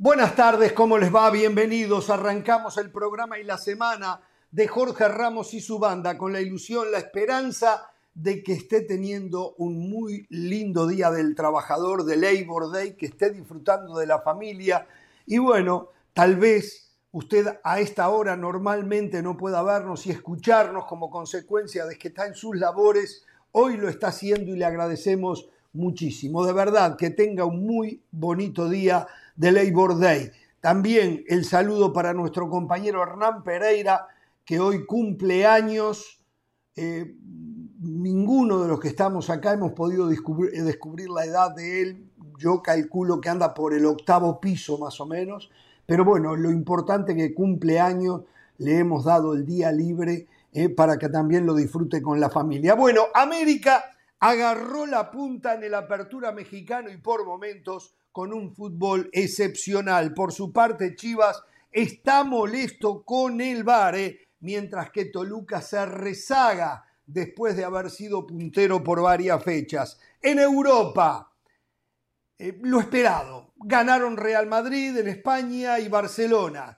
Buenas tardes, ¿cómo les va? Bienvenidos. Arrancamos el programa y la semana de Jorge Ramos y su banda con la ilusión, la esperanza de que esté teniendo un muy lindo día del trabajador, de Labor Day, que esté disfrutando de la familia. Y bueno, tal vez usted a esta hora normalmente no pueda vernos y escucharnos como consecuencia de que está en sus labores. Hoy lo está haciendo y le agradecemos muchísimo. De verdad, que tenga un muy bonito día de Labor Day. También el saludo para nuestro compañero Hernán Pereira, que hoy cumple años. Eh, ninguno de los que estamos acá hemos podido descubrir, descubrir, la edad de él. Yo calculo que anda por el octavo piso más o menos. Pero bueno, lo importante que cumple años, le hemos dado el día libre eh, para que también lo disfrute con la familia. Bueno, América agarró la punta en el apertura mexicano y por momentos con un fútbol excepcional. Por su parte, Chivas está molesto con el VAR, eh, mientras que Toluca se rezaga después de haber sido puntero por varias fechas. En Europa, eh, lo esperado, ganaron Real Madrid en España y Barcelona.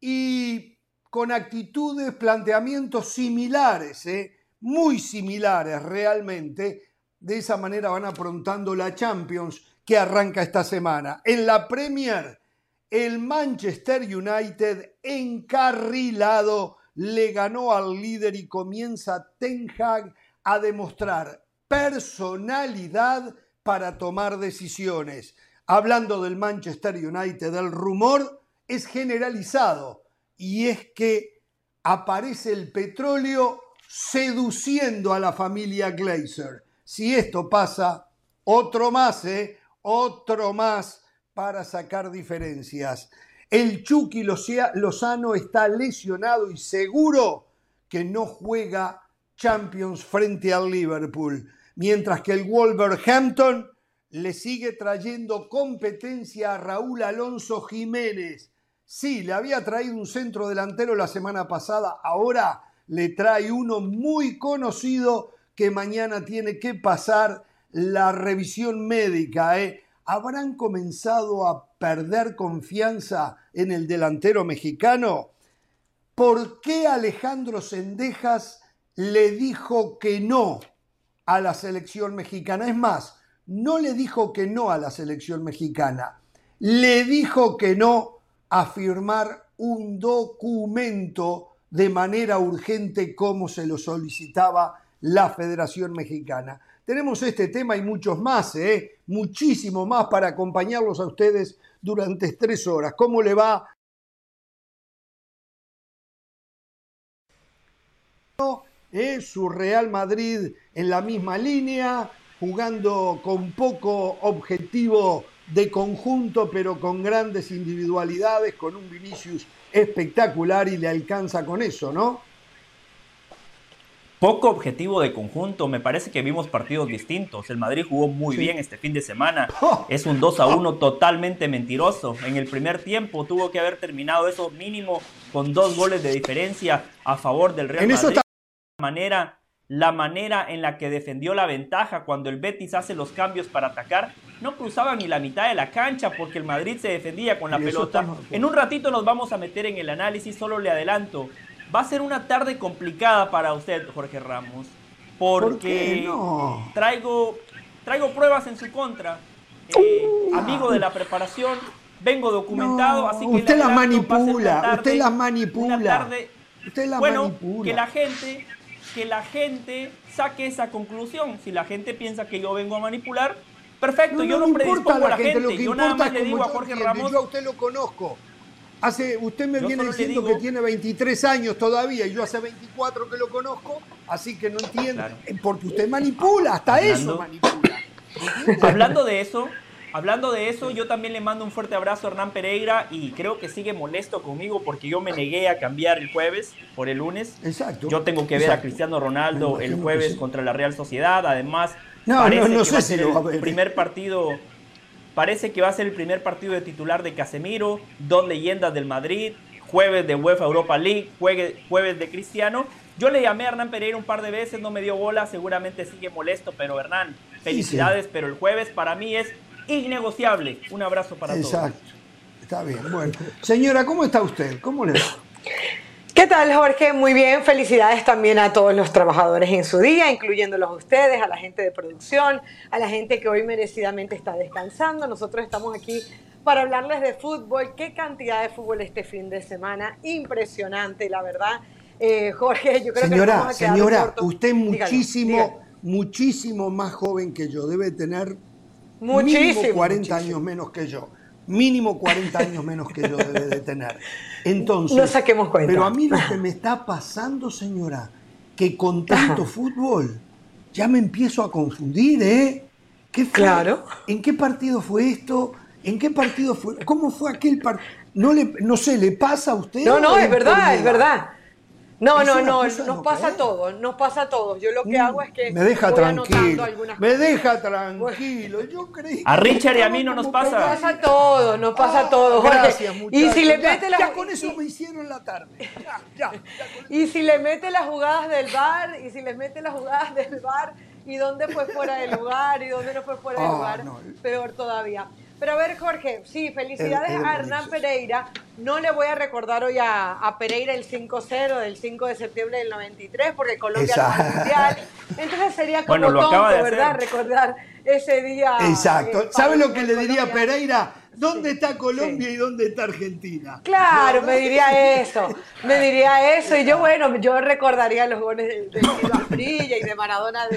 Y con actitudes, planteamientos similares, eh, muy similares realmente. De esa manera van aprontando la Champions que arranca esta semana. En la Premier, el Manchester United encarrilado le ganó al líder y comienza Ten Hag a demostrar personalidad para tomar decisiones. Hablando del Manchester United, el rumor es generalizado y es que aparece el petróleo seduciendo a la familia Glazer. Si esto pasa, otro más, ¿eh? Otro más para sacar diferencias. El Chucky Lozano está lesionado y seguro que no juega Champions frente al Liverpool, mientras que el Wolverhampton le sigue trayendo competencia a Raúl Alonso Jiménez. Sí, le había traído un centro delantero la semana pasada, ahora le trae uno muy conocido que mañana tiene que pasar la revisión médica. ¿eh? ¿Habrán comenzado a perder confianza en el delantero mexicano? ¿Por qué Alejandro Sendejas le dijo que no a la selección mexicana? Es más, no le dijo que no a la selección mexicana, le dijo que no a firmar un documento de manera urgente como se lo solicitaba la Federación Mexicana. Tenemos este tema y muchos más, ¿eh? muchísimo más para acompañarlos a ustedes durante tres horas. ¿Cómo le va? ¿Eh? Su Real Madrid en la misma línea, jugando con poco objetivo de conjunto, pero con grandes individualidades, con un Vinicius espectacular y le alcanza con eso, ¿no? Poco objetivo de conjunto, me parece que vimos partidos distintos. El Madrid jugó muy bien este fin de semana. Oh. Es un 2 a 1 totalmente mentiroso. En el primer tiempo tuvo que haber terminado eso mínimo con dos goles de diferencia a favor del Real Madrid. La manera, la manera en la que defendió la ventaja cuando el Betis hace los cambios para atacar, no cruzaba ni la mitad de la cancha porque el Madrid se defendía con la pelota. En un ratito nos vamos a meter en el análisis, solo le adelanto Va a ser una tarde complicada para usted, Jorge Ramos, porque traigo, traigo pruebas en su contra. Eh, amigo de la preparación, vengo documentado, así que usted las manipula, usted las manipula. usted la bueno, que la gente, que la gente saque esa conclusión. Si la gente piensa que yo vengo a manipular, perfecto, yo no, predispongo a la gente, yo nada más le digo a Jorge Ramos. Yo a usted lo conozco. Hace, usted me viene diciendo que tiene 23 años todavía y yo hace 24 que lo conozco, así que no entiendo. Eh, porque usted manipula, hasta eso manipula. Hablando de eso, hablando de eso, yo también le mando un fuerte abrazo a Hernán Pereira y creo que sigue molesto conmigo porque yo me negué a cambiar el jueves por el lunes. Exacto. Yo tengo que ver a Cristiano Ronaldo el jueves contra la Real Sociedad. Además, no, parece no, sé si lo va a ver. el primer partido Parece que va a ser el primer partido de titular de Casemiro, dos leyendas del Madrid, jueves de UEFA Europa League, jueves, de Cristiano. Yo le llamé a Hernán Pereira un par de veces, no me dio bola, seguramente sigue molesto, pero Hernán, felicidades, pero el jueves para mí es innegociable. Un abrazo para todos. Exacto. Está bien, bueno. Señora, ¿cómo está usted? ¿Cómo le va? ¿Qué tal, Jorge? Muy bien. Felicidades también a todos los trabajadores en su día, incluyéndolos a ustedes, a la gente de producción, a la gente que hoy merecidamente está descansando. Nosotros estamos aquí para hablarles de fútbol. Qué cantidad de fútbol este fin de semana. Impresionante, la verdad. Eh, Jorge, yo creo señora, que Señora, usted es muchísimo, muchísimo más joven que yo. Debe tener muchísimo, 40 años menos que yo mínimo 40 años menos que yo debe de tener. Entonces, no saquemos cuenta. Pero a mí lo que me está pasando, señora, que con tanto fútbol ya me empiezo a confundir, ¿eh? ¿Qué Claro. ¿En qué partido fue esto? ¿En qué partido fue? ¿Cómo fue aquel partido? No, le, no sé, ¿le pasa a usted? No, no, es verdad, es verdad. No, no, no, nos pasa a todos, nos pasa a todos. Yo lo que mm, hago es que me deja tranquilo, me deja tranquilo. Yo creí a Richard y a mí no nos pasa. Nos pasa a todos, nos pasa a todos. Gracias, y si le mete la... ya con eso me hicieron la tarde. Ya, ya, y si le mete las jugadas del bar, y si le mete las jugadas del bar, y dónde fue fuera del lugar, y dónde no fue fuera del ah, lugar, peor todavía. Pero a ver, Jorge, sí, felicidades a Hernán Pereira. No le voy a recordar hoy a, Pereira el 5-0 del 5 de septiembre del 93 porque Colombia no mundial. Entonces sería como tonto, ¿verdad? Recordar ese día. Exacto. Eh, ¿Sabe lo que le diría a Pereira? ¿Dónde está Colombia y dónde está Argentina? Claro, me diría eso, me diría eso. Y yo, bueno, yo recordaría los goles de, de Frilla y de Maradona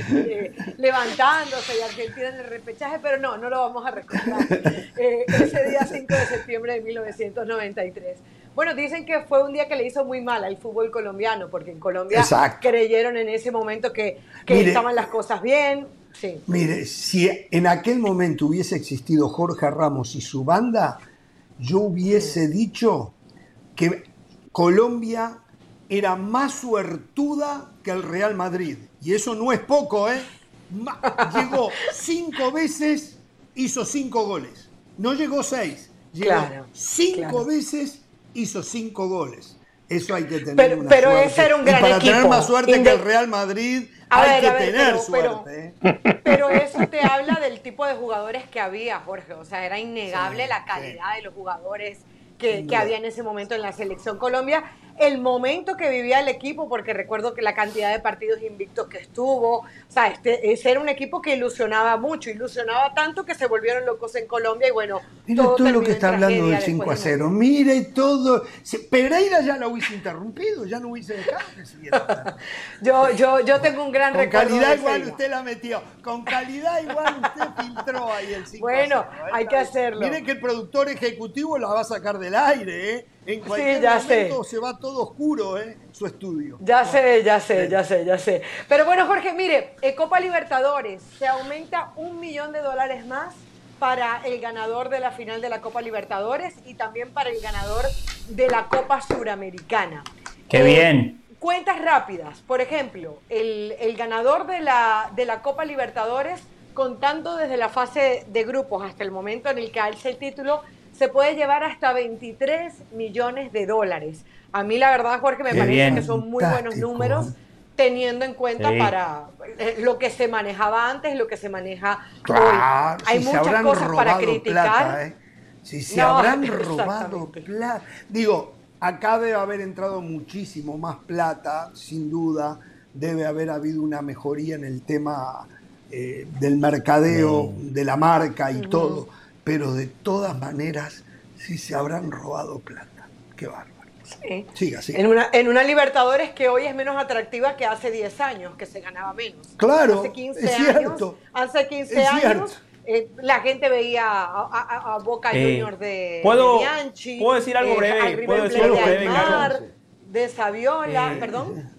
levantándose y Argentina en el repechaje, pero no, no lo vamos a recordar. Eh, ese día 5 de septiembre de 1993. Bueno, dicen que fue un día que le hizo muy mal al fútbol colombiano, porque en Colombia creyeron en ese momento que, que estaban las cosas bien, Mire, si en aquel momento hubiese existido Jorge Ramos y su banda, yo hubiese dicho que Colombia era más suertuda que el Real Madrid. Y eso no es poco, ¿eh? Llegó cinco veces, hizo cinco goles. No llegó seis. Llegó cinco veces, hizo cinco goles. Eso hay que tener pero, una pero suerte. ese era un gran y para tener más suerte que el Real Madrid, hay que tener suerte. ¿eh? Pero, eso te habla del tipo de jugadores que había, Jorge. O sea, era innegable la calidad de los jugadores que, que había en ese momento en la selección Colombia el momento que vivía el equipo, porque recuerdo que la cantidad de partidos invictos que estuvo, o sea, este, ese era un equipo que ilusionaba mucho, ilusionaba tanto que se volvieron locos en Colombia y bueno. Mira todo, lo que está hablando del 5 a 0, mire todo. Pereira ya lo hubiese interrumpido, ya no hubiese dejado que siguiera. yo, yo, yo tengo un gran Con calidad igual usted la metió, con calidad igual usted filtró ahí el 5 Bueno, a 0. hay que hacerlo. Mire que el productor ejecutivo la va a sacar del aire, ¿eh? En cualquier sí, ya momento sé. se va todo oscuro, ¿eh? Su estudio. Ya sé, ya sé, ya sé, ya sé. Pero bueno, Jorge, mire, en Copa Libertadores se aumenta un millón de dólares más para el ganador de la final de la Copa Libertadores y también para el ganador de la Copa Suramericana. ¡Qué eh, bien! Cuentas rápidas. Por ejemplo, el, el ganador de la, de la Copa Libertadores, contando desde la fase de grupos hasta el momento en el que alza el título, se puede llevar hasta 23 millones de dólares. A mí la verdad, Jorge, me parece que son muy buenos números teniendo en cuenta para eh, lo que se manejaba antes, lo que se maneja hoy. Hay muchas cosas para criticar. ¿eh? Si se habrán robado plata. Digo, acá debe haber entrado muchísimo más plata, sin duda. Debe haber habido una mejoría en el tema eh, del mercadeo, de la marca y todo pero de todas maneras sí se habrán robado plata. Qué bárbaro. Sí. Siga, siga. En, una, en una Libertadores que hoy es menos atractiva que hace 10 años, que se ganaba menos. Claro, hace 15 es años, cierto. Hace 15 años eh, la gente veía a, Boca eh, Juniors de, ¿puedo, de Bianchi. ¿Puedo decir algo eh, breve? ¿Puedo decir algo breve, Caro? De Saviola, perdón.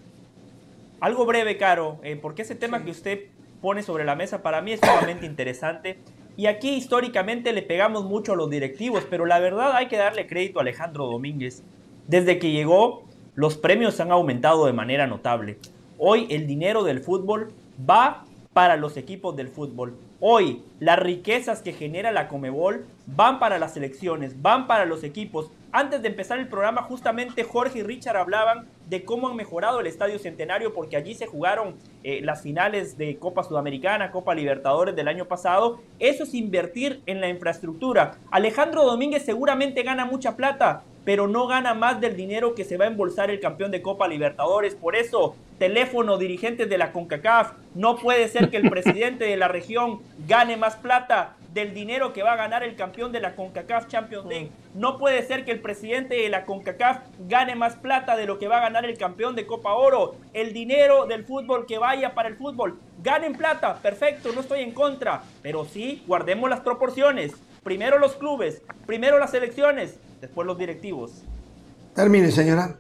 Algo breve, Caro, porque ese tema que usted pone sobre la mesa para mí es sumamente interesante y aquí históricamente le pegamos mucho a los directivos, pero la verdad hay que darle crédito a Alejandro Domínguez. Desde que llegó, los premios han aumentado de manera notable. Hoy el dinero del fútbol va para los equipos del fútbol. Hoy las riquezas que genera la Comebol van para las selecciones, van para los equipos. Antes de empezar el programa, justamente Jorge y Richard hablaban de cómo han mejorado el Estadio Centenario, porque allí se jugaron eh, las finales de Copa Sudamericana, Copa Libertadores del año pasado. Eso es invertir en la infraestructura. Alejandro Domínguez seguramente gana mucha plata, pero no gana más del dinero que se va a embolsar el campeón de Copa Libertadores. Por eso, teléfono, dirigentes de la CONCACAF, no puede ser que el presidente de la región gane más plata del dinero que va a ganar el campeón de la CONCACAF Champions League. No puede ser que el presidente de la CONCACAF gane más plata de lo que va a ganar el campeón de Copa Oro. El dinero del fútbol que vaya para el fútbol. Ganen plata, perfecto, no estoy en contra. Pero sí, guardemos las proporciones. Primero los clubes, primero las elecciones, después los directivos. Termine, señora.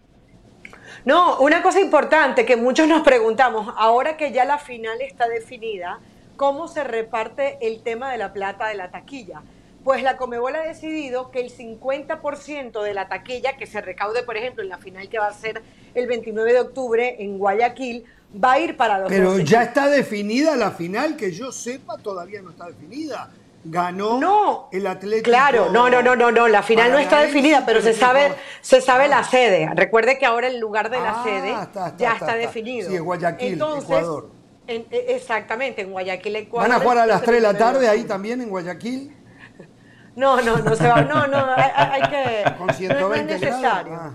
No, una cosa importante que muchos nos preguntamos, ahora que ya la final está definida, ¿cómo se reparte el tema de la plata de la taquilla? Pues la Comebol ha decidido que el 50% de la taquilla que se recaude, por ejemplo, en la final que va a ser el 29 de octubre en Guayaquil, va a ir para los Pero ya está definida la final, que yo sepa, todavía no está definida ganó no, el Atlético. Claro, no, no, no, no, no, la final no está definida, pero se sabe, se sabe la sede. Recuerde que ahora el lugar de la ah, sede ya está, definido. Sí, es Guayaquil, Ecuador. E, exactamente, en Guayaquil, Ecuador. ¿Van a jugar a las 3 de la tarde ahí también en Guayaquil? No, no, no se va, no, no, hay, que... Con 120 no, es necesario. Ah.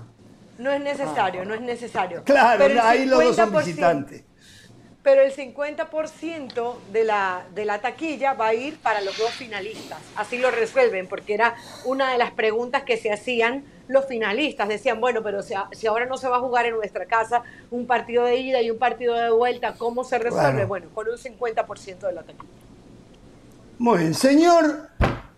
No es necesario, no es necesario. Claro, ahí los dos son visitantes pero el 50% de la, de la taquilla va a ir para los dos finalistas. Así lo resuelven, porque era una de las preguntas que se hacían los finalistas. Decían, bueno, pero si, si ahora no se va a jugar en nuestra casa un partido de ida y un partido de vuelta, ¿cómo se resuelve? Bueno, con un 50% de la taquilla. Muy bien, señor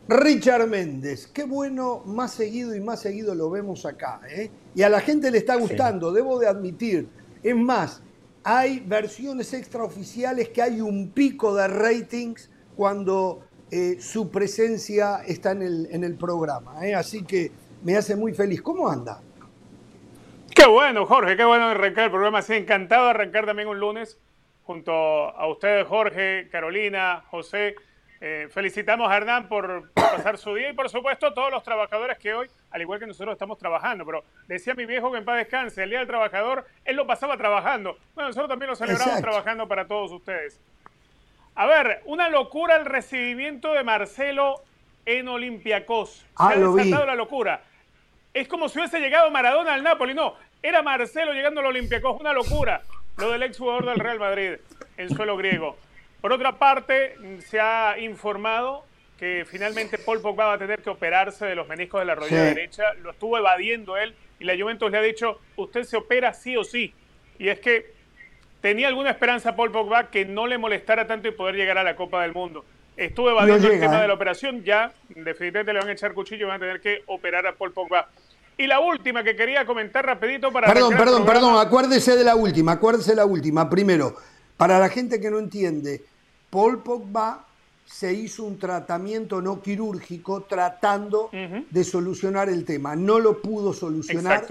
Richard Méndez, qué bueno, más seguido y más seguido lo vemos acá. ¿eh? Y a la gente le está gustando, debo de admitir. Es más, hay versiones extraoficiales que hay un pico de ratings cuando eh, su presencia está en el, en el programa. ¿eh? Así que me hace muy feliz. ¿Cómo anda? Qué bueno, Jorge, qué bueno arrancar el programa. Sí, encantado de arrancar también un lunes junto a ustedes, Jorge, Carolina, José. Eh, felicitamos a Hernán por pasar su día y por supuesto a todos los trabajadores que hoy, al igual que nosotros, estamos trabajando. Pero decía mi viejo que en paz descanse, el Día del Trabajador, él lo pasaba trabajando. Bueno, nosotros también lo celebramos trabajando para todos ustedes. A ver, una locura el recibimiento de Marcelo en Olympiacos. Ah, Se ha desatado la locura. Es como si hubiese llegado Maradona al Napoli. No, era Marcelo llegando al Olympiacos. Una locura. Lo del exjugador del Real Madrid en suelo griego. Por otra parte, se ha informado que finalmente Paul Pogba va a tener que operarse de los meniscos de la rodilla derecha. Lo estuvo evadiendo él y la Juventus le ha dicho, usted se opera sí o sí. Y es que tenía alguna esperanza Paul Pogba que no le molestara tanto y poder llegar a la Copa del Mundo. Estuvo evadiendo el tema ¿eh? de la operación, ya definitivamente le van a echar cuchillo y van a tener que operar a Paul Pogba. Y la última que quería comentar rapidito para... Perdón, perdón, perdón, acuérdese de la última, acuérdese de la última. Primero, para la gente que no entiende, Paul Pogba se hizo un tratamiento no quirúrgico tratando de solucionar el tema. No lo pudo solucionar.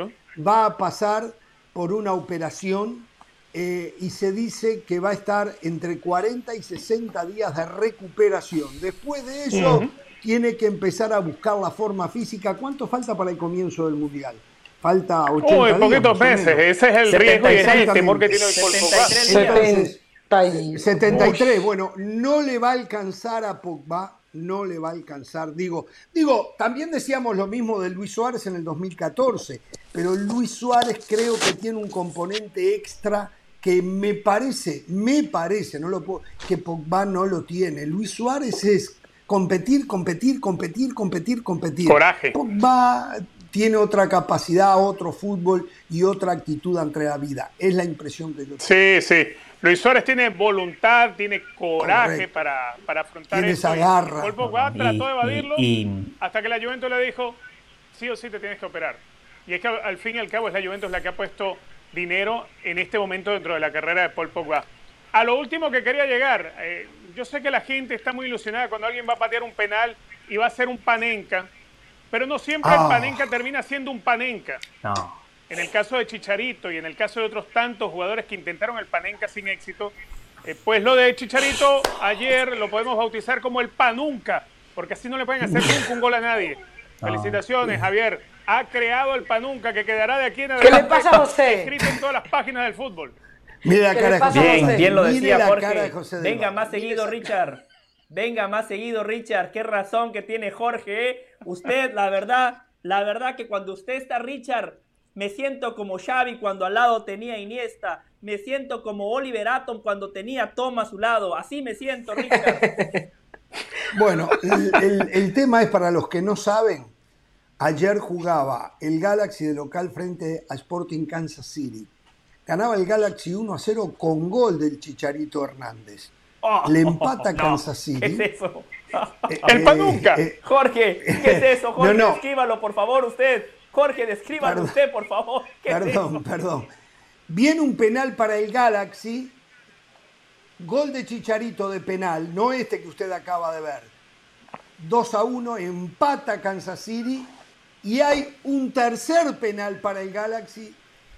Va a pasar por una operación eh, y se dice que va a estar entre 40 y 60 días de recuperación. Después de eso, tiene que empezar a buscar la forma física. ¿Cuánto falta para el comienzo del Mundial? Falta 80 Uy, poquitos meses. Ese es el riesgo y el temor que tiene el Pogba. 73, bueno, no le va a alcanzar a Pogba, no le va a alcanzar. Digo, digo, también decíamos lo mismo de Luis Suárez en el 2014, pero Luis Suárez creo que tiene un componente extra que me parece, me parece, no lo puedo, que Pogba no lo tiene. Luis Suárez es competir, competir, competir, competir, competir. Coraje. Pogba tiene otra capacidad, otro fútbol y otra actitud ante la vida. Es la impresión que yo tengo. Sí, sí. Luis Suárez tiene voluntad, tiene coraje para, para, afrontar tiene Esa garra. Paul Pogba trató de evadirlo hasta que la Juventus le dijo, sí o sí te tienes que operar. Y es que al fin y al cabo es la Juventus la que ha puesto dinero en este momento dentro de la carrera de Paul Pogba. A lo último que quería llegar, eh, yo sé que la gente está muy ilusionada cuando alguien va a patear un penal y va a ser un panenca, pero no siempre el ah. panenca termina siendo un panenca. No. En el caso de Chicharito y en el caso de otros tantos jugadores que intentaron el Panenca sin éxito, eh, pues lo de Chicharito ayer lo podemos bautizar como el Panunca, porque así no le pueden hacer nunca un gol a nadie. Felicitaciones, Javier. ha creado el Panunca que quedará de aquí en adelante. ¿Qué le pasa a José? Escrito en todas las páginas del fútbol. Mira la cara de José. Bien, bien lo decía Jorge. Venga más seguido, Richard. Venga más seguido, Richard. Qué razón que tiene Jorge. ¿eh? Usted, la verdad, la verdad que cuando usted está, Richard, me siento como Xavi cuando al lado tenía Iniesta. Me siento como Oliver Atom cuando tenía Tom a su lado. Así me siento, Richard. bueno, el, tema es para los que no saben. Ayer jugaba el Galaxy de local frente a Sporting Kansas City. Ganaba el Galaxy 1 a 0 con gol del Chicharito Hernández. Oh, Le empata Kansas City. ¿Qué es eso? Eh, el Panunca. Eh, Jorge, ¿qué es eso? Jorge, escríbalo, por favor, usted. Jorge, descríbalo usted, por favor. Perdón, perdón. Viene un penal para el Galaxy. Gol de Chicharito de penal, no este que usted acaba de ver. 2 a 1, empata Kansas City. Y hay un tercer penal para el Galaxy.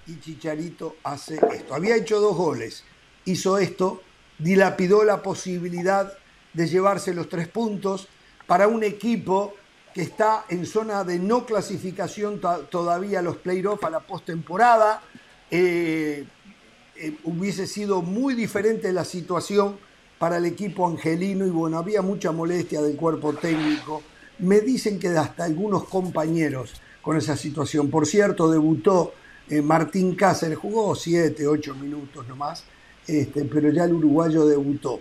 Y Chicharito hace esto. Había hecho dos goles. Hizo esto. Dilapidó la posibilidad de llevarse los tres puntos para un equipo que está en zona de no clasificación todavía a los playoffs a la postemporada. Eh, eh, hubiese sido muy diferente la situación para el equipo angelino y bueno, había mucha molestia del cuerpo técnico. Me dicen que hasta algunos compañeros con esa situación. Por cierto, debutó eh, Martín Cáceres, jugó 7, 8 minutos nomás, este, pero ya el uruguayo debutó.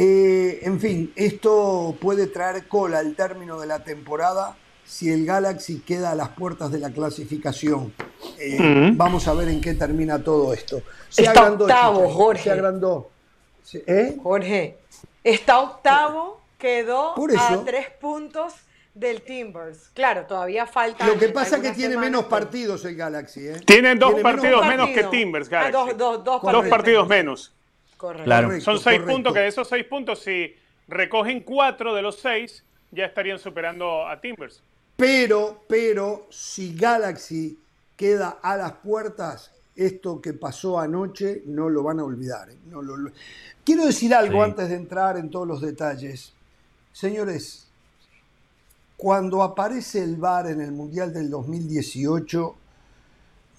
Eh, en fin, esto puede traer cola al término de la temporada si el Galaxy queda a las puertas de la clasificación. Eh, vamos a ver en qué termina todo esto. Se está octavo, Jorge. Se agrandó. ¿Eh? Jorge, está octavo, quedó a tres puntos del Timbers. Claro, todavía falta. Lo que pasa es que tiene menos partidos el Galaxy. ¿eh? Tienen dos partidos menos, que Timbers, ah, Galaxy. dos, partidos menos. Correcto. Son seis puntos, que de esos seis puntos, si recogen cuatro de los seis, ya estarían superando a Timbers. Pero, pero, si Galaxy queda a las puertas, esto que pasó anoche no lo van a olvidar. ¿eh? No lo... Quiero decir algo antes de entrar en todos los detalles. Señores, cuando aparece el VAR en el Mundial del 2018,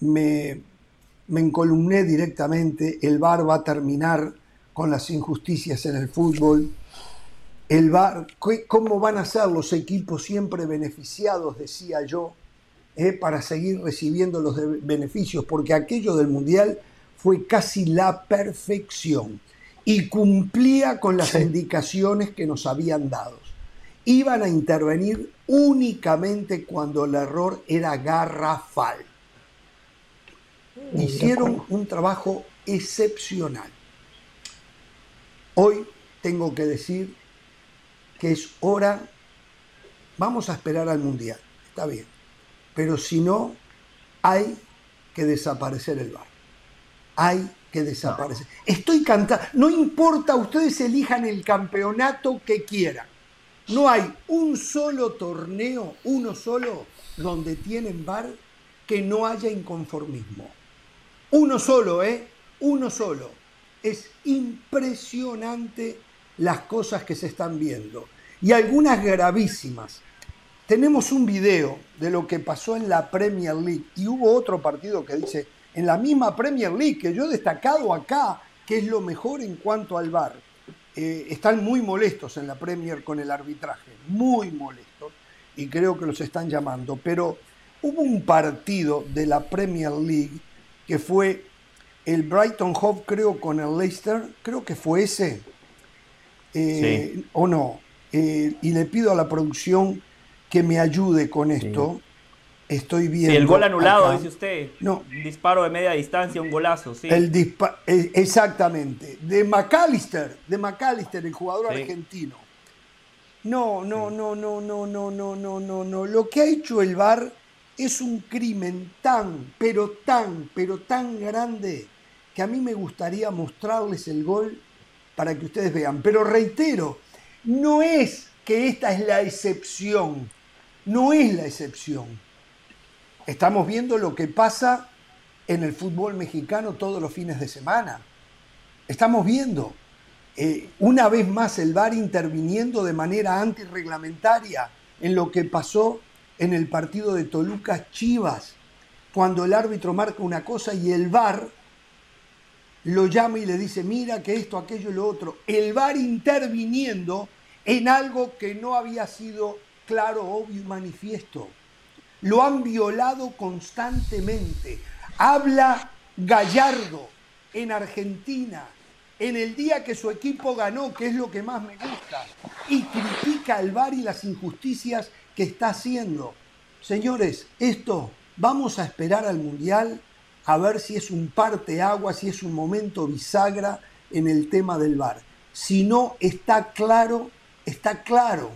me, me encolumné directamente, el VAR va a terminar con las injusticias en el fútbol, el VAR, ¿cómo van a ser los equipos siempre beneficiados, decía yo, eh, para seguir recibiendo los beneficios? Porque aquello del Mundial fue casi la perfección y cumplía con las indicaciones que nos habían dado. Iban a intervenir únicamente cuando el error era garrafal hicieron un trabajo excepcional. Hoy tengo que decir que es hora, vamos a esperar al Mundial, está bien, pero si no, hay que desaparecer el bar. Hay que desaparecer. Estoy cantando, no importa, ustedes elijan el campeonato que quieran. No hay un solo torneo, uno solo, donde tienen bar que no haya inconformismo. Uno solo, ¿eh? Uno solo. Es impresionante las cosas que se están viendo. Y algunas gravísimas. Tenemos un video de lo que pasó en la Premier League y hubo otro partido que dice, en la misma Premier League, que yo he destacado acá, que es lo mejor en cuanto al VAR. Eh, están muy molestos en la Premier con el arbitraje, muy molestos, y creo que los están llamando. Pero hubo un partido de la Premier League que fue el Brighton Hove, creo, con el Leicester, creo que fue ese, eh, o no. Eh, y le pido a la producción que me ayude con esto. Estoy viendo. Sí, el gol anulado, dice usted. No. Un disparo de media distancia, un golazo, sí. El eh, exactamente. De McAllister, de McAllister, el jugador argentino. No, no, no, no, no, no, no, no, no, no. Lo que ha hecho el VAR es un crimen tan, pero tan, pero tan grande que a mí me gustaría mostrarles el gol para que ustedes vean. Pero reitero, no es que esta es la excepción, no es la excepción. Estamos viendo lo que pasa en el fútbol mexicano todos los fines de semana. Estamos viendo eh, una vez más el VAR interviniendo de manera antirreglamentaria en lo que pasó en el partido de Toluca Chivas, cuando el árbitro marca una cosa y el VAR lo llama y le dice, mira que esto, aquello y lo otro. El VAR interviniendo en algo que no había sido claro, obvio y manifiesto. Lo han violado constantemente. Habla Gallardo en Argentina, en el día que su equipo ganó, que es lo que más me gusta, y critica al VAR y las injusticias está haciendo. Señores, esto vamos a esperar al Mundial a ver si es un parte agua, si es un momento bisagra en el tema del VAR. Si no está claro, está claro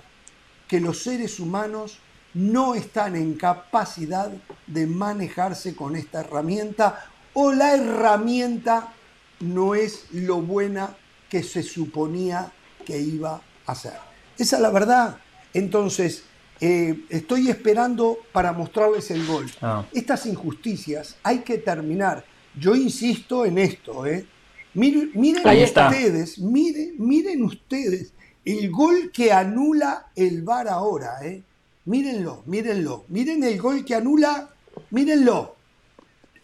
que los seres humanos no están en capacidad de manejarse con esta herramienta o la herramienta no es lo buena que se suponía que iba a ser. Esa es la verdad. Entonces, eh, estoy esperando para mostrarles el gol. Ah. Estas injusticias hay que terminar. Yo insisto en esto. ¿eh? Miren, ustedes, miren, miren ustedes el gol que anula el VAR ahora. ¿eh? Mírenlo, mírenlo. Miren el gol que anula, mírenlo.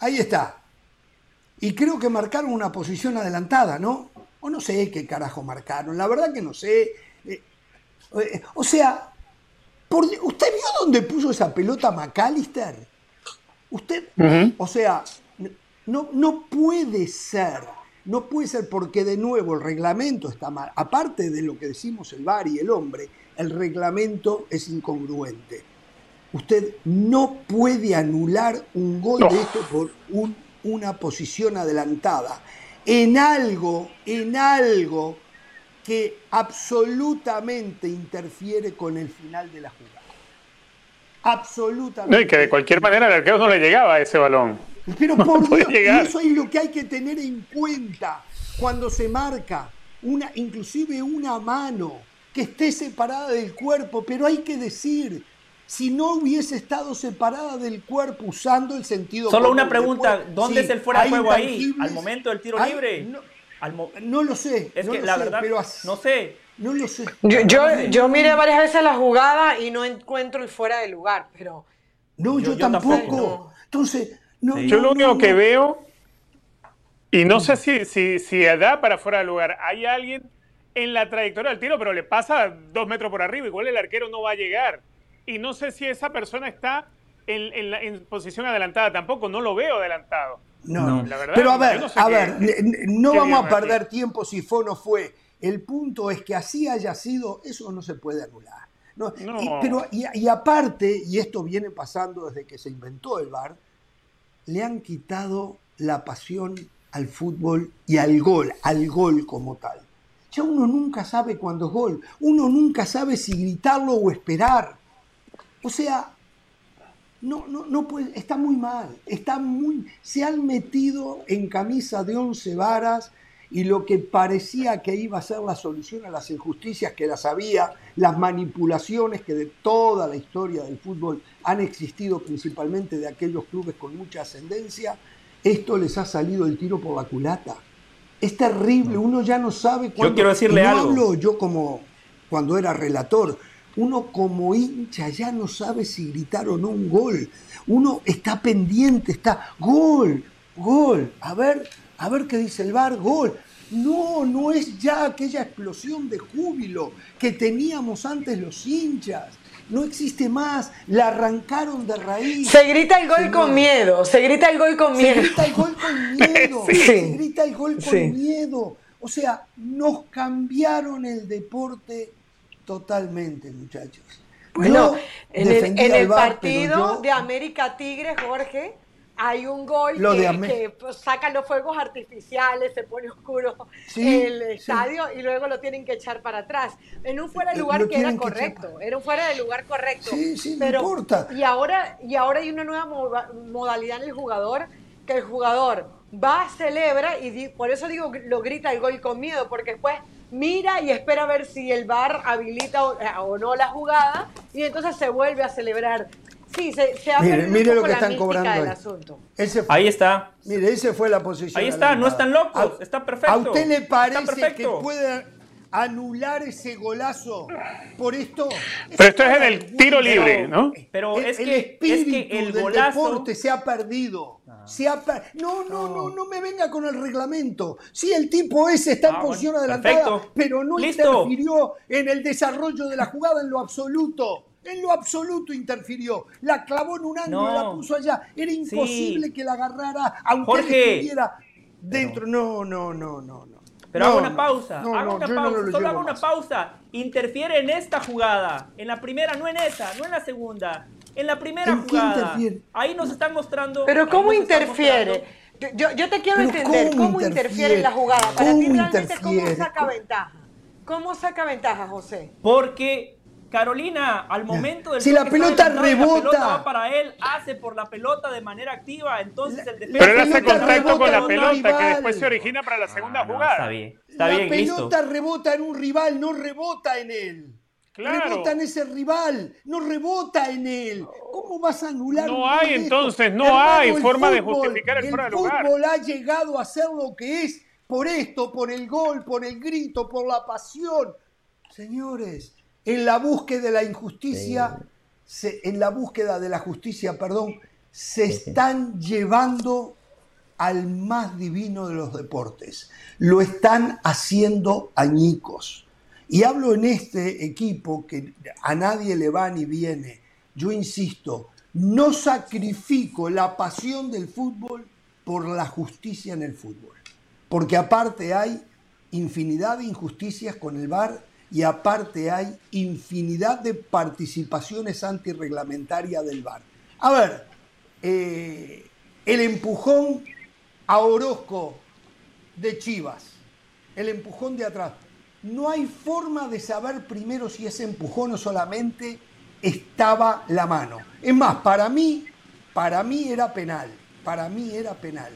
Ahí está. Y creo que marcaron una posición adelantada, ¿no? O no sé qué carajo marcaron. La verdad que no sé. Eh, eh, o sea, ¿usted vio dónde puso esa pelota McAllister? Usted, o sea, no, no puede ser. No puede ser porque de nuevo el reglamento está mal. Aparte de lo que decimos el VAR y el hombre, el reglamento es incongruente. Usted no puede anular un gol de esto por un una posición adelantada en algo, en algo que absolutamente interfiere con el final de la jugada. Absolutamente. No, y que de cualquier manera el arquero no le llegaba a ese balón. Pero por Dios, eso es lo que hay que tener en cuenta cuando se marca una, inclusive una mano que esté separada del cuerpo, pero hay que decir, si no hubiese estado separada del cuerpo usando el sentido Solo una pregunta, ¿dónde es el fuera de juego ahí? ¿Al momento del tiro libre? No, lo sé. Es que la verdad, pero no sé. No lo sé. Yo, yo, miré varias veces la jugada y no encuentro el fuera de lugar, pero... No, yo, tampoco. Entonces, no, yo lo único que veo, y no sé si, si, si da para fuera de lugar, hay alguien en la trayectoria del tiro, pero le pasa dos metros por arriba, igual el arquero no va a llegar y no sé si esa persona está en, posición adelantada tampoco, no lo veo adelantado. No, La verdad, pero a ver, a ver, no vamos a perder tiempo si fue o no fue. El punto es que así haya sido, eso no se puede anular. No, Y, pero, y, aparte, y esto viene pasando desde que se inventó el VAR, le han quitado la pasión al fútbol y al gol, al gol como tal. Ya uno nunca sabe cuándo es gol, uno nunca sabe si gritarlo o esperar. O sea, no, no, no puede, está muy mal, está muy, se han metido en camisa de once varas y lo que parecía que iba a ser la solución a las injusticias que las había, las manipulaciones que de toda la historia del fútbol han existido principalmente de aquellos clubes con mucha ascendencia, esto les ha salido el tiro por la culata. Es terrible, uno ya no sabe cuándo. Yo quiero decirle no algo. hablo yo como cuando era relator, uno como hincha ya no sabe si gritar o no un gol. Uno está pendiente, está gol, gol. A ver, a ver qué dice el bar, gol. No, no es ya aquella explosión de júbilo que teníamos antes los hinchas. No existe más, la arrancaron de raíz. Se grita el gol con miedo, se grita el gol con miedo. Se grita el gol con miedo, se grita el gol con miedo. O sea, nos cambiaron el deporte Totalmente, muchachos. Bueno, en el, partido de América Tigre, Jorge, hay un gol que, pues, sacan los fuegos artificiales, se pone oscuro el estadio y luego lo tienen que echar para atrás. En un fuera de lugar que era correcto, era un fuera de lugar correcto. Sí, sí, pero, no importa. Y ahora, y ahora hay una nueva modalidad en el jugador, que el jugador va, celebra y por eso digo, lo grita el gol con miedo, porque después mira y espera a ver si el VAR habilita o, eh, no la jugada y entonces se vuelve a celebrar. Sí, se, se ha mire, mire lo que están cobrando ahí. Asunto. ahí está. Mire, esa fue la posición. Ahí está, no están locos, está perfecto. ¿A usted le parece que puede anular ese golazo por esto. Pero esto es en el tiro libre, ¿no? Pero el, es, el que, espíritu es que el del golazo. deporte se ha perdido. Se no, no, no, no me venga con el reglamento. Sí, el tipo ese está en Ah, posición bueno, adelantada, pero no interfirió en el desarrollo de la jugada en lo absoluto. En lo absoluto interfirió. La clavó en un ángulo, No. la puso allá. Era imposible que la agarrara aunque estuviera dentro. No, no, no, no, no. Pero hago una pausa, hago una pausa, lo solo hago una pausa. Interfiere en esta jugada, en la primera, no en esa, no en la segunda. En la primera ¿En jugada. Ahí nos están mostrando. Pero ¿cómo interfiere? Yo, yo te quiero Pero entender ¿cómo cómo, interfiere interfiere? en la jugada. Para ¿Cómo ti realmente, ¿cómo interfiere? saca ventaja? ¿Cómo saca ventaja, José? Porque Carolina, al momento del Si la pelota adelantado y La rebota. pelota va para él, hace por la pelota de manera activa, entonces el defensa. Pero él hace contacto con la rebota pelota que después se origina para la segunda Ah, no, jugada. está bien, está la bien, listo. pelota rebota en un rival, no rebota en él. Claro. Rebota en ese rival, no rebota en él. ¿Cómo vas a anular? No hay, entonces, no Hermano, hay el forma de justificar el el fuera de lugar. fútbol ha llegado a ser lo que es por esto, por el gol, por el grito, por la pasión. Señores, en la búsqueda de la injusticia, se- en la búsqueda de la justicia, perdón, se están llevando al más divino de los deportes. Lo están haciendo añicos. Y hablo en este equipo que a nadie le va ni viene. Yo insisto, no sacrifico la pasión del fútbol por la justicia en el fútbol. Porque aparte hay infinidad de injusticias con el VAR y aparte hay infinidad de participaciones antirreglamentarias del VAR. A ver, eh, el empujón a Orozco de Chivas, el empujón de atrás. No hay forma de saber primero si ese empujón o solamente estaba la mano. Es más, para mí, para mí era penal, para mí era penal.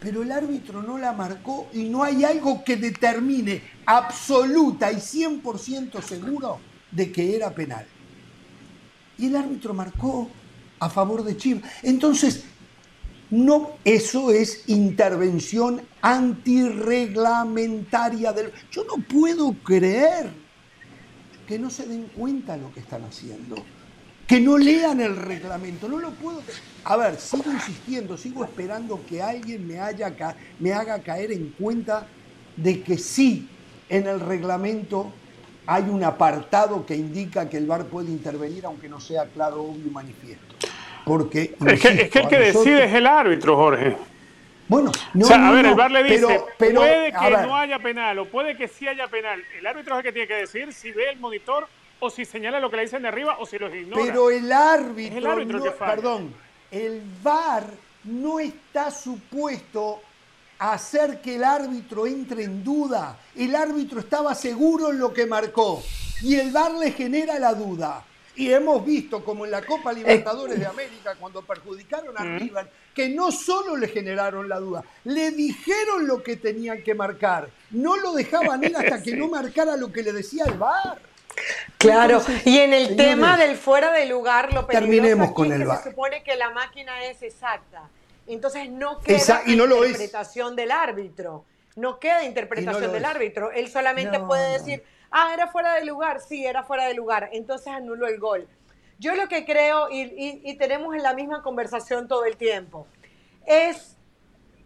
Pero el árbitro no la marcó y no hay algo que determine absoluta y 100% seguro de que era penal. Y el árbitro marcó a favor de Chivas. Entonces, no, eso es intervención antirreglamentaria del. Yo no puedo creer que no se den cuenta lo que están haciendo. Que no lean el reglamento. No lo puedo. A ver, sigo insistiendo, sigo esperando que alguien me, haya ca- me haga caer en cuenta de que sí, en el reglamento hay un apartado que indica que el VAR puede intervenir, aunque no sea claro, obvio y manifiesto. Porque. Es que, es que el que nosotros- decide es el árbitro, Jorge. Bueno, no, o sea, a ver, el VAR le dice, pero- pero, puede que no haya penal o puede que sí haya penal. El árbitro es el que tiene que decir si ve el monitor o si señala lo que le dicen de arriba o si los ignora. Pero el árbitro, Es el árbitro no- que perdón, el VAR no está supuesto a hacer que el árbitro entre en duda. El árbitro estaba seguro en lo que marcó y el VAR le genera la duda. Y hemos visto como en la Copa Libertadores de América, cuando perjudicaron a River, que no solo le generaron la duda, le dijeron lo que tenían que marcar. No lo dejaban ir hasta que no marcara lo que le decía el VAR. Claro, Entonces, y en el señores, tema del fuera de lugar, lo terminemos con el que VAR. se supone que la máquina es exacta. Entonces no queda Esa- y no lo es. interpretación del árbitro. No queda interpretación del es. árbitro. Él solamente No, puede no. Ah, era fuera de lugar. Sí, era fuera de lugar. Entonces anuló el gol. Yo lo que creo, y, y- y tenemos en la misma conversación todo el tiempo, es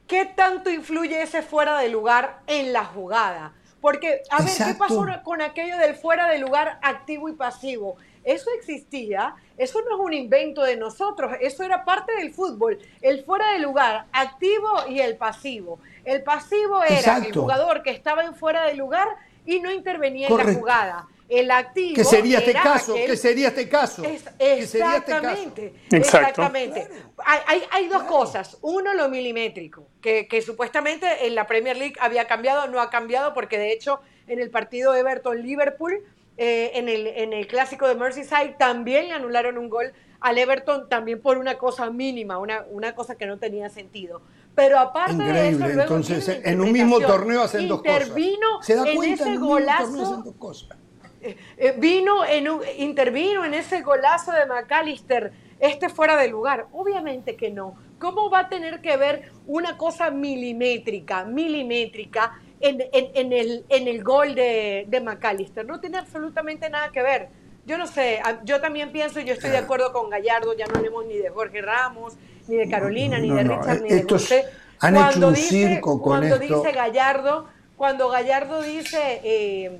¿qué tanto influye ese fuera de lugar en la jugada? Porque, a ver, ¿qué pasó con aquello del fuera de lugar activo y pasivo? Eso existía, eso no es un invento de nosotros, eso era parte del fútbol, el fuera de lugar activo y el pasivo. El pasivo era el jugador que estaba en fuera de lugar y no intervenía en la jugada. El activo ¿Qué sería este era caso? aquel- ¿Qué sería este caso? es- ¿Qué sería este caso? exactamente, exactamente. Hay, hay- hay dos cosas. Uno, lo milimétrico, que, que supuestamente en la Premier League había cambiado, no ha cambiado, porque de hecho en el partido Everton-Liverpool, eh, en, el, en el clásico de Merseyside, también le anularon un gol al Everton, también por una cosa mínima, una, una cosa que no tenía sentido. Pero aparte de eso, luego entonces en un mismo torneo hacen dos cosas. Intervino ¿Se da en cuenta? ese en un golazo hacen dos cosas. eh, eh, vino en un- intervino en ese golazo de McAllister, este fuera de lugar. Obviamente que no. ¿Cómo va a tener que ver una cosa milimétrica, milimétrica, en, el, en el gol de, de McAllister. No tiene absolutamente nada que ver. Yo no sé, yo también pienso, yo estoy de acuerdo con Gallardo, ya no hablemos ni de Jorge Ramos, ni de Carolina, ni de Richard, ni de José. Han cuando hecho un dice, circo con cuando dice Gallardo, cuando Gallardo dice eh,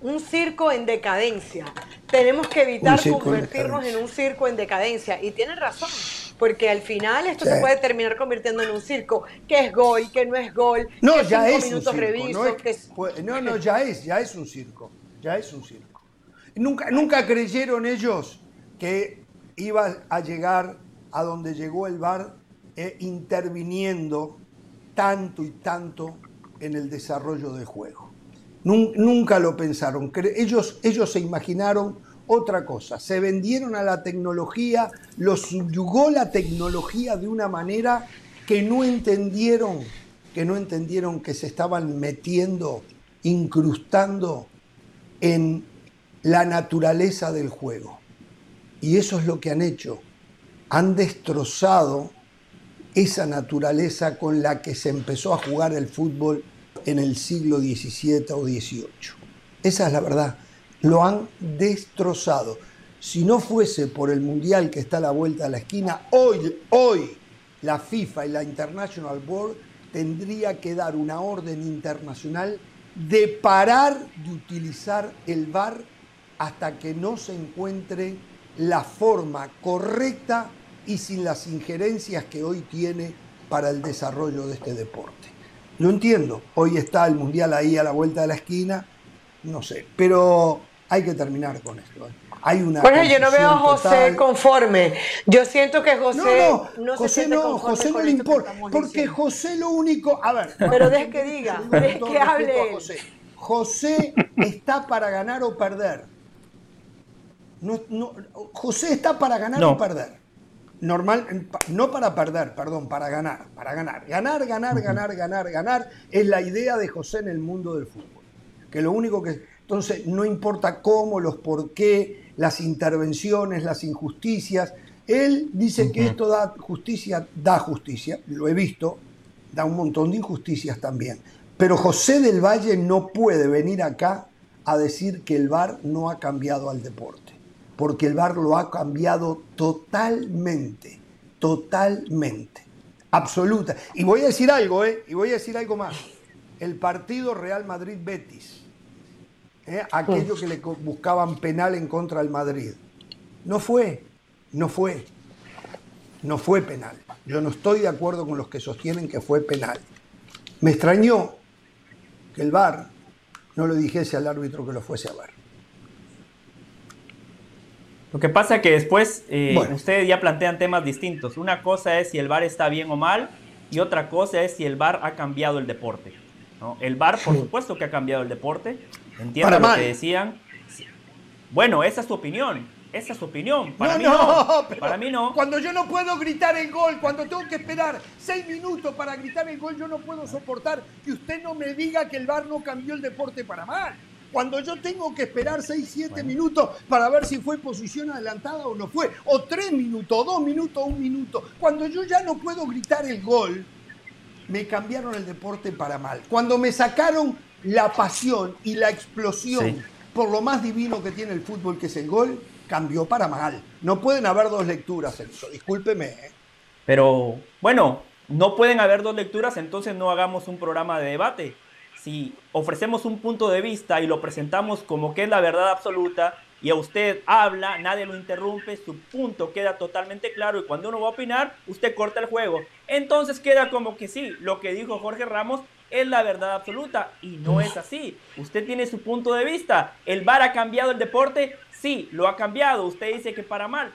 un circo en decadencia, tenemos que evitar convertirnos en, un circo en decadencia. Y tiene razón, porque al final esto se puede terminar convirtiendo en un circo, que es gol, que no es gol, no, que ya es un circo, no, no, ya es, ya es un circo, ya es un circo. Nunca, nunca creyeron ellos que iba a llegar a donde llegó el VAR eh, interviniendo tanto y tanto en el desarrollo del juego. Nunca lo pensaron. Ellos, ellos se imaginaron otra cosa. Se vendieron a la tecnología, los subyugó la tecnología de una manera que no entendieron, que no entendieron que se estaban metiendo, incrustando en la naturaleza del juego. Y eso es lo que han hecho. Han destrozado esa naturaleza con la que se empezó a jugar el fútbol en el siglo XVII o XVIII. Esa es la verdad. Lo han destrozado. Si no fuese por el Mundial que está a la vuelta de la esquina, hoy, hoy la FIFA y la International Board tendría que dar una orden internacional de parar de utilizar el VAR hasta que no se encuentre la forma correcta y sin las injerencias que hoy tiene para el desarrollo de este deporte. Lo entiendo, hoy está el Mundial ahí a la vuelta de la esquina, no sé, pero hay que terminar con esto. ¿eh? Hay una bueno, yo no veo a José conforme. Yo siento que José no, no, José no, José no le importa, porque José lo único, a ver, pero deje que diga, deje que hable. José. José está para ganar o perder. No, José está para ganar o perder. Normal, no para perder, perdón, para ganar, para ganar. Ganar, ganar, ganar, ganar, ganar es la idea de José en el mundo del fútbol. Que lo único que entonces no importa cómo, los por qué, las intervenciones, las injusticias. Él dice que esto da justicia, da justicia, lo he visto, da un montón de injusticias también. Pero José del Valle no puede venir acá a decir que el VAR no ha cambiado al deporte porque el VAR lo ha cambiado totalmente, totalmente, absoluta. Y voy a decir algo, ¿eh? Y voy a decir algo más. El partido Real Madrid-Betis, ¿eh? aquello que le buscaban penal en contra del Madrid, no fue, no fue, no fue penal. Yo no estoy de acuerdo con los que sostienen que fue penal. Me extrañó que el VAR no le dijese al árbitro que lo fuese a ver. Lo que pasa es que después eh, ustedes ya plantean temas distintos. Una cosa es si el VAR está bien o mal y otra cosa es si el VAR ha cambiado el deporte. El VAR, por supuesto que ha cambiado el deporte. Entiendo lo que decían. Bueno, esa es su opinión. Esa es su opinión. Para mí no. para mí no. Cuando yo no puedo gritar el gol, cuando tengo que esperar seis minutos para gritar el gol, yo no puedo soportar que usted no me diga que el VAR no cambió el deporte para mal. Cuando yo tengo que esperar 6, 7 minutos para ver si fue posición adelantada o no fue, o 3 minutos, 2 minutos, 1 minuto, cuando yo ya no puedo gritar el gol, me cambiaron el deporte para mal. Cuando me sacaron la pasión y la explosión por lo más divino que tiene el fútbol, que es el gol, cambió para mal. No pueden haber dos lecturas en eso, discúlpeme. ¿eh? Pero bueno, no pueden haber dos lecturas, entonces no hagamos un programa de debate si ofrecemos un punto de vista y lo presentamos como que es la verdad absoluta y a usted habla, nadie lo interrumpe, su punto queda totalmente claro y cuando uno va a opinar, usted corta el juego. Entonces queda como que sí, lo que dijo Jorge Ramos es la verdad absoluta y no es así. Usted tiene su punto de vista. ¿El VAR ha cambiado el deporte? Sí, lo ha cambiado. Usted dice que para mal.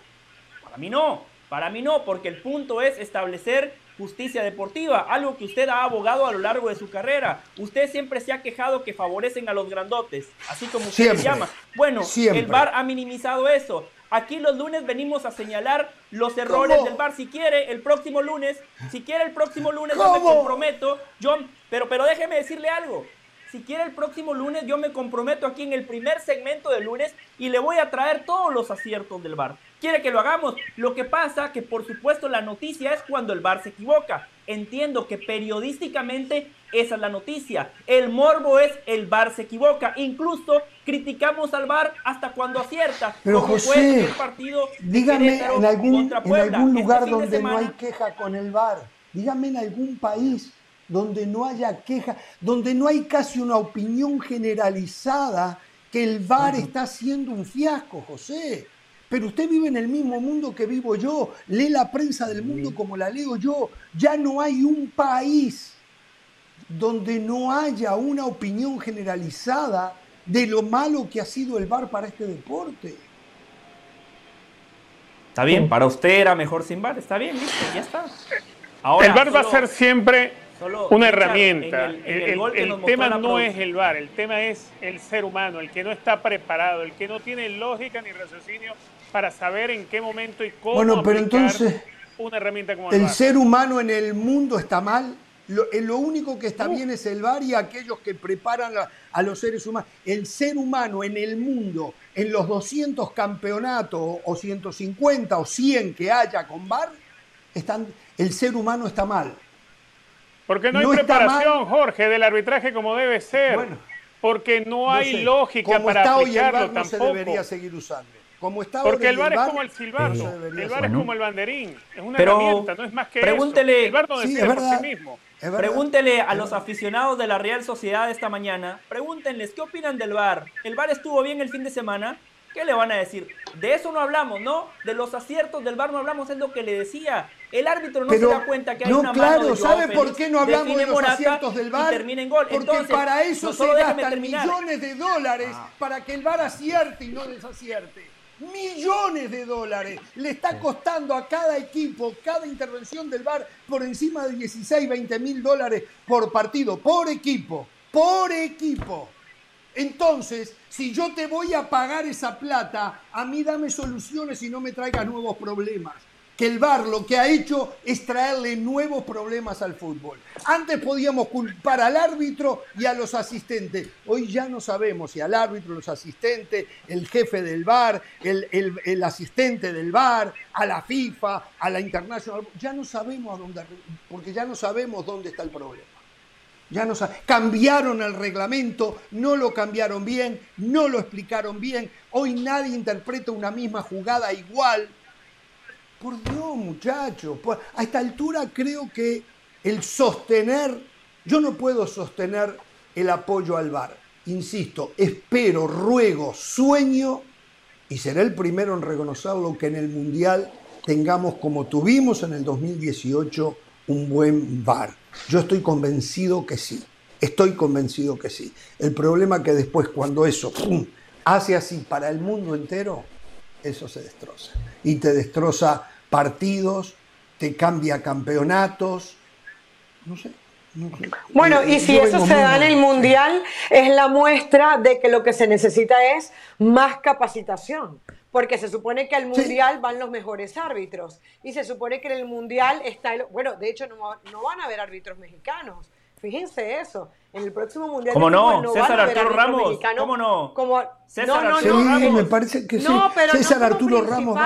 Para mí no, para mí no, porque el punto es establecer justicia deportiva, algo que usted ha abogado a lo largo de su carrera. Usted siempre se ha quejado que favorecen a los grandotes, así como usted se llama. Bueno, el VAR ha minimizado eso. Aquí los lunes venimos a señalar los errores del VAR. Si quiere, el próximo lunes, si quiere el próximo lunes, yo me comprometo, yo, pero, pero déjeme decirle algo. Si quiere el próximo lunes, yo me comprometo aquí en el primer segmento del lunes y le voy a traer todos los aciertos del VAR quiere que lo hagamos. Lo que pasa que por supuesto la noticia es cuando el VAR se equivoca. Entiendo que periodísticamente esa es la noticia. El morbo es el VAR se equivoca. Incluso criticamos al VAR hasta cuando acierta. Pero José, el partido dígame en algún, en algún este lugar donde no hay queja con el VAR. Dígame en algún país donde no haya queja, donde no hay casi una opinión generalizada que el VAR está haciendo un fiasco, José. Pero usted vive en el mismo mundo que vivo yo, lee la prensa del mundo como la leo yo. Ya no hay un país donde no haya una opinión generalizada de lo malo que ha sido el VAR para este deporte. Está bien, para usted era mejor sin VAR, está bien, listo, ya está. el VAR va a ser siempre una herramienta. el, tema no es el VAR, el tema es el ser humano, el que no está preparado, el que no tiene lógica ni raciocinio para saber en qué momento y cómo bueno, pero entonces, una herramienta como el, el ser humano en el mundo está mal. Lo, eh, lo único que está bien es el VAR y aquellos que preparan a, los seres humanos. El ser humano en el mundo, en los 200 campeonatos o 150 o 100 que haya con VAR, están, el ser humano está mal. Porque no hay preparación, Jorge, del arbitraje como debe ser. porque no hay lógica para está aplicarlo hoy el VAR no se debería seguir usando. Como está Porque el VAR es como el silbato, el VAR es como el banderín, es una herramienta, no es más que pregúntele, eso. El VAR no sí, por sí mismo. Pregúntele a los aficionados de la Real Sociedad esta mañana, pregúntenles qué opinan del VAR. ¿El VAR estuvo bien el fin de semana? ¿Qué le van a decir? De eso no hablamos, ¿no? De los aciertos del VAR no hablamos, es lo que le decía. El árbitro no se da cuenta que hay no, una claro, mano de ¿sabe por qué no hablamos de los aciertos del VAR? Termina en gol. Porque para eso se gastan millones de dólares ah. para que el VAR acierte y no desacierte millones de dólares. Le está costando a cada equipo, cada intervención del VAR, por encima de 16, 20 mil dólares por partido, por equipo, por equipo. Entonces, si yo te voy a pagar esa plata, a mí dame soluciones y no me traigas nuevos problemas que el VAR lo que ha hecho es traerle nuevos problemas al fútbol. Antes podíamos culpar al árbitro y a los asistentes. Hoy ya no sabemos si al árbitro, los asistentes, el jefe del VAR, el, asistente del VAR, a la FIFA, a la Internacional. Ya no sabemos a dónde, porque ya no sabemos dónde está el problema. Ya no cambiaron el reglamento, no lo cambiaron bien, no lo explicaron bien. Hoy nadie interpreta una misma jugada igual por Dios, muchachos, a esta altura creo que el sostener, yo no puedo sostener el apoyo al VAR. Insisto, espero, ruego, sueño y seré el primero en reconocerlo que en el Mundial tengamos como tuvimos en el 2018 un buen VAR. Yo estoy convencido que sí, estoy convencido que sí. El problema es que después cuando eso hace así para el mundo entero, eso se destroza. Y te destroza partidos, te cambia campeonatos, no sé. Bueno, y si eso se da en el Mundial, es la muestra de que lo que se necesita es más capacitación. Porque se supone que al Mundial van los mejores árbitros. Y se supone que en el Mundial está... El, bueno, de hecho no, no van a haber árbitros mexicanos. Fíjense eso. En el próximo mundial. ¿Cómo no? César Arturo Ramos. ¿Cómo no? Como, César no, Arturo Ramos. me parece que sí. pero César Arturo Ramos.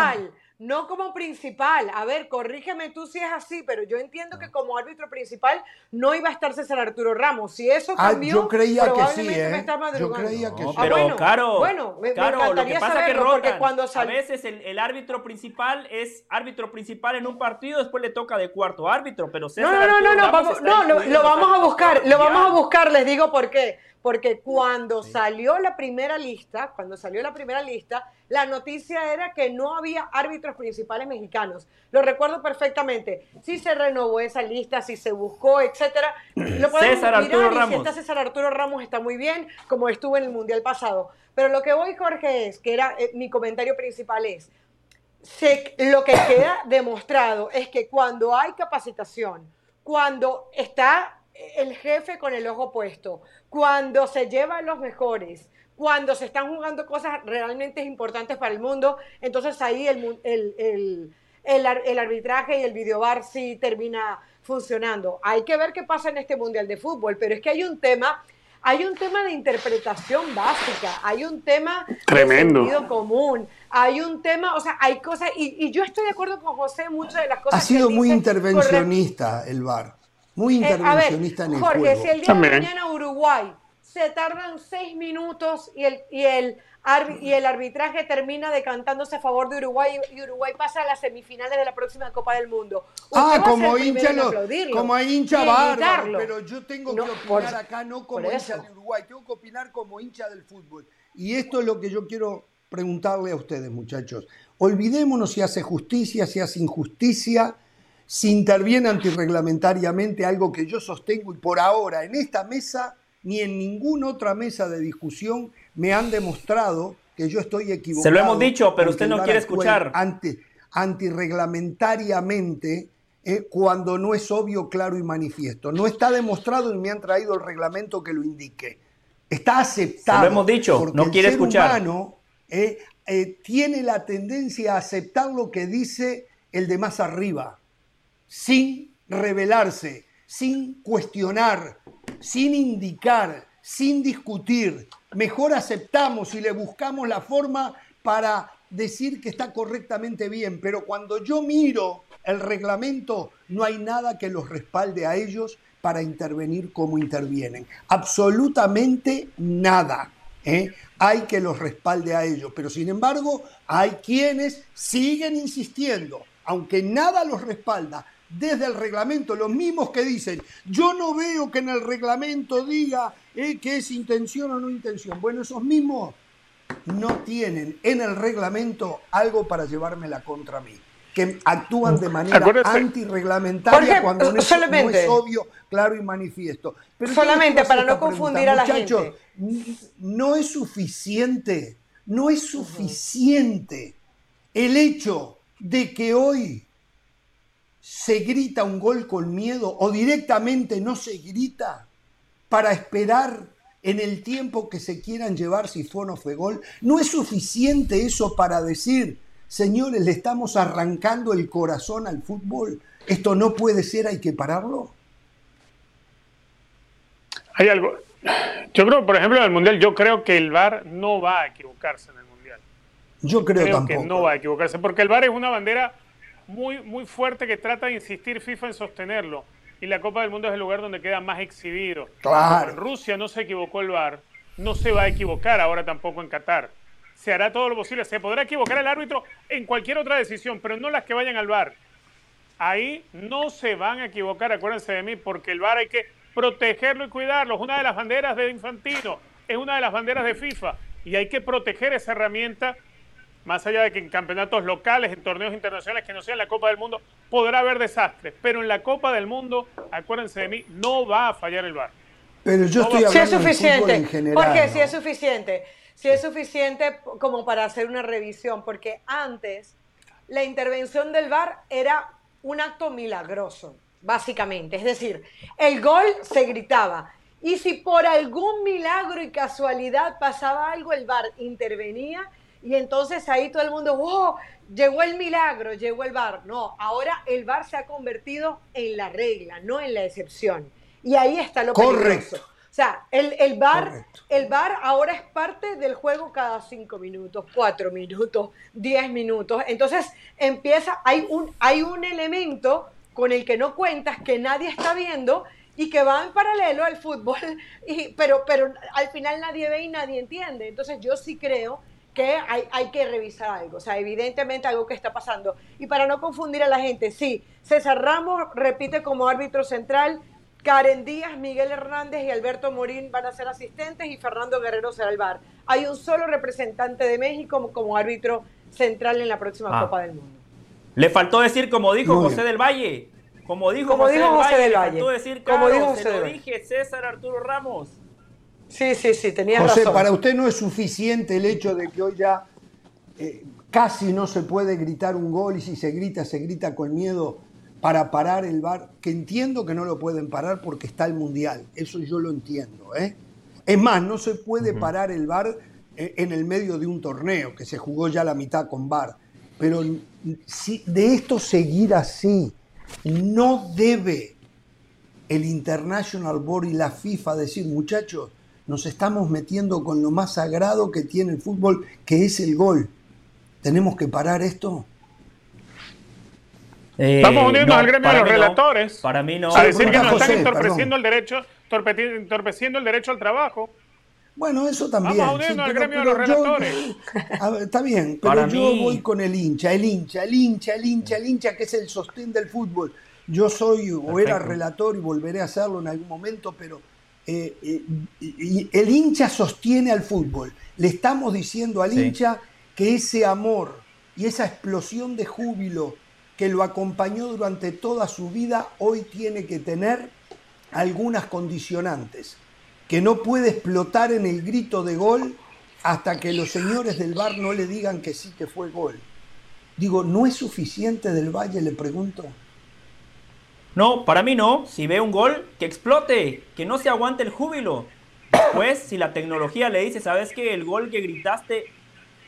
No como principal. A ver, corrígeme tú si es así, pero yo entiendo que como árbitro principal no iba a estar César Arturo Ramos. Si eso ah, cambió, yo creía que sí, ¿eh? yo creía que sí. Pero, bueno, Caro, bueno, me, Caro, lo que pasa que rotan. Cuando A veces el, árbitro principal es árbitro principal en un partido, después le toca de cuarto árbitro, pero César No, no, no, no, vamos, no lo, lo vamos a buscar, lo vamos a buscar, les digo por qué porque cuando salió la primera lista, cuando salió la primera lista, la noticia era que no había árbitros principales mexicanos. Lo recuerdo perfectamente. Si se renovó esa lista, si se buscó, etcétera. Lo César Arturo Ramos. si está César Arturo Ramos está muy bien, como estuvo en el Mundial pasado. Pero lo que voy, Jorge, es que era eh, mi comentario principal es, lo que queda demostrado es que cuando hay capacitación, cuando está el jefe con el ojo puesto, cuando se llevan los mejores, cuando se están jugando cosas realmente importantes para el mundo, entonces ahí el, el, el, arbitraje y el videobar sí termina funcionando. Hay que ver qué pasa en este Mundial de Fútbol, pero es que hay un tema hay un tema de interpretación básica, hay un tema Tremendo. de sentido común, hay un tema, o sea, hay cosas, y, yo estoy de acuerdo con José muchas de las cosas. Ha sido muy intervencionista el VAR, muy intervencionista en el Jorge, si el día de mañana Uruguay se tardan seis minutos y el, y el y el arbitraje termina decantándose a favor de Uruguay y Uruguay pasa a las semifinales de la próxima Copa del Mundo. ah, como hincha, lo, como hincha bárbaro, pero yo tengo que opinar acá no como hincha de Uruguay, tengo que opinar como hincha del fútbol. Y esto es lo que yo quiero preguntarle a ustedes, muchachos. Olvidémonos si hace justicia, si hace injusticia, si interviene antirreglamentariamente, algo que yo sostengo y por ahora en esta mesa ni en ninguna otra mesa de discusión me han demostrado que yo estoy equivocado. Se lo hemos dicho, pero usted no quiere escuchar. Anti, antirreglamentariamente eh, cuando no es obvio, claro y manifiesto. No está demostrado y me han traído el reglamento que lo indique. Está aceptado. Se lo hemos dicho, no quiere el ser escuchar. Humano, eh, eh, tiene la tendencia a aceptar lo que dice el de más arriba, sin rebelarse, sin cuestionar, sin indicar, sin discutir. Mejor aceptamos y le buscamos la forma para decir que está correctamente bien, pero cuando yo miro el reglamento, no hay nada que los respalde a ellos para intervenir como intervienen. Absolutamente nada. ¿eh? Hay que los respalde a ellos, pero sin embargo hay quienes siguen insistiendo, aunque nada los respalda, desde el reglamento, los mismos que dicen, yo no veo que en el reglamento diga eh, que es intención o no intención. Bueno, esos mismos no tienen en el reglamento algo para llevármela contra mí, que actúan de manera antirreglamentaria cuando no es, obvio, claro y manifiesto. Pero solamente para no confundir a la gente. No es suficiente, no es suficiente el hecho de que hoy se grita un gol con miedo o directamente no se grita para esperar en el tiempo que se quieran llevar si fue o no fue gol. No es suficiente eso para decir, señores, le estamos arrancando el corazón al fútbol. Esto no puede ser, hay que pararlo. Hay algo. Yo creo, por ejemplo, en el Mundial, yo creo que el VAR no va a equivocarse en el Mundial. Yo creo, creo que no va a equivocarse, porque el VAR es una bandera muy, muy fuerte que trata de insistir FIFA en sostenerlo. Y la Copa del Mundo es el lugar donde queda más exhibido. Claro. En Rusia no se equivocó el VAR, no se va a equivocar ahora tampoco en Qatar. Se hará todo lo posible. Se podrá equivocar el árbitro en cualquier otra decisión, pero no las que vayan al VAR. Ahí no se van a equivocar, acuérdense de mí, porque el VAR hay que protegerlo y cuidarlo. Es una de las banderas de Infantino, es una de las banderas de FIFA. Y hay que proteger esa herramienta más allá de que en campeonatos locales, en torneos internacionales que no sean la Copa del Mundo, podrá haber desastres. Pero en la Copa del Mundo, acuérdense de mí, no va a fallar el bar. Pero yo estoy hablando si es suficiente, en general, porque si es suficiente, si es suficiente como para hacer una revisión, porque antes la intervención del VAR era un acto milagroso, básicamente. Es decir, el gol se gritaba. Y si por algún milagro y casualidad pasaba algo, el VAR intervenía y entonces ahí todo el mundo, wow, llegó el milagro, llegó el bar. No, ahora el bar se ha convertido en la regla, no en la excepción. Y ahí está lo Correcto. O sea, el, el bar, el bar ahora es parte del juego cada cinco minutos, cuatro minutos, diez minutos. Entonces empieza, hay un, hay un elemento con el que no cuentas, que nadie está viendo y que va en paralelo al fútbol, y, pero, pero al final nadie ve y nadie entiende. Entonces yo sí creo que hay, hay, que revisar algo, o sea, evidentemente algo que está pasando. Y para no confundir a la gente, sí, César Ramos repite como árbitro central, Karen Díaz, Miguel Hernández y Alberto Morín van a ser asistentes y Fernando Guerrero será el bar. Hay un solo representante de México como, árbitro central en la próxima ah. Copa del Mundo. Le faltó decir, como dijo José del Valle, como dijo, José, del Valle, le faltó decir, como dijo se lo dije, César Arturo Ramos. Sí, sí, sí, tenía José, para usted no es suficiente el hecho de que hoy ya eh, casi no se puede gritar un gol y si se grita, se grita con miedo para parar el bar, que entiendo que no lo pueden parar porque está el Mundial, eso yo lo entiendo. ¿eh? Es más, no se puede parar el bar eh, en el medio de un torneo, que se jugó ya la mitad con bar, pero si de esto seguir así, no debe el International Board y la FIFA decir, muchachos, nos estamos metiendo con lo más sagrado que tiene el fútbol, que es el gol. ¿Tenemos que parar esto? Eh, Vamos uniendo al gremio de los relatores. para mí no. A decir que nos están entorpeciendo el derecho, entorpeciendo el derecho al trabajo. Bueno, eso también. Vamos uniendo al gremio de los relatores. está bien, pero yo voy con el hincha, el hincha, el hincha, el hincha, el hincha, que es el sostén del fútbol. Yo soy o era relator y volveré a hacerlo en algún momento, pero eh, eh, el hincha sostiene al fútbol. Le estamos diciendo al hincha que ese amor y esa explosión de júbilo que lo acompañó durante toda su vida hoy tiene que tener algunas condicionantes, que no puede explotar en el grito de gol hasta que los señores del bar no le digan que sí que fue gol. Digo, ¿no es suficiente del Valle? Le pregunto. No, para mí no. Si ve un gol, que explote, que no se aguante el júbilo. Después, si la tecnología le dice, ¿sabes que el gol que gritaste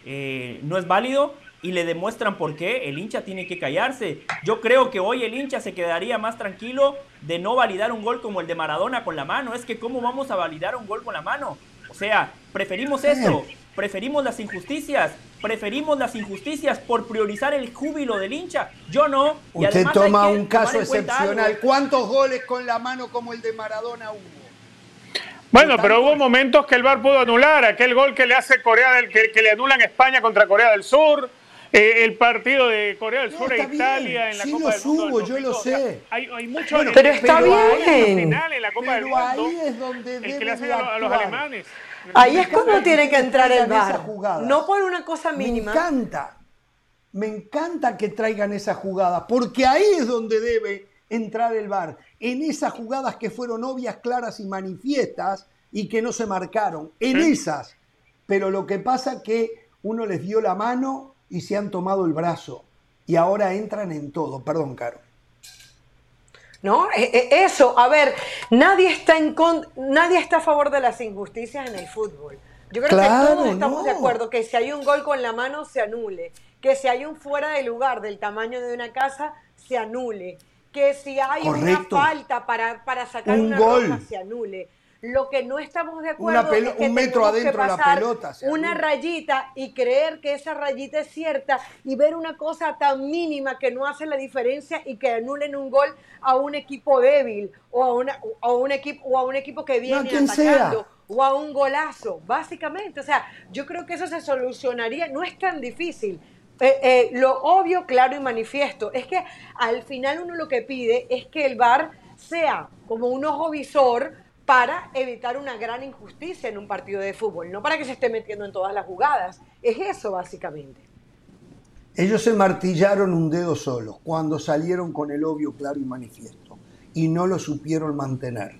eh, no es válido? Y le demuestran por qué, el hincha tiene que callarse. Yo creo que hoy el hincha se quedaría más tranquilo de no validar un gol como el de Maradona con la mano. Es que ¿cómo vamos a validar un gol con la mano? O sea, preferimos eso, preferimos las injusticias, preferimos las injusticias por priorizar el júbilo del hincha. Yo no. Y Usted toma un caso excepcional. ¿Cuántos goles con la mano como el de Maradona hubo? Bueno, pero hubo momentos que el VAR pudo anular. Aquel gol que le hace Corea del que, le anulan España contra Corea del Sur. Eh, el partido de Corea del Sur e Italia en la Copa del Mundo. Subo, yo lo sé. hay, hay mucho pero está bien. en la Copa del Mundo, ahí es donde el que le hacen a, los alemanes. Ahí es cuando tiene que entrar el VAR. No por una cosa mínima. Me encanta. Me encanta que traigan esa jugada, porque ahí es donde debe entrar el VAR. En esas jugadas que fueron obvias, claras y manifiestas y que no se marcaron. En esas. Pero lo que pasa es que uno les dio la mano y se han tomado el brazo. Y ahora entran en todo. Perdón, Caro. ¿No? E, e, eso, a ver, nadie está, en nadie está a favor de las injusticias en el fútbol. Yo creo que todos estamos de acuerdo que si hay un gol con la mano se anule, que si hay un fuera de lugar del tamaño de una casa se anule, que si hay una falta para, para sacar una gol. se anule. Lo que no estamos de acuerdo es que un metro adentro que pasar la pelota, una rayita y creer que esa rayita es cierta y ver una cosa tan mínima que no hace la diferencia y que anulen un gol a un equipo débil o a, una, un, equipo, o a un equipo que viene atacando. o a un golazo, básicamente. O sea, yo creo que eso se solucionaría, no es tan difícil. Eh, eh, lo obvio, claro y manifiesto es que al final uno lo que pide es que el VAR sea como un ojo visor para evitar una gran injusticia en un partido de fútbol, no para que se esté metiendo en todas las jugadas. Es eso básicamente. Ellos se martillaron un dedo solo cuando salieron con el obvio claro y manifiesto y no lo supieron mantener.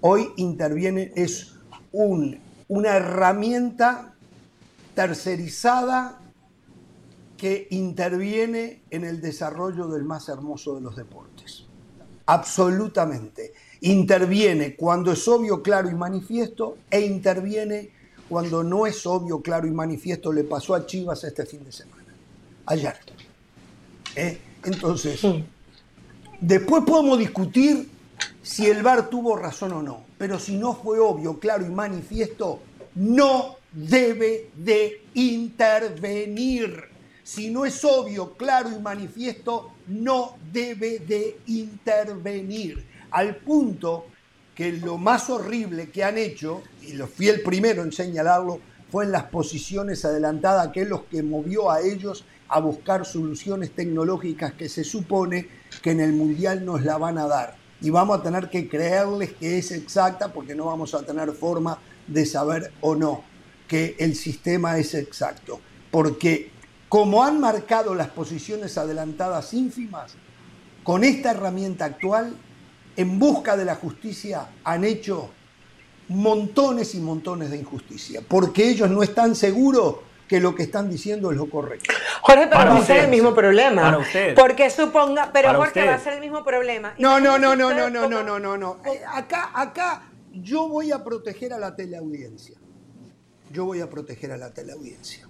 Hoy interviene, es un, una herramienta tercerizada que interviene en el desarrollo del más hermoso de los deportes. Absolutamente interviene cuando es obvio, claro y manifiesto e interviene cuando no es obvio, claro y manifiesto. Le pasó a Chivas este fin de semana, ayer. ¿Eh? Entonces, después podemos discutir si el VAR tuvo razón o no, pero si no fue obvio, claro y manifiesto, no debe de intervenir. Si no es obvio, claro y manifiesto, no debe de intervenir al punto que lo más horrible que han hecho, y lo fui el primero en señalarlo, fue en las posiciones adelantadas, que es lo que movió a ellos a buscar soluciones tecnológicas que se supone que en el Mundial nos la van a dar. Y vamos a tener que creerles que es exacta porque no vamos a tener forma de saber o no que el sistema es exacto. Porque como han marcado las posiciones adelantadas ínfimas, con esta herramienta actual en busca de la justicia han hecho montones y montones de injusticia, porque ellos no están seguros que lo que están diciendo es lo correcto. Jorge, pero va a ser el mismo problema. Para usted. Porque suponga, pero Jorge va a ser el mismo problema. No, no, no, no, no, no, no, no, no, no. Acá, acá yo voy a proteger a la teleaudiencia. Yo voy a proteger a la teleaudiencia.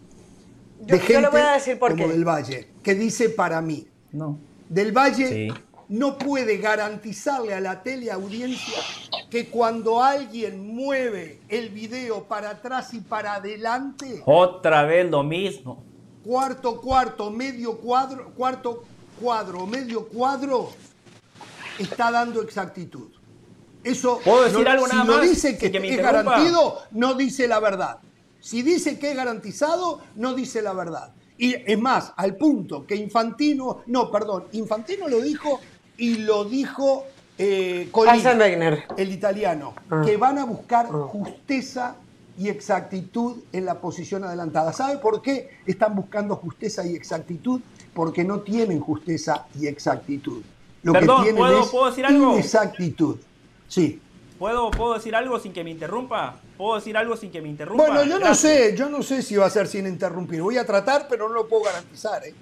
Yo, le voy a decir por como qué. Del Valle, que dice para mí. No. Del Valle no puede garantizarle a la teleaudiencia que cuando alguien mueve el video para atrás y para adelante, Otra vez lo mismo. cuarto, cuarto, medio cuadro, cuarto cuadro, medio cuadro, está dando exactitud. Eso ¿Puedo decir no- algo si nada no más? dice que, Sin que me es interrumpa. garantido, no dice la verdad. Si dice que es garantizado, no dice la verdad. Y es más, al punto que Infantino, no, perdón, Infantino lo dijo y lo dijo eh, Colina, el italiano, Ah. que van a buscar justeza y exactitud en la posición adelantada. ¿Sabe por qué están buscando justeza y exactitud? Porque no tienen justeza y exactitud. Lo Perdón, que tienen ¿puedo- es puedo decir algo? inexactitud. Sí. ¿Puedo, ¿Puedo decir algo sin que me interrumpa? ¿Puedo decir algo sin que me interrumpa? Bueno, yo no sé, yo no sé si va a ser sin interrumpir. Voy a tratar, pero no lo puedo garantizar. ¿eh?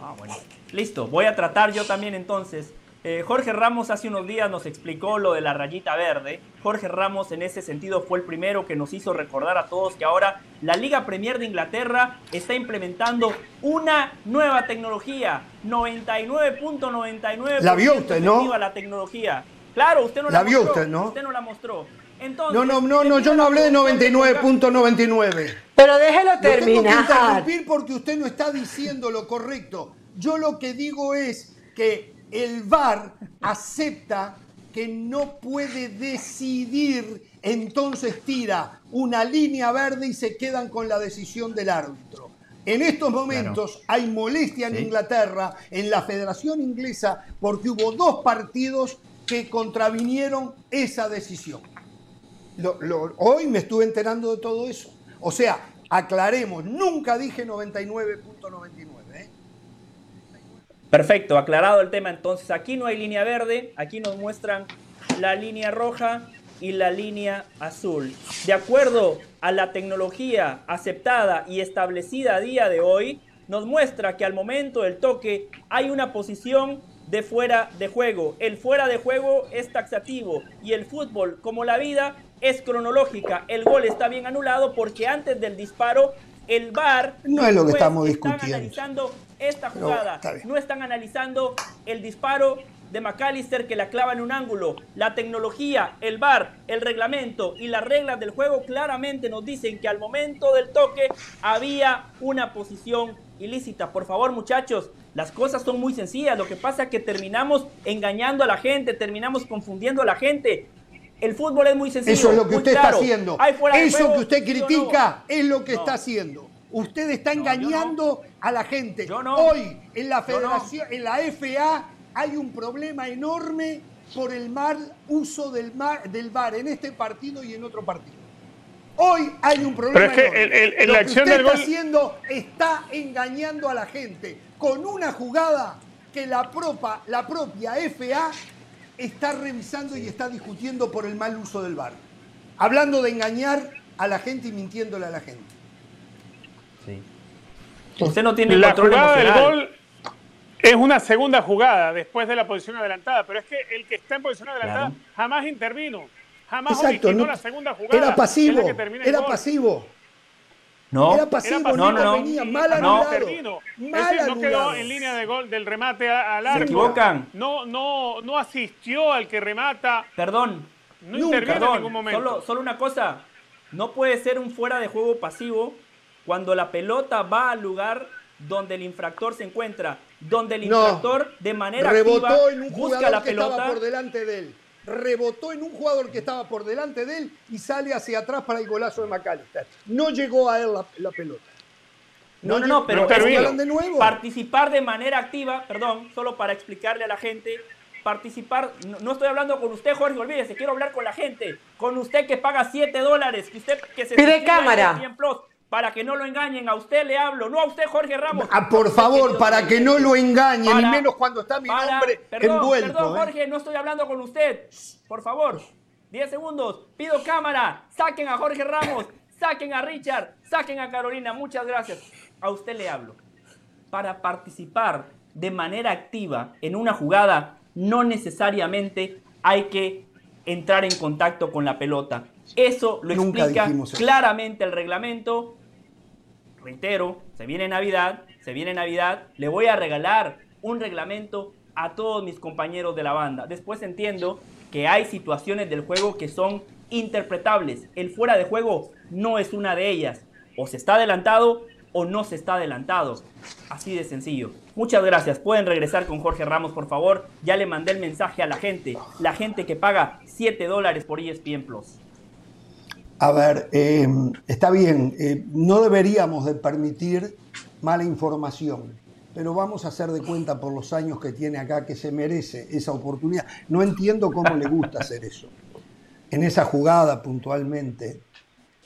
Ah, bueno. Listo, voy a tratar yo también entonces. Eh, Jorge Ramos hace unos días nos explicó lo de la rayita verde. Jorge Ramos en ese sentido fue el primero que nos hizo recordar a todos que ahora la Liga Premier de Inglaterra está implementando una nueva tecnología. 99.99% La vio usted, ¿no? la tecnología. Claro, usted no la, La vio mostró. usted, ¿no? Usted no la mostró. Entonces, No, no, no, no, yo no hablé de producción de 99.99. Pero déjelo Lo tengo que terminar. interrumpir porque usted no está diciendo lo correcto. Yo lo que digo es que el VAR acepta que no puede decidir, entonces tira una línea verde y se quedan con la decisión del árbitro. En estos momentos hay molestia en Sí. Inglaterra, en la Federación Inglesa, porque hubo dos partidos que contravinieron esa decisión. Hoy me estuve enterando de todo eso. O sea, aclaremos, nunca dije 99.99. ¿eh? Perfecto, aclarado el tema entonces. Aquí no hay línea verde, aquí nos muestran la línea roja y la línea azul. De acuerdo a la tecnología aceptada y establecida a día de hoy, nos muestra que al momento del toque hay una posición de fuera de juego. El fuera de juego es taxativo y el fútbol, como la vida, es cronológica. El gol está bien anulado porque antes del disparo el VAR No es lo que estamos están discutiendo. analizando esta jugada. No están analizando el disparo de McAllister que la clava en un ángulo. La tecnología, el VAR, el reglamento y las reglas del juego claramente nos dicen que al momento del toque había una posición ilícita. Por favor, muchachos, las cosas son muy sencillas. Lo que pasa es que terminamos engañando a la gente, terminamos confundiendo a la gente. El fútbol es muy sencillo. Eso es lo que usted claro. está haciendo. Eso juego, que usted critica es lo que No. está haciendo. Usted está No, engañando a la gente. Hoy en la. Federación, en la FA, hay un problema enorme por el mal uso del, mar- del VAR en este partido y en otro partido. Hoy hay un problema. Pero es que el- el- el- Lo la que usted del está gol- haciendo está engañando a la gente con una jugada que la, propa- la propia FA está revisando y está discutiendo por el mal uso del VAR. Hablando de engañar a la gente y mintiéndole a la gente. Usted no tiene La control jugada del gol es una segunda jugada después de la posición adelantada, pero es que el que está en posición adelantada Claro. jamás intervino, jamás Exacto, originó no- la segunda jugada. era pasivo, la que termina el era gol. pasivo. No, Era pasivo, Era pasivo, No, no, no. venía, mal anulado. Es Mal decir, no quedó en línea de gol del remate al arco. equivocan. No, no, no asistió al que remata. perdón, No Nunca. intervino en perdón, ningún momento. solo, solo una cosa, no puede ser un fuera de juego pasivo cuando la pelota va al lugar donde el infractor se encuentra, donde el No. infractor de manera Rebotó activa en un busca jugador la que estaba pelota. por delante de él. Rebotó en un jugador que estaba por delante de él y sale hacia atrás para el golazo de McAllister. No llegó a él la, la pelota. No, no, no, pero es de nuevo. participar de manera activa, perdón, solo para explicarle a la gente, participar, no, no estoy hablando con usted, Jorge, olvídese, quiero hablar con la gente, con usted que paga 7 dólares, que usted que se Pide cámara. Plus, para que no lo engañen, a usted le hablo, no a usted, Jorge Ramos. Ah, por favor, para que no lo engañen, y Para- menos cuando está mi para- nombre perdón, envuelto. Perdón, ¿eh? Jorge, no estoy hablando con usted. Por favor, 10 segundos. Pido cámara. Saquen a Jorge Ramos. Saquen a Richard. Saquen a Carolina. Muchas gracias. A usted le hablo. Para participar de manera activa en una jugada, no necesariamente hay que entrar en contacto con la pelota. Eso lo Nunca explica eso. claramente el reglamento reitero, se viene Navidad, se viene Navidad, le voy a regalar un reglamento a todos mis compañeros de la banda. Después entiendo que que hay situaciones del juego que son interpretables. El fuera de juego no es una de ellas. O se está adelantado o no se está adelantado. Así de sencillo. Muchas gracias. Pueden regresar con Jorge Ramos, por favor. Ya le mandé el mensaje a la gente. La gente que paga 7 dólares por ESPN Plus. A ver, eh, está bien. Eh, no deberíamos de permitir mala información. Pero vamos a hacer de cuenta por los años que tiene acá que se merece esa oportunidad. No entiendo cómo le gusta hacer eso. En esa jugada puntualmente,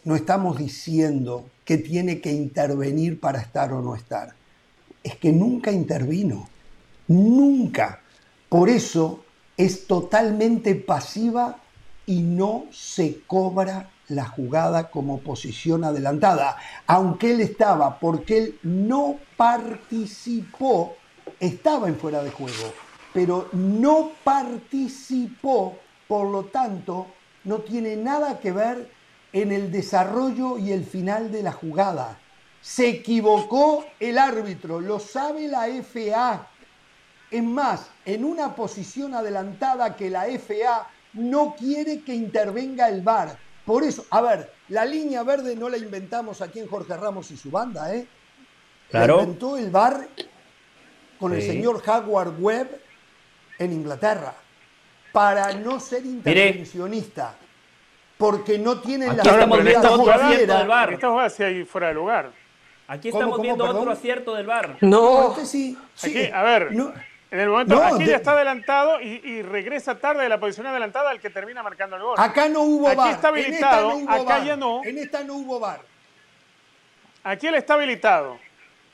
no estamos diciendo que tiene que intervenir para estar o no estar. Es que nunca intervino. Nunca. Por eso es totalmente pasiva y no se cobra la jugada como posición adelantada. Aunque él estaba, porque él no participó, estaba en fuera de juego, pero no participó, por lo tanto, no tiene nada que ver en el desarrollo y el final de la jugada. Se equivocó el árbitro, lo sabe la FA. Es más, en una posición adelantada que la FA no quiere que intervenga el VAR. Por eso, a ver, la línea verde no la inventamos aquí en Jorge Ramos y su banda, ¿eh? Claro. La inventó el VAR con el señor Howard Webb en Inglaterra para no ser intervencionista. Porque no tienen estamos otro acierto financieras. del VAR. Esta jugada sí hay fuera de lugar. Aquí ¿Cómo, estamos cómo, viendo perdón? otro acierto del VAR. No. Este sí, sí. Aquí, a ver, No, en el momento, No, aquí de- ya está adelantado y, y regresa tarde de la posición adelantada al que termina marcando el gol. acá no hubo Aquí está en esta habilitado, no hubo acá ya no. En esta no hubo VAR. Aquí él está habilitado.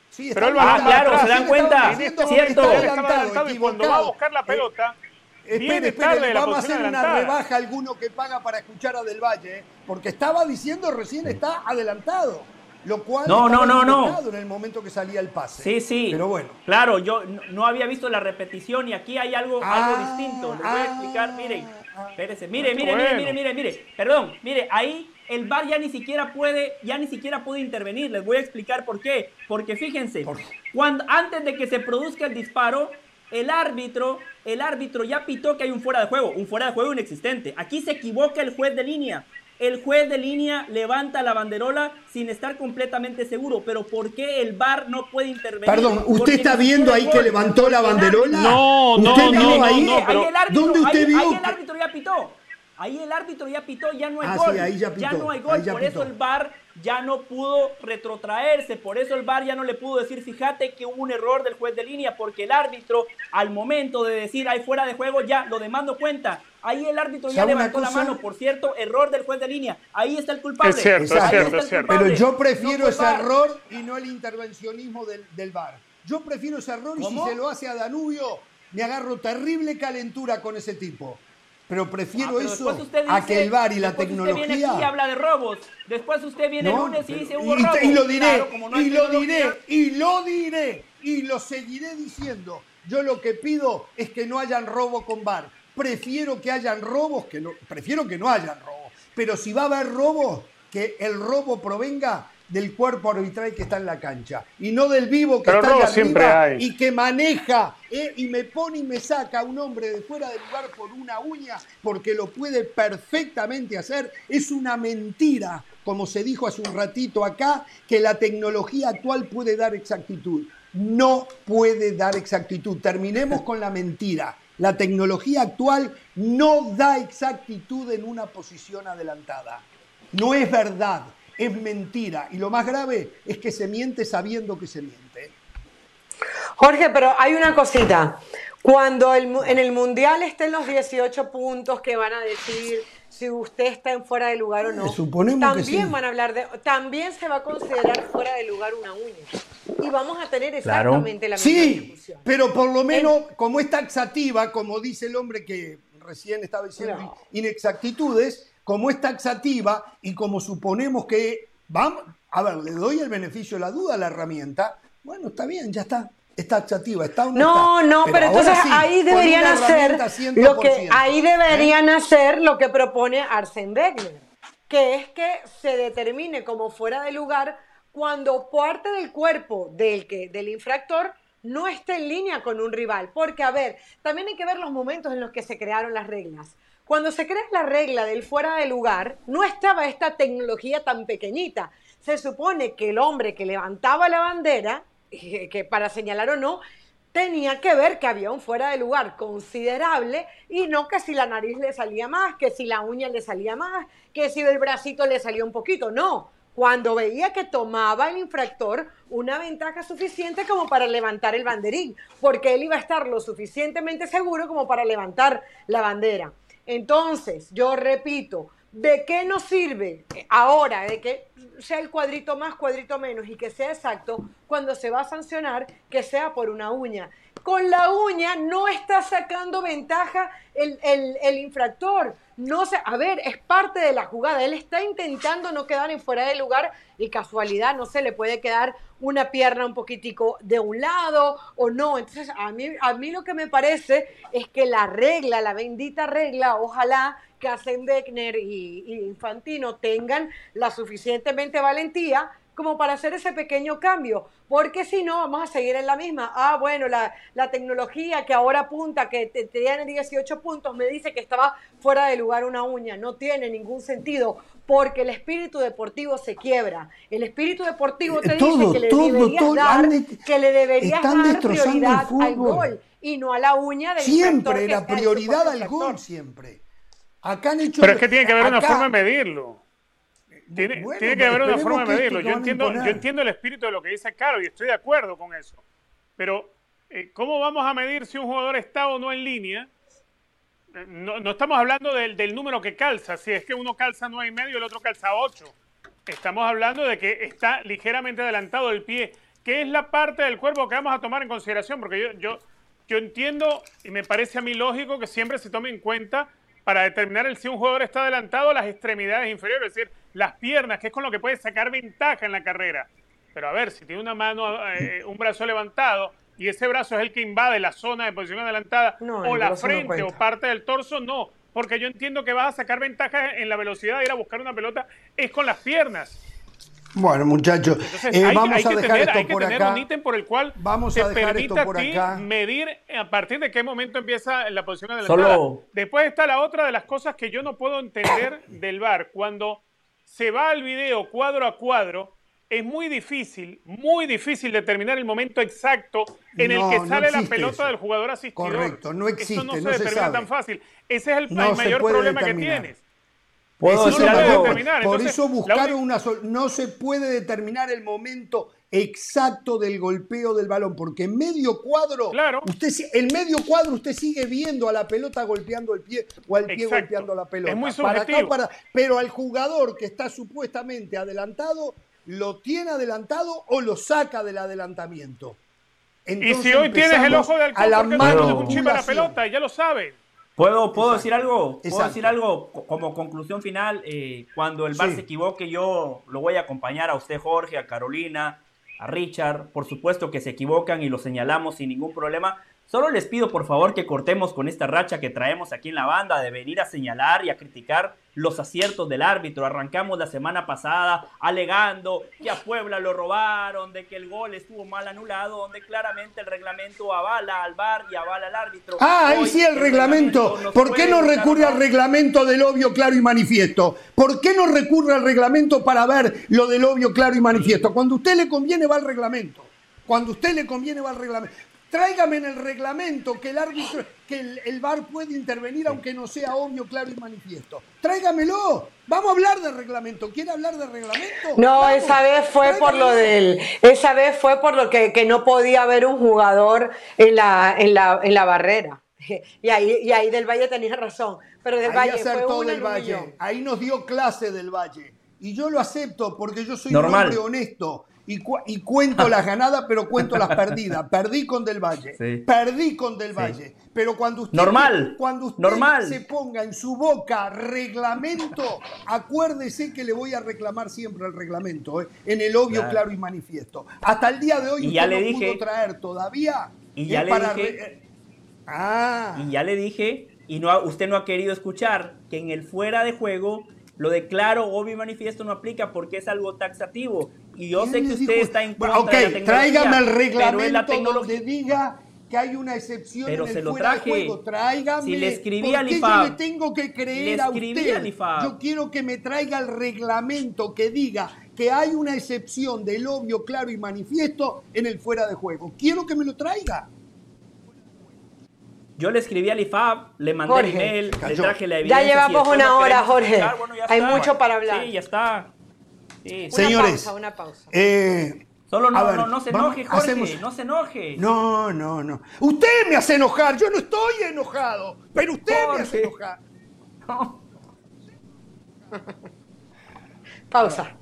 Sí, Pero él va-. Ah, claro, ¿se dan cuenta? diciendo Cierto. Él adelantado, adelantado y cuando va a buscar la pelota, Espere, viene espere, tarde de la vamos a posición hacer una rebaja a alguno que paga para escuchar a Del Valle, ¿eh? porque estaba diciendo recién está adelantado, lo cual No, no, no, no. en el momento que salía el pase. Sí, sí. Pero bueno. Claro, yo no, había visto la repetición y aquí hay algo, Ah, algo distinto. Les voy a explicar, miren. ah. Espérese, mire, mire, Bueno. mire, mire, mire, mire. Perdón, mire, ahí el VAR ya ni siquiera puede, ya ni siquiera puede intervenir. Les voy a explicar por qué. Porque fíjense, Por- cuando, antes de que se produzca el disparo, el árbitro, el árbitro ya pitó que hay un fuera de juego, un fuera de juego inexistente. Aquí se equivoca el juez de línea. El juez de línea levanta la banderola sin estar completamente seguro. Pero ¿por qué el VAR no puede intervenir? Perdón, ¿usted está viendo ahí que levantó la banderola? No, no, ¿Usted no, vio no, ahí? no, pero- ahí el árbitro, ¿Dónde usted ahí- vio ahí el árbitro ya pitó. Ahí el árbitro ya pitó, ya no hay Ah, gol. sí, ahí ya pitó, no hay gol, ahí ya por eso pitó. el VAR ya no pudo retrotraerse, por eso el VAR ya no le pudo decir, fíjate que hubo un error del juez de línea, porque el árbitro al momento de decir hay fuera de juego ya lo demando cuenta. Ahí el árbitro ya ¿Sabe una levantó la mano, por cierto, error del juez de línea. Ahí está el culpable. Es cierto, es cierto, es cierto. Pero yo prefiero ese error y no el intervencionismo del, del VAR. Yo prefiero ese error y si se lo hace a Danubio, me agarro terrible calentura con ese tipo. Pero prefiero Ah, pero eso a que el VAR y la después Usted viene aquí y tecnología. habla de robos. Después usted viene el lunes y dice hubo y, robos. y lo diré, Claro, no y lo tecnología, diré, y lo diré, y lo seguiré diciendo. Yo lo que pido es que no hayan robo con VAR. Prefiero que hayan robos, que no, prefiero que no hayan robos. Pero si va a haber robos, que el robo provenga del cuerpo arbitral que está en la cancha y no del vivo que Pero está siempre arriba hay. y que maneja eh, y me pone y me saca a un hombre de fuera del lugar por una uña porque lo puede perfectamente hacer. Es una mentira, como se dijo hace un ratito acá, que la tecnología actual puede dar exactitud. No puede dar exactitud. Terminemos con la mentira. La tecnología actual no da exactitud en una posición adelantada. No es verdad, es mentira. Y lo más grave es que se miente sabiendo que se miente. Jorge, pero hay una cosita. Cuando el en el Mundial estén los 18 puntos que van a decir si usted está en fuera de lugar o no, Eh, que también sí. van a hablar de, también se va a considerar fuera de lugar una uña. Y vamos a tener Claro. exactamente la misma Sí, discusión. pero por lo menos, como es taxativa, como dice el hombre que recién estaba diciendo No. inexactitudes, como es taxativa y como suponemos que vamos, a ver, le doy el beneficio de la duda a la herramienta, bueno, está bien, ya está. Es taxativa, está donde No, está. no, pero, ahora entonces sí, ahí deberían hacer lo que 100%, ahí ¿eh? deberían hacer lo que propone Arsen Wegener, que es que se determine como fuera de lugar cuando parte del cuerpo del que del infractor no está en línea con un rival. Porque, a ver, también hay que ver los momentos en los que se crearon las reglas. Cuando se crea la regla del fuera de lugar, no estaba esta tecnología tan pequeñita. Se supone que el hombre que levantaba la bandera, eh, que para señalar o no, tenía que ver que había un fuera de lugar considerable y no que si la nariz le salía más, que si la uña le salía más, que si el bracito le salía un poquito. No, cuando veía que tomaba el infractor una ventaja suficiente como para levantar el banderín, porque él iba a estar lo suficientemente seguro como para levantar la bandera. Entonces, yo repito, ¿de qué nos sirve ahora de que sea el cuadrito más, cuadrito menos y que sea exacto cuando se va a sancionar que sea por una uña? Con la uña no está sacando ventaja el, el infractor no sé, a ver, es parte de la jugada. Él está intentando no quedar en fuera de lugar y casualidad no se le puede quedar una pierna un poquitico de un lado o no. Entonces, a mí, a mí lo que me parece es que la regla, la bendita regla, ojalá que hacen Beckner y, y Infantino tengan la suficientemente valentía como para hacer ese pequeño cambio, porque si no vamos a seguir en la misma. Ah, bueno, la, tecnología que ahora apunta que te, tiene 18 puntos me dice que estaba fuera de lugar una uña, no tiene ningún sentido, porque el espíritu deportivo se quiebra. El espíritu deportivo te dice que le deberías dar, que le deberías dar prioridad al gol y no a la uña del Siempre era prioridad al gol, siempre. Acá han hecho Pero es que tiene que haber una forma de medirlo. Tiene, que haber una forma de medirlo. Yo entiendo, yo entiendo el espíritu de lo que dice Caro y estoy de acuerdo con eso. Pero, eh, ¿cómo vamos a medir si un jugador está o no en línea? Eh, no, no, estamos hablando del, del, número que calza. Si es que uno calza nueve y medio y el otro calza 8. Estamos hablando de que está ligeramente adelantado el pie. ¿Qué es la parte del cuerpo que vamos a tomar en consideración? Porque yo, yo, yo entiendo y me parece a mí lógico que siempre se tome en cuenta para determinar el, si un jugador está adelantado las extremidades inferiores, es decir, las piernas, que es con lo que puede sacar ventaja en la carrera. Pero a ver, si tiene una mano, eh, un brazo levantado y ese brazo es el que invade la zona de posición adelantada o la frente o parte del torso, no, porque yo entiendo que vas a sacar ventaja en la velocidad de ir a buscar una pelota es con las piernas. Bueno, muchachos, eh, vamos a dejar esto por acá. un ítem por el cual vamos a dejar esto por acá. medir a partir de qué momento empieza la posición adelantada. Después está la otra de las cosas que yo no puedo entender del VAR. Cuando se va al video cuadro a cuadro, es muy difícil, muy difícil determinar el momento exacto en el que sale la pelota del jugador asistidor. Correcto, no existe, Eso no se determina tan fácil. Ese es el, mayor problema que tienes. ¿Puedo decir algo? Por eso buscaron una no se puede determinar el momento exacto del golpeo del balón, porque en medio cuadro, claro. usted en medio cuadro usted sigue viendo a la pelota golpeando el pie o al pie golpeando la pelota. Es muy subjetivo. pero al jugador que está supuestamente adelantado, ¿lo tiene adelantado o lo saca del adelantamiento? y si hoy tienes el ojo del a la mano de un la pelota, ya lo sabe. ¿Puedo, ¿puedo decir algo? ¿Puedo decir algo como conclusión final? Eh, cuando el bar se equivoque, yo lo voy a acompañar a usted, Jorge, a Carolina, a Richard. Por supuesto que se equivocan y lo señalamos sin ningún problema. Solo les pido por favor que cortemos con esta racha que traemos aquí en la banda de venir a señalar y a criticar los aciertos del árbitro. Arrancamos la semana pasada alegando que a Puebla lo robaron, de que el gol estuvo mal anulado, donde claramente el reglamento avala al VAR y avala al árbitro. Ah, ahí sí el, reglamento. ¿Por qué no recurre al reglamento del obvio, claro y manifiesto? ¿Por qué no recurre al reglamento para ver lo del obvio, claro y manifiesto? Cuando a usted le conviene va al reglamento. Cuando a usted le conviene va al reglamento. Tráigame en el reglamento que el árbitro, que el, VAR puede intervenir aunque no sea obvio, claro y manifiesto. Tráigamelo. Vamos a hablar del reglamento. ¿Quiere hablar del reglamento? No, esa vez fue por lo del, esa vez fue por lo que, no podía haber un jugador en la, en la, en la barrera. Y ahí, y ahí del Valle tenía razón. Pero del Valle fue del Valle. Ahí nos dio clase del Valle. Y yo lo acepto porque yo soy un hombre honesto y, cuento las ganadas, pero cuento las perdidas. Perdí con Del Valle. Perdí con Del Valle. Pero cuando usted, normal, cuando usted normal. se ponga en su boca reglamento, acuérdese que le voy a reclamar siempre el reglamento, ¿eh? en el obvio, claro. y manifiesto. Hasta el día de hoy y ya le no dije, pudo traer todavía. Y ya le dije. Ah. Y ya le dije, y no, usted no ha querido escuchar que en el fuera de juego lo de claro, obvio y manifiesto no aplica porque es algo taxativo Y yo sé ¿Quién que usted dijo? está en contra de la Ok, tecnología. tráigame el pero es la reglamento tecnología. donde diga que hay una excepción Pero en el se lo fuera de traje. juego. Tráigame. Si le escribí ¿Por al qué IFAB? yo le tengo que creer Le a usted? Yo quiero que me traiga el reglamento que diga que hay una excepción del obvio, claro y manifiesto en el fuera de juego. Quiero que me lo traiga. Yo le escribí al IFAB, le mandé Jorge. el email, le traje la Ya evidencia. llevamos si después una hora, Jorge. bueno, ya Hay está. mucho para hablar. Sí, ya está. Sí. Una Señores, pausa, una pausa. Eh, Solo no, ver, no, no se vamos- enoje, Jorge, hacemos- no se enoje. No, no, no. Usted me hace enojar. Yo no estoy enojado. Pero usted me hace enojar. No. Pausa.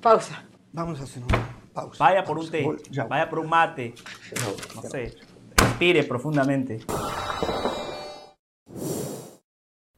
Pausa. Vamos a hacer una pausa. Vaya por un té, vaya por un mate, no ya. sé. Respire profundamente.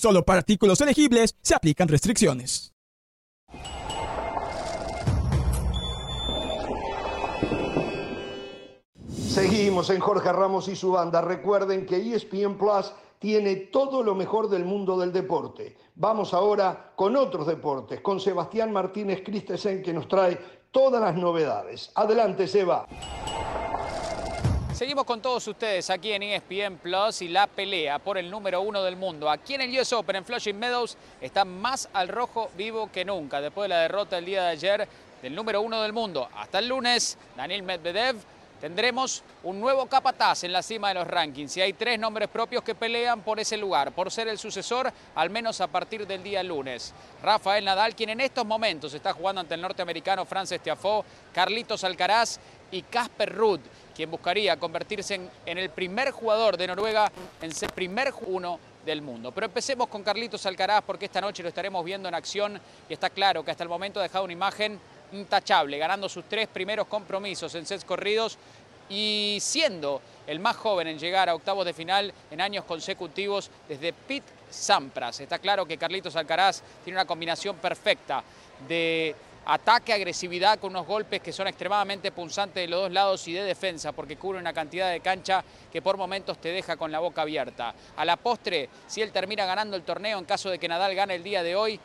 Solo para artículos elegibles se aplican restricciones. Seguimos en Jorge Ramos y su banda. Recuerden que ESPN Plus tiene todo lo mejor del mundo del deporte. Vamos ahora con otros deportes, con Sebastián Martínez Christensen que nos trae todas las novedades. Adelante, Seba. Seguimos con todos ustedes aquí en ESPN Plus y la pelea por el número uno del mundo. Aquí en el US Open, en Flushing Meadows, está más al rojo vivo que nunca. Después de la derrota el día de ayer del número uno del mundo. Hasta el lunes, Daniel Medvedev, tendremos un nuevo capataz en la cima de los rankings. Y hay tres nombres propios que pelean por ese lugar, por ser el sucesor, al menos a partir del día lunes. Rafael Nadal, quien en estos momentos está jugando ante el norteamericano Frances Tiafoe, Carlitos Alcaraz y Casper Ruud, quien buscaría convertirse en, el primer jugador de Noruega en ser primer uno del mundo. Pero empecemos con Carlitos Alcaraz porque esta noche lo estaremos viendo en acción y está claro que hasta el momento ha dejado una imagen intachable, ganando sus tres primeros compromisos en sets corridos y siendo el más joven en llegar a octavos de final en años consecutivos desde Pete Sampras. Está claro que Carlitos Alcaraz tiene una combinación perfecta de ataque, agresividad con unos golpes que son extremadamente punzantes de los dos lados y de defensa porque cubre una cantidad de cancha que por momentos te deja con la boca abierta. A la postre, si él termina ganando el torneo en caso de que Nadal gane el día de hoy,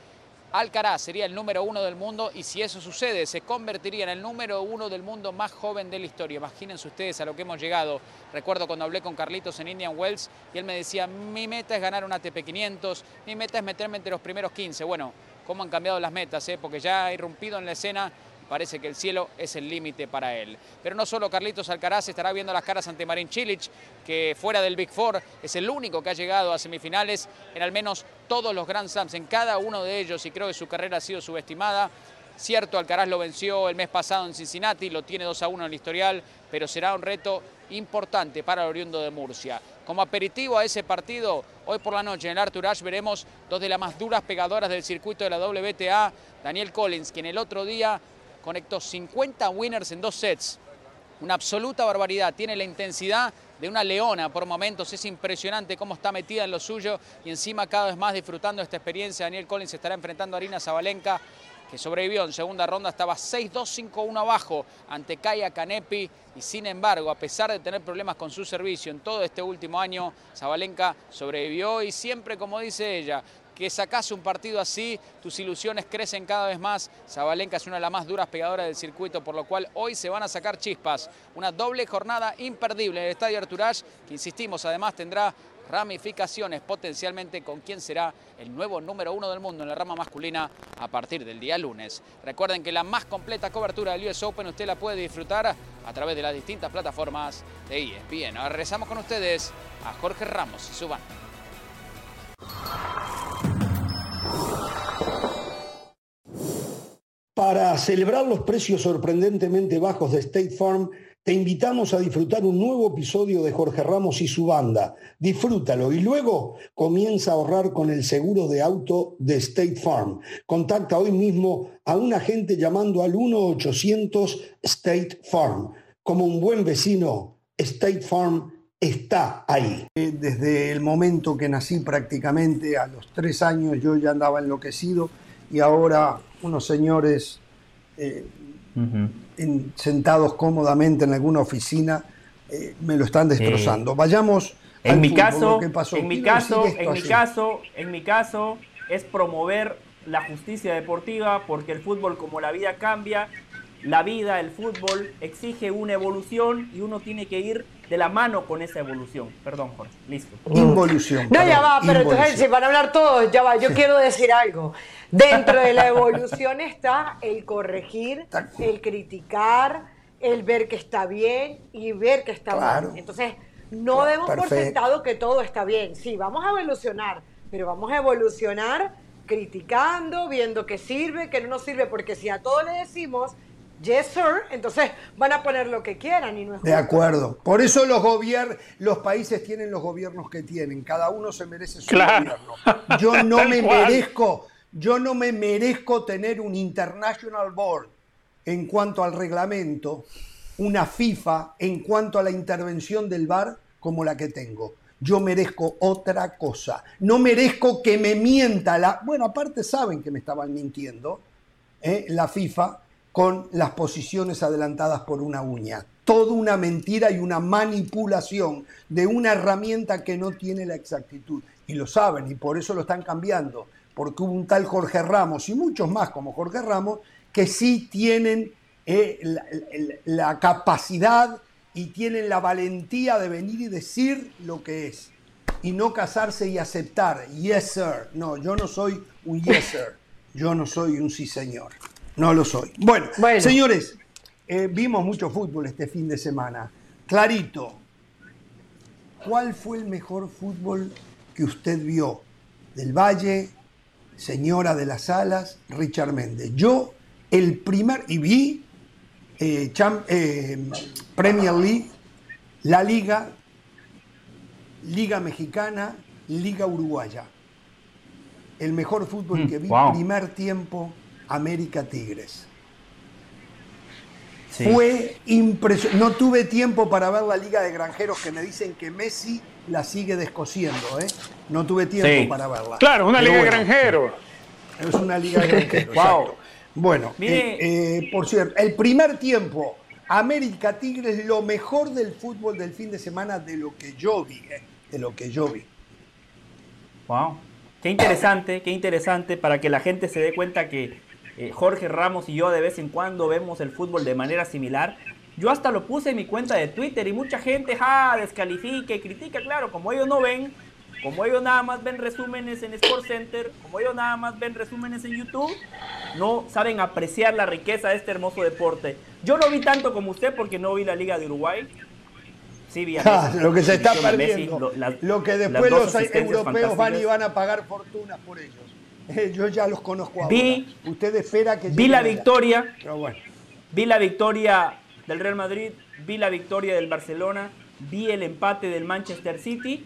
Alcaraz sería el número uno del mundo y si eso sucede se convertiría en el número uno del mundo más joven de la historia. Imagínense ustedes a lo que hemos llegado. Recuerdo cuando hablé con Carlitos en Indian Wells y él me decía, mi meta es ganar un ATP 500, mi meta es meterme entre los primeros 15. Bueno, cómo han cambiado las metas, ¿eh? porque ya ha irrumpido en la escena parece que el cielo es el límite para él. Pero no solo Carlitos Alcaraz estará viendo las caras ante Marín Cilic, que fuera del Big Four es el único que ha llegado a semifinales en al menos todos los Grand Slams, en cada uno de ellos, y creo que su carrera ha sido subestimada. Cierto, Alcaraz lo venció el mes pasado en Cincinnati, lo tiene 2 a 1 en el historial, pero será un reto importante para el oriundo de Murcia. Como aperitivo a ese partido, hoy por la noche en el Arthur Ashe veremos dos de las más duras pegadoras del circuito de la WTA, Daniel Collins, quien el otro día conectó 50 winners en dos sets. Una absoluta barbaridad. Tiene la intensidad de una leona por momentos. Es impresionante cómo está metida en lo suyo y encima cada vez más disfrutando esta experiencia. Daniel Collins estará enfrentando a Arina Zabalenka, sobrevivió en segunda ronda, estaba 6-2-5-1 abajo ante Kaya Kanepi y sin embargo, a pesar de tener problemas con su servicio en todo este último año, Zabalenka sobrevivió y siempre, como dice ella, que sacase un partido así, tus ilusiones crecen cada vez más. Zabalenka es una de las más duras pegadoras del circuito, por lo cual hoy se van a sacar chispas. Una doble jornada imperdible en el Estadio Arturage, que insistimos, además tendrá ramificaciones potencialmente con quién será el nuevo número uno del mundo en la rama masculina a partir del día lunes. Recuerden que la más completa cobertura del US Open usted la puede disfrutar a través de las distintas plataformas de ESPN. Ahora regresamos con ustedes a Jorge Ramos y su banda. Para celebrar los precios sorprendentemente bajos de State Farm, te invitamos a disfrutar un nuevo episodio de Jorge Ramos y su banda. Disfrútalo y luego comienza a ahorrar con el seguro de auto de State Farm. Contacta hoy mismo a un agente llamando al 1-800 State Farm. Como un buen vecino, State Farm está ahí. Desde el momento que nací prácticamente, a los tres años yo ya andaba enloquecido y ahora unos señores eh, en, sentados cómodamente en alguna oficina eh, me lo están destrozando. Vayamos en mi caso, En mi caso, en mi caso, en mi caso es promover la justicia deportiva porque el fútbol como la vida cambia, la vida, el fútbol exige una evolución y uno tiene que ir de la mano con esa evolución. Perdón, Jorge. Listo. Involución. No, ya va, pero entonces si van a hablar todos, ya va. Yo quiero decir algo. Dentro de la evolución está el corregir, el criticar, el ver que está bien y ver que está mal. Entonces, no demos por sentado que todo está bien. Sí, vamos a evolucionar, pero vamos a evolucionar criticando, viendo qué sirve, qué no nos sirve, porque si a todo le decimos yes sir, entonces van a poner lo que quieran y no es De acuerdo. Por eso los gobiernos, los países tienen los gobiernos que tienen. Cada uno se merece su gobierno. Yo no me merezco, yo no me merezco tener un international board en cuanto al reglamento, una FIFA en cuanto a la intervención del VAR como la que tengo. Yo merezco otra cosa. No merezco que me mienta la. Bueno, aparte saben que me estaban mintiendo ¿eh? la FIFA con las posiciones adelantadas por una uña. Toda una mentira y una manipulación de una herramienta que no tiene la exactitud. Y lo saben y por eso lo están cambiando. Porque hubo un tal Jorge Ramos y muchos más como Jorge Ramos que sí tienen eh, la, capacidad y tienen la valentía de venir y decir lo que es. Y no casarse y aceptar. Yes, sir. No, yo no soy un yes, sir. Yo no soy un sí, señor. No lo soy. Bueno, señores, eh, vimos mucho fútbol este fin de semana. Clarito, ¿cuál fue el mejor fútbol que usted vio? Del Valle, Señora de las Alas, Richard Méndez. Yo, el primer, y vi eh, eh, Premier League, la Liga, Liga Mexicana, Liga Uruguaya. El mejor fútbol mm, que vi, primer tiempo, América Tigres. Fue impresionante. No tuve tiempo para ver la Liga de Granjeros que me dicen que Messi la sigue descosiendo. ¿eh? No tuve tiempo para verla. Claro, una Liga de Granjeros. Es una Liga de Granjeros. wow. Bueno, eh, eh, por cierto, el primer tiempo, América Tigres, lo mejor del fútbol del fin de semana de lo que yo vi. ¿eh? De lo que yo vi. Wow. Qué interesante, qué interesante para que la gente se dé cuenta que eh, Jorge Ramos y yo de vez en cuando vemos el fútbol de manera similar. Yo hasta lo puse en mi cuenta de Twitter y mucha gente ja, descalifica y critica, claro, como ellos no ven, como ellos nada más ven resúmenes en Sport Center, como ellos nada más ven resúmenes en YouTube, no saben apreciar la riqueza de este hermoso deporte. Yo no vi tanto como usted porque no vi la Liga de Uruguay. Sí, vi a lo que se está perdiendo. lo, que después los europeos van y van a pagar fortunas por ellos. Yo ya los conozco ahora. Vi, Usted espera que vi la victoria. Vi la victoria del Real Madrid, vi la victoria del Barcelona, vi el empate del Manchester City,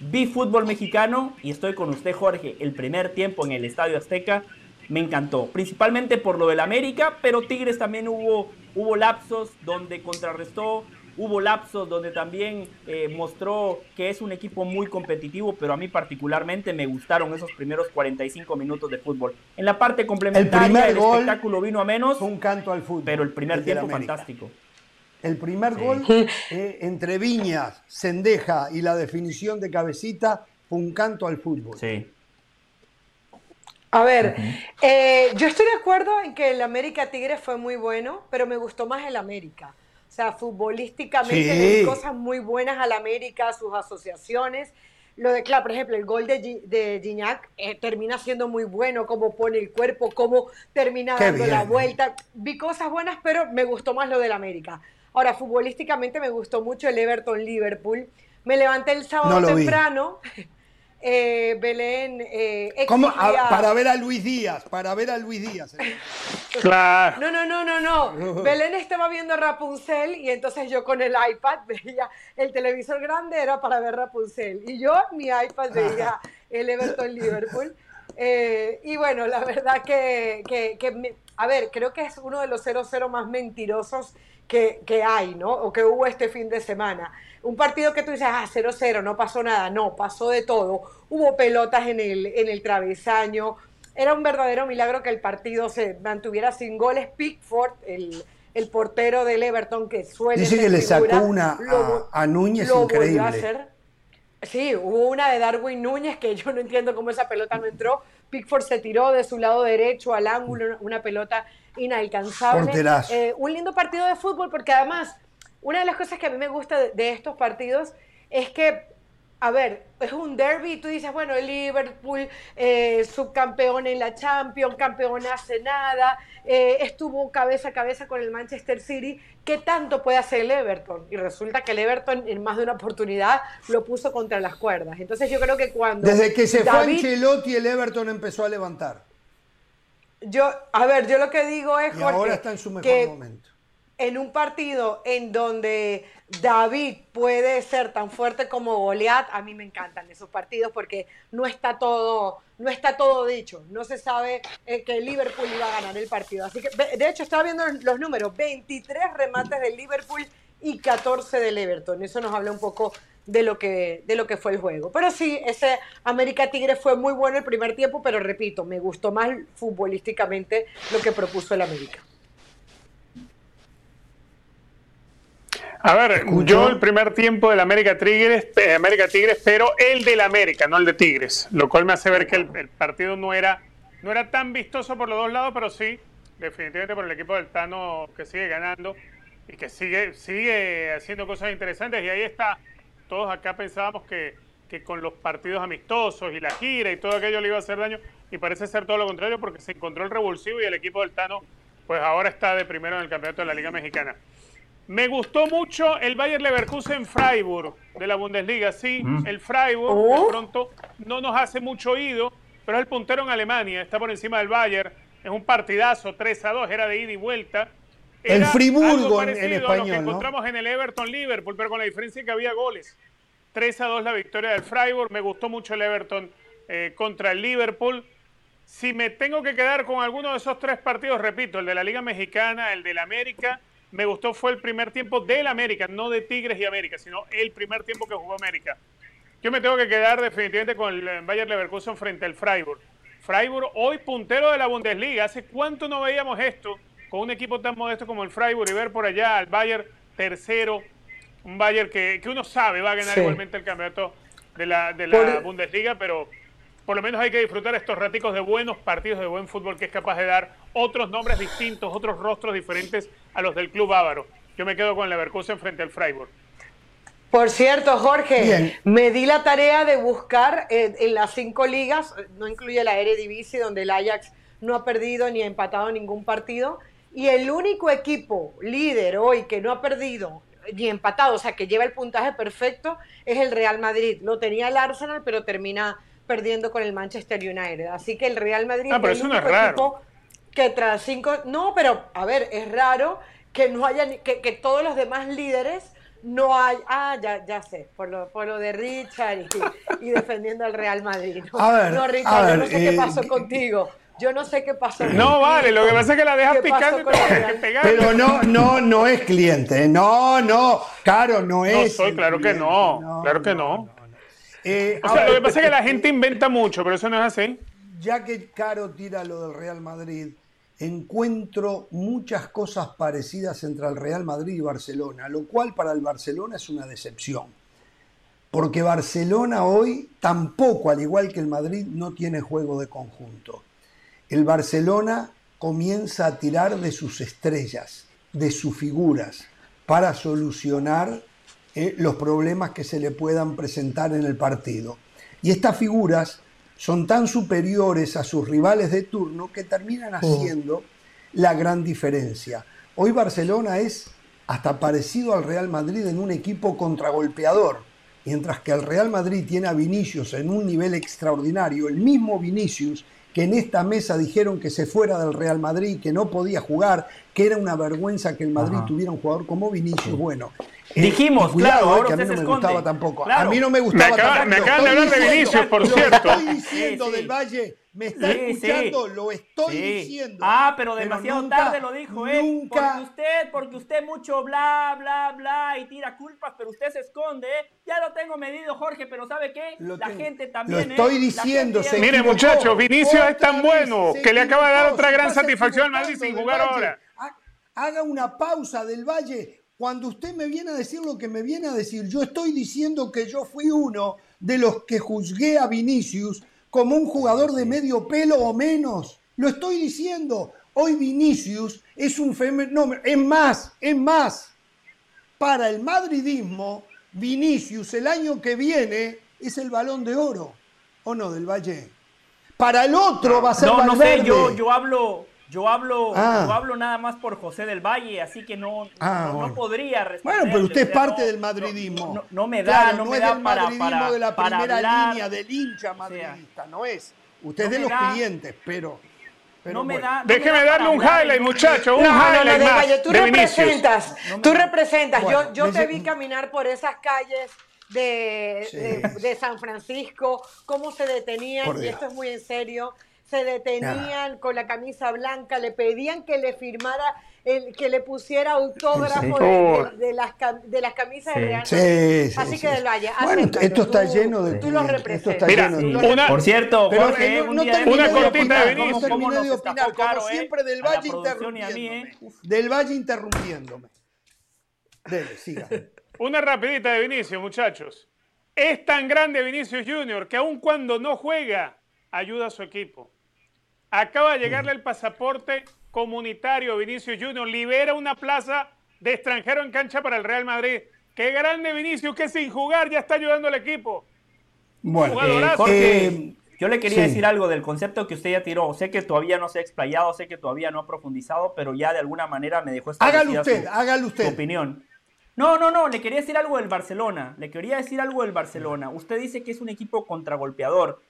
vi fútbol mexicano y estoy con usted, Jorge. El primer tiempo en el Estadio Azteca me encantó, principalmente por lo del América, pero Tigres también hubo, hubo lapsos donde contrarrestó Hubo lapsos donde también eh, mostró que es un equipo muy competitivo, pero a mí particularmente me gustaron esos primeros 45 minutos de fútbol. En la parte complementaria el, espectáculo vino a menos. Fue un canto al fútbol. Pero el primer tiempo fantástico. El primer gol eh, entre Viñas, Sendeja y la definición de cabecita fue un canto al fútbol. Sí. A ver, eh, yo estoy de acuerdo en que el América Tigres fue muy bueno, pero me gustó más el América. O sea, futbolísticamente hay cosas muy buenas al América, sus asociaciones, lo de, claro, por ejemplo, el gol de, de Gignac eh, termina siendo muy bueno, cómo pone el cuerpo, cómo termina dando la vuelta. Vi cosas buenas, pero me gustó más lo del América. Ahora, futbolísticamente me gustó mucho el Everton-Liverpool. Me levanté el sábado temprano. Eh, Belén. Eh, para ver a Luis Díaz, para ver a Luis Díaz. claro. No, no, no, no, no. Belén estaba viendo Rapunzel y entonces yo con el iPad veía el televisor grande era para ver Rapunzel y yo mi iPad veía el Everton Liverpool. Eh, y bueno, la verdad que, a ver, creo que es uno de los 0-0 más mentirosos que, que hay, ¿no? O que hubo este fin de semana un partido que tú dices, ah, 0-0, no pasó nada. No, pasó de todo. Hubo pelotas en el, en el travesaño. Era un verdadero milagro que el partido se mantuviera sin goles. Pickford, el, el portero del Everton, que suele Dice que le sacó una a, Núñez increíble. Sí, hubo una de Darwin Núñez que yo no entiendo cómo esa pelota no entró. Pickford se tiró de su lado derecho al ángulo, una pelota inalcanzable. Eh, un lindo partido de fútbol porque además una de las cosas que a mí me gusta de, estos partidos es que, a ver, es un derby y tú dices, bueno, el Liverpool, eh, subcampeón en la Champions, campeón hace nada, eh, estuvo cabeza a cabeza con el Manchester City, ¿qué tanto puede hacer el Everton? Y resulta que el Everton en más de una oportunidad lo puso contra las cuerdas. Entonces yo creo que cuando... Desde que se fue Ancelotti el Everton empezó a levantar. Yo, a ver, yo lo que digo es... Y ahora está en su mejor momento en un partido en donde David puede ser tan fuerte como Goliat, a mí me encantan esos partidos porque no está todo, no está todo dicho. No se sabe eh, que Liverpool iba a ganar el partido. Así que, de hecho, estaba viendo los números: 23 remates del Liverpool y 14 del Everton. Eso nos habla un poco de lo que, de lo que fue el juego. Pero sí, ese América Tigre fue muy bueno el primer tiempo, pero repito, me gustó más futbolísticamente lo que propuso el América. A ver, yo el primer tiempo del América Tigres, eh, América Tigres, pero el del América, no el de Tigres, lo cual me hace ver que el, partido no era, no era tan vistoso por los dos lados, pero sí, definitivamente por el equipo del Tano que sigue ganando y que sigue, sigue haciendo cosas interesantes. Y ahí está, todos acá pensábamos que, que con los partidos amistosos y la gira y todo aquello le iba a hacer daño, y parece ser todo lo contrario porque se encontró el revulsivo y el equipo del Tano, pues ahora está de primero en el campeonato de la Liga Mexicana. Me gustó mucho el Bayer Leverkusen Freiburg de la Bundesliga. Sí, mm. el Freiburg de oh. pronto no nos hace mucho oído, pero es el puntero en Alemania, está por encima del Bayern. Es un partidazo, 3 a 2, era de ida y vuelta. el Friburgo en, español. A lo que encontramos en el Everton Liverpool, pero con la diferencia que había goles. 3 a 2 la victoria del Freiburg. Me gustó mucho el Everton eh, contra el Liverpool. Si me tengo que quedar con alguno de esos tres partidos, repito, el de la Liga Mexicana, el del América me gustó fue el primer tiempo del América, no de Tigres y América, sino el primer tiempo que jugó América. Yo me tengo que quedar definitivamente con el Bayer Leverkusen frente al Freiburg. Freiburg hoy puntero de la Bundesliga. ¿Hace cuánto no veíamos esto con un equipo tan modesto como el Freiburg y ver por allá al Bayern tercero? Un Bayern que, uno sabe va a ganar igualmente el campeonato de la, de la Bundesliga, pero por lo menos hay que disfrutar estos raticos de buenos partidos de buen fútbol que es capaz de dar otros nombres distintos, otros rostros diferentes a los del club bávaro. Yo me quedo con Leverkusen frente al Freiburg. Por cierto, Jorge, me di la tarea de buscar eh, en las cinco ligas, no incluye la Eredivisie, donde el Ajax no ha perdido ni ha empatado ningún partido, y el único equipo líder hoy que no ha perdido ni empatado, o sea, que lleva el puntaje perfecto, es el Real Madrid. Lo tenía el Arsenal, pero termina perdiendo con el Manchester United. Así que el Real Madrid ah, es el único equipo que tras cinco... No, pero a ver, es raro que no haya... Que, que todos los demás líderes no hay... Ah, ya, ya sé, por lo, por lo de Richard y, defendiendo al Real Madrid. No, a ver, no Richard, yo no sé qué eh, pasó contigo. Yo no sé qué pasó. No, vale, lo que pasa es que la dejas picando Pero no, no, no es cliente. No, no, Caro, no es. No soy, claro que no, claro que no. Eh, o sea, lo que pasa es que la gente inventa mucho, pero eso no es así. Ya que Caro tira lo del Real Madrid, encuentro muchas cosas parecidas entre el Real Madrid y Barcelona, lo cual para el Barcelona es una decepción. Porque Barcelona hoy tampoco, al igual que el Madrid, no tiene juego de conjunto. El Barcelona comienza a tirar de sus estrellas, de sus figuras, para solucionar eh, los problemas que se le puedan presentar en el partido. Y estas figuras son tan superiores a sus rivales de turno que terminan haciendo la gran diferencia. Hoy Barcelona es hasta parecido al Real Madrid en un equipo contragolpeador, mientras que el Real Madrid tiene a Vinicius en un nivel extraordinario, el mismo Vinicius que en esta mesa dijeron que se fuera del Real Madrid, que no podía jugar, que era una vergüenza que el Madrid tuviera un jugador como Vinicius. Bueno, eh, Dijimos, claro, eh, ahora que a mí no me esconde. gustaba tampoco. Claro. A mí no me gustaba Me acaba- tampoco. me Lo acaban de hablar de Vinicius, por lo cierto. estoy diciendo Sí, sí. del Valle, me está Sí, escuchando, sí. lo estoy Sí. diciendo. Ah, pero demasiado nunca, tarde lo dijo, ¿eh? Nunca. Porque usted, porque usted mucho bla, bla, bla y tira culpas, pero usted se esconde, ¿eh? Ya lo tengo medido, Jorge, pero ¿sabe qué? Lo la tengo. gente Lo también, ¿eh? estoy La diciendo, se Mire, muchachos, Vinicius es tan bueno que le acaba de dar otra gran satisfacción al Madrid sin jugar ahora. Ha- Haga una pausa del Valle. Cuando usted me viene a decir lo que me viene a decir, yo estoy diciendo que yo fui uno de los que juzgué a Vinicius como un jugador de medio pelo o menos. Lo estoy diciendo. Hoy Vinicius es un fenómeno. Es más, es más. Para el madridismo, Vinicius el año que viene es el balón de oro. ¿O no, del Valle? Para el otro va a ser No, no sé, Valverde. yo, yo hablo, yo hablo, Ah. yo hablo nada más por José del Valle, así que no, Ah, no, podría responder. Bueno, pero usted es parte del madridismo. No, no me da, Claro, no, no me es da del para, madridismo para, de la para primera hablar. línea del hincha sea, madridista, no es. Usted no es de los da- clientes, pero, pero no me bueno. da, no me Déjeme da darle un highlight, muchacho, un No, no, no, highlight de más Valle, tú de representas, me- tú representas. Bueno, yo yo te se- vi caminar por esas calles de, Sí. de, de San Francisco, cómo se detenían, y esto es muy en serio, se detenían con la camisa blanca, le pedían que le firmara, el, que le pusiera autógrafo Sí. de, de- de las, de las camisas Sí. de Real Sí, Así sí. que del Valle, Bueno, esto está tú- lleno de Tú los clientes, esto está representas. Mira, lleno de una- Por cierto, Pero Jorge, no, un no Una cortita de no Vinicius. terminé ¿Cómo de opinar, caro, como eh? siempre del Valle mí, interrumpiéndome. eh. Del Valle interrumpiéndome. Dele, siga. Una rapidita de Vinicius, muchachos. Es tan grande Vinicius Junior que aun cuando no juega, ayuda a su equipo. Acaba de llegarle el pasaporte comunitario Vinicius Junior. Libera una plaza de extranjero en cancha para el Real Madrid. Qué grande Vinicius que sin jugar ya está ayudando al equipo. Bueno, Eh. Jorge, Eh, yo le quería sí. decir algo del concepto que usted ya tiró. Sé que todavía no se ha explayado, sé que todavía no ha profundizado, pero ya de alguna manera me dejó hágalo establecida usted, su- hágalo su usted. opinión. No, no, no, le quería decir algo del Barcelona. Le quería decir algo del Barcelona. Usted dice que es un equipo contragolpeador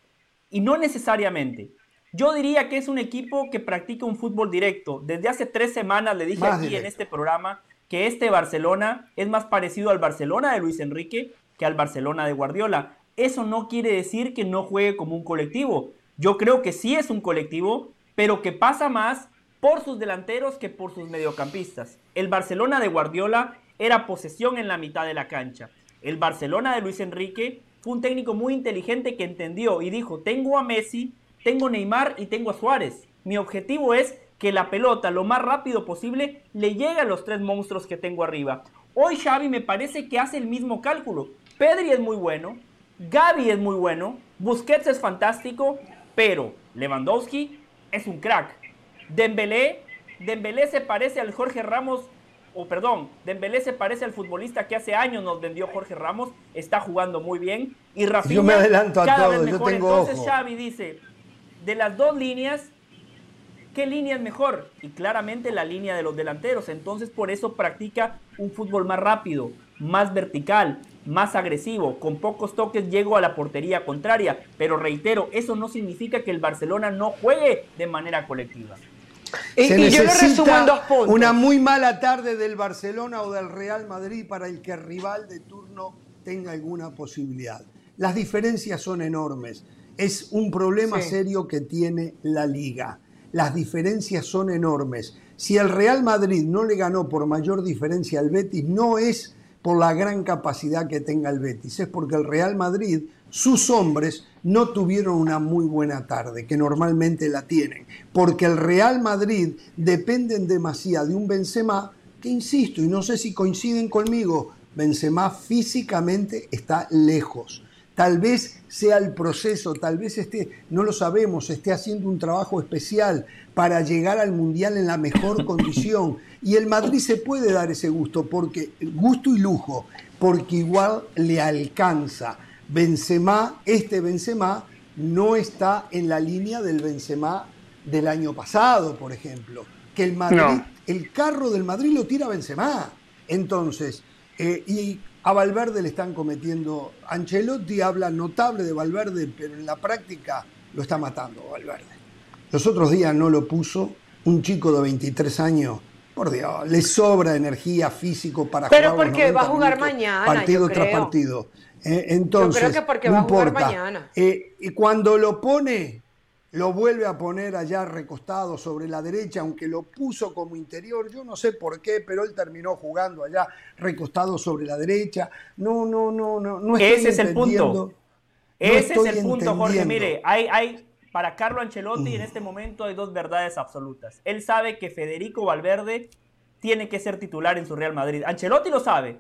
y no necesariamente. Yo diría que es un equipo que practica un fútbol directo. Desde hace tres semanas le dije Más aquí en este programa que este Barcelona es más parecido al Barcelona de Luis Enrique que al Barcelona de Guardiola. Eso no quiere decir que no juegue como un colectivo. Yo creo que sí es un colectivo, pero que pasa más por sus delanteros que por sus mediocampistas. El Barcelona de Guardiola era posesión en la mitad de la cancha. El Barcelona de Luis Enrique fue un técnico muy inteligente que entendió y dijo, tengo a Messi, tengo Neymar y tengo a Suárez. Mi objetivo es que la pelota lo más rápido posible le llegue a los tres monstruos que tengo arriba. Hoy Xavi me parece que hace el mismo cálculo. Pedri es muy bueno, Gaby es muy bueno, Busquets es fantástico, pero Lewandowski es un crack. Dembélé, Dembélé se parece al Jorge Ramos, o perdón, Dembélé se parece al futbolista que hace años nos vendió Jorge Ramos, está jugando muy bien y Rafinha Yo me adelanto a cada todo, vez yo mejor. tengo Entonces ojo. Xavi dice, de las dos líneas, ¿qué línea es mejor? Y claramente la línea de los delanteros. Entonces por eso practica un fútbol más rápido, más vertical, más agresivo. Con pocos toques llego a la portería contraria. Pero reitero, eso no significa que el Barcelona no juegue de manera colectiva. Y, Se y yo lo necesita resumo en dos puntos. Una muy mala tarde del Barcelona o del Real Madrid para el que el rival de turno tenga alguna posibilidad. Las diferencias son enormes. Es un problema Sí. serio que tiene la liga. Las diferencias son enormes. Si el Real Madrid no le ganó por mayor diferencia al Betis, no es por la gran capacidad que tenga el Betis, es porque el Real Madrid, sus hombres, no tuvieron una muy buena tarde, que normalmente la tienen, porque el Real Madrid dependen demasiado de un Benzema que, insisto, y no sé si coinciden conmigo, Benzema físicamente está lejos. Tal vez sea el proceso, tal vez esté, no lo sabemos, esté haciendo un trabajo especial para llegar al Mundial en la mejor condición. Y el Madrid se puede dar ese gusto, porque gusto y lujo, porque igual le alcanza. Benzema, este Benzema, no está en la línea del Benzema del año pasado, por ejemplo. Que el Madrid, el carro del Madrid lo tira Benzema. Entonces, eh, y a Valverde le están cometiendo. Ancelotti habla notable de Valverde, pero en la práctica lo está matando Valverde. Los otros días no lo puso un chico de 23 años. Por Dios, le sobra energía físico para pero jugar. Pero porque va a jugar mañana. Partido tras partido. Eh, entonces, yo creo que porque va a jugar mañana. Eh, y cuando lo pone, lo vuelve a poner allá recostado sobre la derecha, aunque lo puso como interior, yo no sé por qué, pero él terminó jugando allá recostado sobre la derecha. No, no, no, no, no Ese es el punto. Ese es el punto, Jorge. Mire, hay, hay, para Carlo Ancelotti en este momento hay dos verdades absolutas. Él sabe que Federico Valverde tiene que ser titular en su Real Madrid. Ancelotti lo sabe,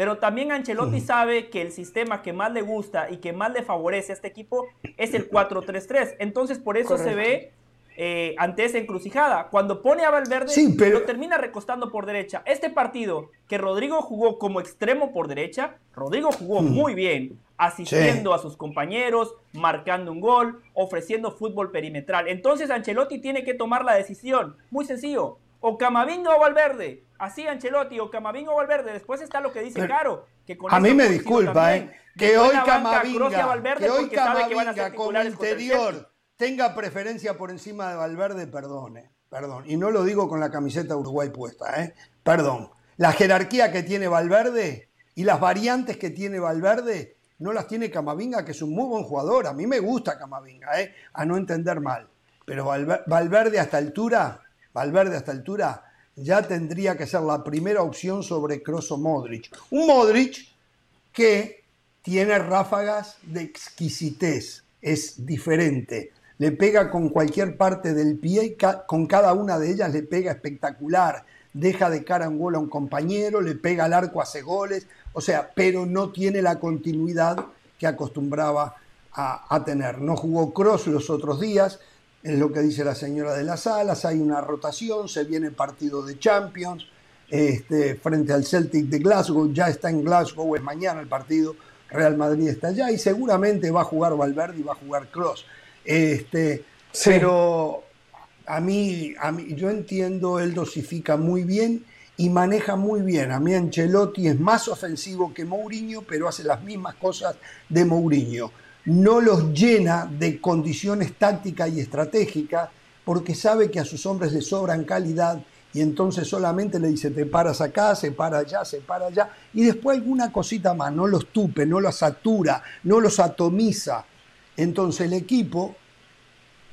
pero también Ancelotti sabe que el sistema que más le gusta y que más le favorece a este equipo es el 4-3-3. Entonces, por eso se ve eh, ante esa encrucijada. Cuando pone a Valverde, lo termina recostando por derecha. Este partido que Rodrigo jugó como extremo por derecha, Rodrigo jugó muy bien, asistiendo a sus compañeros, marcando un gol, ofreciendo fútbol perimetral. Entonces, Ancelotti tiene que tomar la decisión. Muy sencillo. O Camavinga o Valverde. Así Ancelotti o Camavinga o Valverde. Después está lo que dice Caro. Que a mí me disculpa, ¿eh? Que hoy Camavinga, que hoy Camavinga con interior tenga preferencia por encima de Valverde, perdone. Perdón. Y no lo digo con la camiseta Uruguay puesta, ¿eh? Perdón. La jerarquía que tiene Valverde y las variantes que tiene Valverde no las tiene Camavinga, que es un muy buen jugador. A mí me gusta Camavinga, ¿eh? A no entender mal. Pero Valverde a esta altura Valverde a esta altura, ya tendría que ser la primera opción sobre Kroos o Modric. Un Modric que tiene ráfagas de exquisitez, es diferente. Le pega con cualquier parte del pie y con cada una de ellas le pega espectacular. Deja de cara un gol a un compañero, le pega al arco, hace goles, o sea, pero no tiene la continuidad que acostumbraba a, a tener. No jugó Cross los otros días, es lo que dice la señora de las alas, hay una rotación, se viene el partido de Champions este, frente al Celtic de Glasgow, ya está en Glasgow, es mañana el partido, Real Madrid está allá y seguramente va a jugar Valverde y va a jugar Cross. Este, Pero a mí, a mí, yo entiendo, él dosifica muy bien y maneja muy bien. A mí Ancelotti es más ofensivo que Mourinho, pero hace las mismas cosas de Mourinho no los llena de condiciones tácticas y estratégicas porque sabe que a sus hombres les sobran calidad y entonces solamente le dice te paras acá, se para allá, se para allá y después alguna cosita más, no los tupe, no los satura, no los atomiza. Entonces el equipo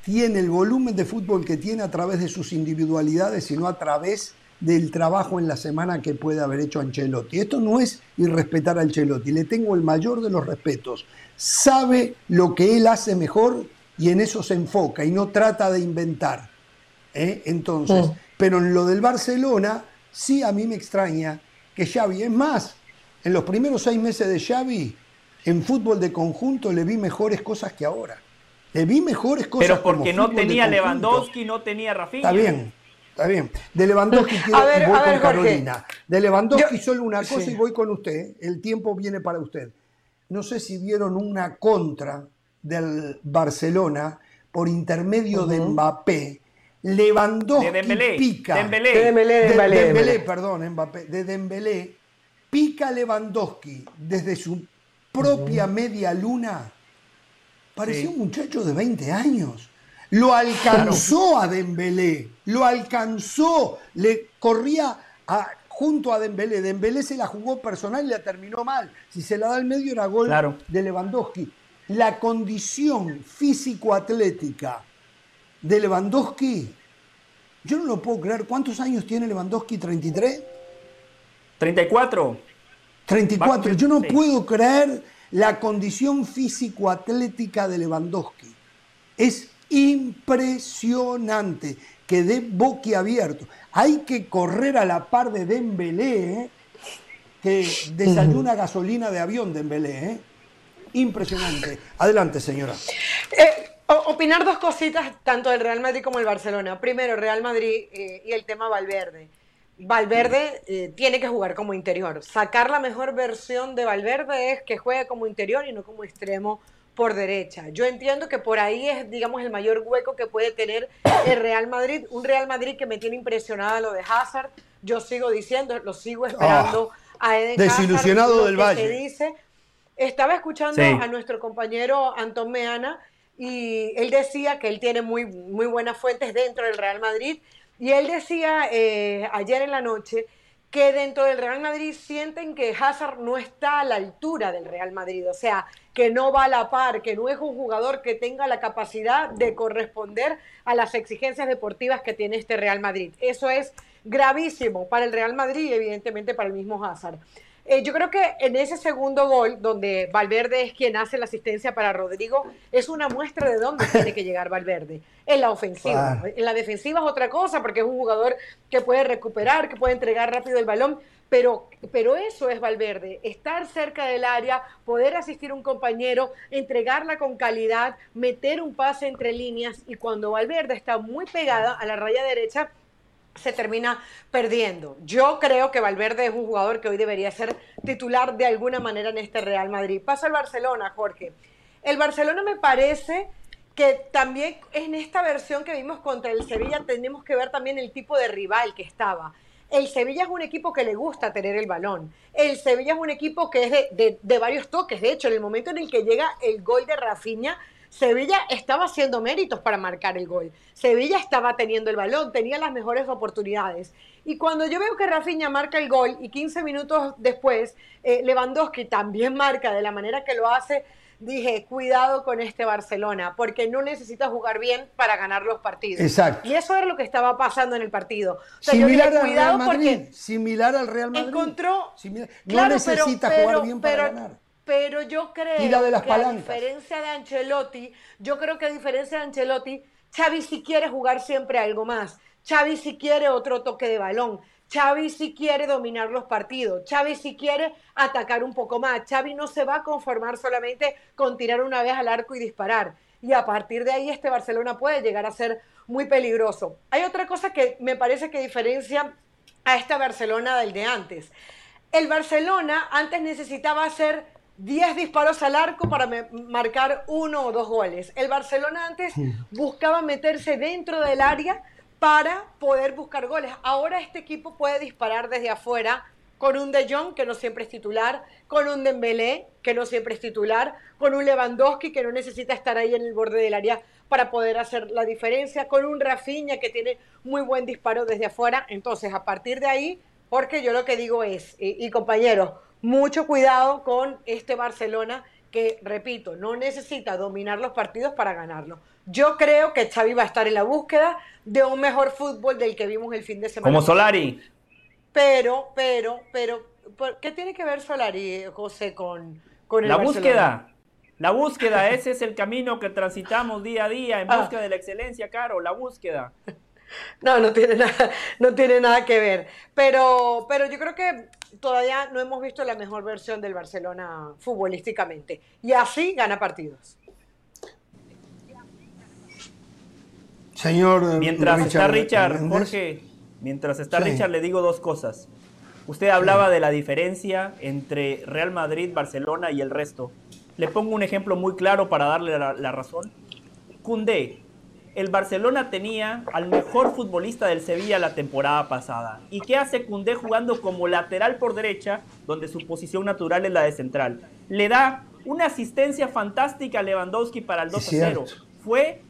tiene el volumen de fútbol que tiene a través de sus individualidades, sino a través del trabajo en la semana que puede haber hecho Ancelotti. Esto no es irrespetar a Ancelotti, le tengo el mayor de los respetos. Sabe lo que él hace mejor y en eso se enfoca y no trata de inventar. ¿eh? Entonces, pero en lo del Barcelona, sí a mí me extraña que Xavi, es más, en los primeros seis meses de Xavi, en fútbol de conjunto le vi mejores cosas que ahora. Le vi mejores cosas. Pero porque no tenía Lewandowski, no tenía Rafinha. Está bien, Está bien. De Lewandowski quiero, voy con Carolina. De Lewandowski solo una cosa y voy con usted. El tiempo viene para usted. No sé si vieron una contra del Barcelona por intermedio de Mbappé. Lewandowski de Dembélé, pica. Dembélé. De Dembélé, Dembélé, perdón, Mbappé. De Dembélé pica Lewandowski desde su propia media luna. Parecía un muchacho de 20 años. Lo alcanzó a Dembélé, lo alcanzó, le corría junto a Dembélé. Dembélé se la jugó personal y la terminó mal. Si se la da al medio era gol de Lewandowski. La condición físico-atlética de Lewandowski, yo no lo puedo creer. ¿Cuántos años tiene Lewandowski? ¿33? 34. 34. Yo no puedo creer la condición físico-atlética de Lewandowski. Es impresionante, quedé boquiabierto. Hay que correr a la par de Dembélé, ¿eh? que desayuna gasolina de avión Dembélé. ¿eh? impresionante. Adelante, señora. Eh, opinar dos cositas, tanto del Real Madrid como el Barcelona. Primero, Real Madrid eh, y el tema Valverde. Valverde eh, tiene que jugar como interior. Sacar la mejor versión de Valverde es que juegue como interior y no como extremo por derecha. Yo entiendo que por ahí es, digamos, el mayor hueco que puede tener el Real Madrid. Un Real Madrid que me tiene impresionada lo de Hazard. Yo sigo diciendo, lo sigo esperando ah, a Eden Desilusionado del Valle. dice. Estaba escuchando a nuestro compañero Antón Meana y él decía que él tiene muy, muy buenas fuentes dentro del Real Madrid y él decía eh, ayer en la noche que dentro del Real Madrid sienten que Hazard no está a la altura del Real Madrid, o sea, que no va a la par, que no es un jugador que tenga la capacidad de corresponder a las exigencias deportivas que tiene este Real Madrid. Eso es gravísimo para el Real Madrid y evidentemente para el mismo Hazard. Eh, yo creo que en ese segundo gol, donde Valverde es quien hace la asistencia para Rodrigo, es una muestra de dónde tiene que llegar Valverde. En la ofensiva. En la defensiva es otra cosa, porque es un jugador que puede recuperar, que puede entregar rápido el balón. Pero, pero eso es Valverde, estar cerca del área, poder asistir a un compañero, entregarla con calidad, meter un pase entre líneas y cuando Valverde está muy pegada a la raya derecha, se termina perdiendo. Yo creo que Valverde es un jugador que hoy debería ser titular de alguna manera en este Real Madrid. Pasa al Barcelona, Jorge. El Barcelona me parece que también en esta versión que vimos contra el Sevilla tenemos que ver también el tipo de rival que estaba. El Sevilla es un equipo que le gusta tener el balón. El Sevilla es un equipo que es de, de varios toques. De hecho, en el momento en el que llega el gol de Rafinha, Sevilla estaba haciendo méritos para marcar el gol. Sevilla estaba teniendo el balón, tenía las mejores oportunidades. Y cuando yo veo que Rafinha marca el gol y 15 minutos después eh, Lewandowski también marca de la manera que lo hace, dije, cuidado con este Barcelona, porque no necesita jugar bien para ganar los partidos. Exacto. Y eso era lo que estaba pasando en el partido. similar al Real Madrid. Similar al Real Madrid. Encontró. No necesita jugar bien para ganar pero yo creo que a diferencia de Ancelotti, yo creo que a diferencia de Ancelotti, Xavi si quiere jugar siempre algo más. Xavi si quiere otro toque de balón. Xavi si quiere dominar los partidos. Xavi si quiere atacar un poco más. Xavi no se va a conformar solamente con tirar una vez al arco y disparar. Y a partir de ahí este Barcelona puede llegar a ser muy peligroso. Hay otra cosa que me parece que diferencia a esta Barcelona del de antes. El Barcelona antes necesitaba hacer 10 disparos al arco para marcar uno o dos goles. El Barcelona antes buscaba meterse dentro del área para poder buscar goles. Ahora este equipo puede disparar desde afuera con un De Jong que no siempre es titular, con un Dembélé que no siempre es titular, con un Lewandowski que no necesita estar ahí en el borde del área para poder hacer la diferencia, con un Rafinha que tiene muy buen disparo desde afuera. Entonces, a partir de ahí, porque yo lo que digo es, y compañeros, mucho cuidado con este Barcelona que, repito, no necesita dominar los partidos para ganarlo. Yo creo que Xavi va a estar en la búsqueda de un mejor fútbol del que vimos el fin de semana. Como Solari. Pero, pero, pero, ¿qué tiene que ver Solari, José, con, con el La búsqueda. La búsqueda, ese es el camino que transitamos día a día en ah. busca de la excelencia, Caro, la búsqueda. No, no tiene nada, no tiene nada que ver. Pero, pero yo creo que todavía no hemos visto la mejor versión del Barcelona futbolísticamente. Y así gana partidos. Señor. Mientras está Richard, Jorge, mientras está Richard, le digo dos cosas. Usted hablaba de la diferencia entre Real Madrid, Barcelona y el resto. Le pongo un ejemplo muy claro para darle la, la razón. Cundé, el Barcelona tenía al mejor futbolista del Sevilla la temporada pasada. ¿Y qué hace Cundé jugando como lateral por derecha, donde su posición natural es la de central? Le da una asistencia fantástica a Lewandowski para el 2 0. Fue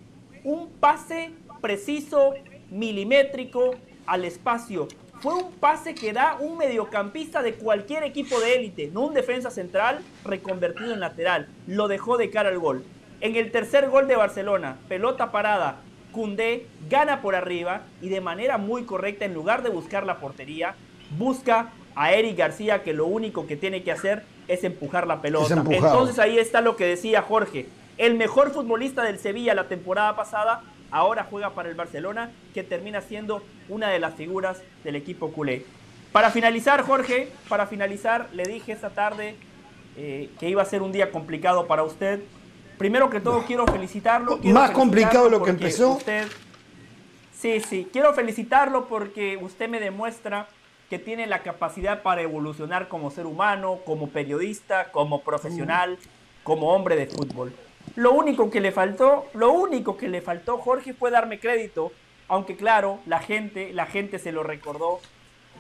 un pase preciso, milimétrico, al espacio. Fue un pase que da un mediocampista de cualquier equipo de élite, no un defensa central reconvertido en lateral. Lo dejó de cara al gol. En el tercer gol de Barcelona, pelota parada, Cundé gana por arriba y de manera muy correcta, en lugar de buscar la portería, busca a Eric García que lo único que tiene que hacer es empujar la pelota. Entonces ahí está lo que decía Jorge. El mejor futbolista del Sevilla la temporada pasada ahora juega para el Barcelona, que termina siendo una de las figuras del equipo culé. Para finalizar, Jorge, para finalizar, le dije esta tarde eh, que iba a ser un día complicado para usted. Primero que todo, quiero felicitarlo. Más complicado lo que empezó. Usted, sí, sí, quiero felicitarlo porque usted me demuestra que tiene la capacidad para evolucionar como ser humano, como periodista, como profesional, como hombre de fútbol. Lo único que le faltó, lo único que le faltó, Jorge, fue darme crédito, aunque claro, la gente, la gente se lo recordó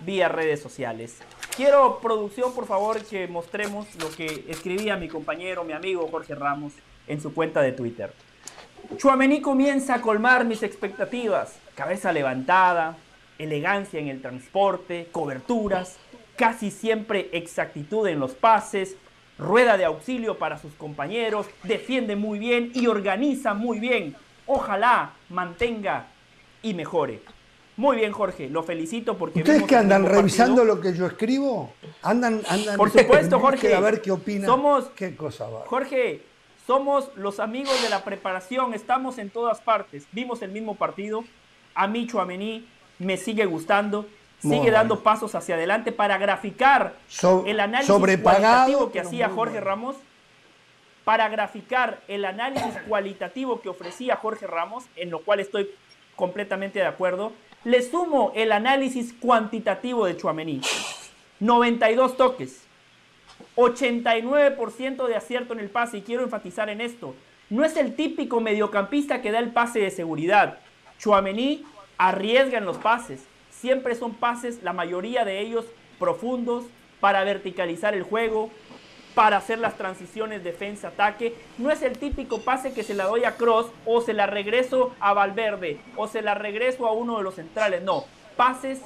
vía redes sociales. Quiero, producción, por favor, que mostremos lo que escribía mi compañero, mi amigo Jorge Ramos en su cuenta de Twitter. Chuamení comienza a colmar mis expectativas. Cabeza levantada, elegancia en el transporte, coberturas, casi siempre exactitud en los pases, rueda de auxilio para sus compañeros, defiende muy bien y organiza muy bien. Ojalá mantenga y mejore. Muy bien, Jorge, lo felicito porque... ¿Ustedes que andan revisando lo que yo escribo? Andan, andan... Por supuesto, Jorge. A ver qué opinan. Somos... ¿Qué cosa va? Jorge, somos los amigos de la preparación, estamos en todas partes. Vimos el mismo partido. A mí, Chuamení, me sigue gustando. Sigue dando pasos hacia adelante para graficar el análisis cualitativo que hacía Jorge Ramos. Para graficar el análisis cualitativo que ofrecía Jorge Ramos, en lo cual estoy completamente de acuerdo le sumo el análisis cuantitativo de Chuamení. 92 toques, 89% de acierto en el pase y quiero enfatizar en esto. No es el típico mediocampista que da el pase de seguridad. Chuamení arriesga en los pases. Siempre son pases, la mayoría de ellos profundos, para verticalizar el juego, para hacer las transiciones defensa-ataque. No es el típico pase que se la doy a Cross o se la regreso a Valverde o se la regreso a uno de los centrales. No, pases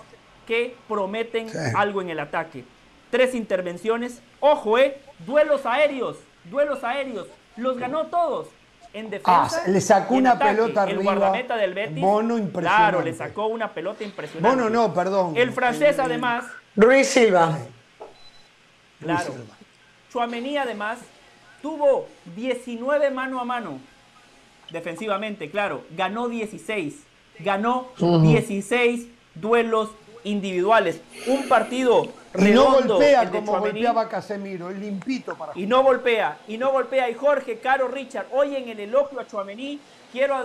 que prometen algo en el ataque. Tres intervenciones. Ojo, eh, duelos aéreos, duelos aéreos. Los ganó todos. En defensa. Ah, le sacó una pelota arriba. El guardameta del Betis. Bono impresionante. Claro, le sacó una pelota impresionante. Bono no, perdón. El francés además. Ruiz Silva. Claro. Chuamení además tuvo 19 mano a mano defensivamente, claro, ganó 16, ganó 16 duelos individuales, un partido y no golpea como golpeaba Casemiro, el limpito para Y no golpea, y no golpea. Y Jorge, Caro, Richard, hoy en el elogio a Chuamení, quiero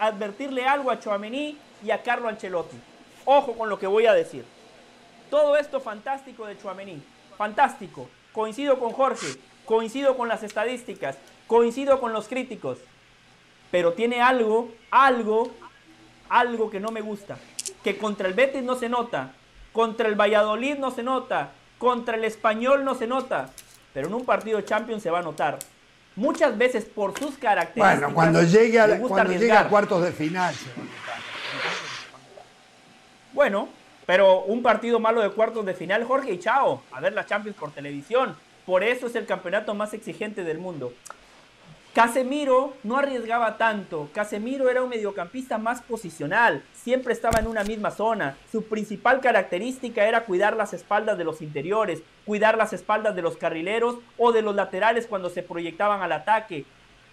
advertirle algo a Chuamení y a Carlo Ancelotti. Ojo con lo que voy a decir. Todo esto fantástico de Chuamení, fantástico coincido con Jorge, coincido con las estadísticas, coincido con los críticos, pero tiene algo, algo, algo que no me gusta, que contra el Betis no se nota, contra el Valladolid no se nota, contra el Español no se nota, pero en un partido de Champions se va a notar. Muchas veces por sus características. Bueno, cuando llegue a, cuando llegue a cuartos de final. Bueno, pero un partido malo de cuartos de final, Jorge, y chao, a ver la Champions por televisión. Por eso es el campeonato más exigente del mundo. Casemiro no arriesgaba tanto. Casemiro era un mediocampista más posicional. Siempre estaba en una misma zona. Su principal característica era cuidar las espaldas de los interiores, cuidar las espaldas de los carrileros o de los laterales cuando se proyectaban al ataque.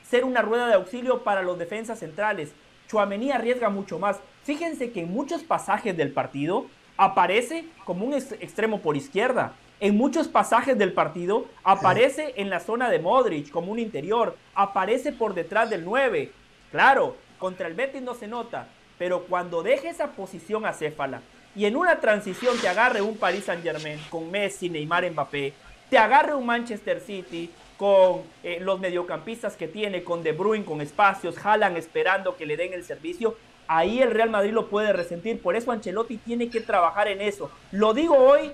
Ser una rueda de auxilio para los defensas centrales. Chuamení arriesga mucho más. Fíjense que en muchos pasajes del partido aparece como un extremo por izquierda. En muchos pasajes del partido aparece en la zona de Modric como un interior, aparece por detrás del 9. Claro, contra el Betis no se nota, pero cuando deje esa posición acéfala y en una transición te agarre un Paris Saint-Germain con Messi, Neymar, Mbappé, te agarre un Manchester City con eh, los mediocampistas que tiene, con De Bruyne, con espacios, jalan esperando que le den el servicio, ahí el Real Madrid lo puede resentir. Por eso Ancelotti tiene que trabajar en eso. Lo digo hoy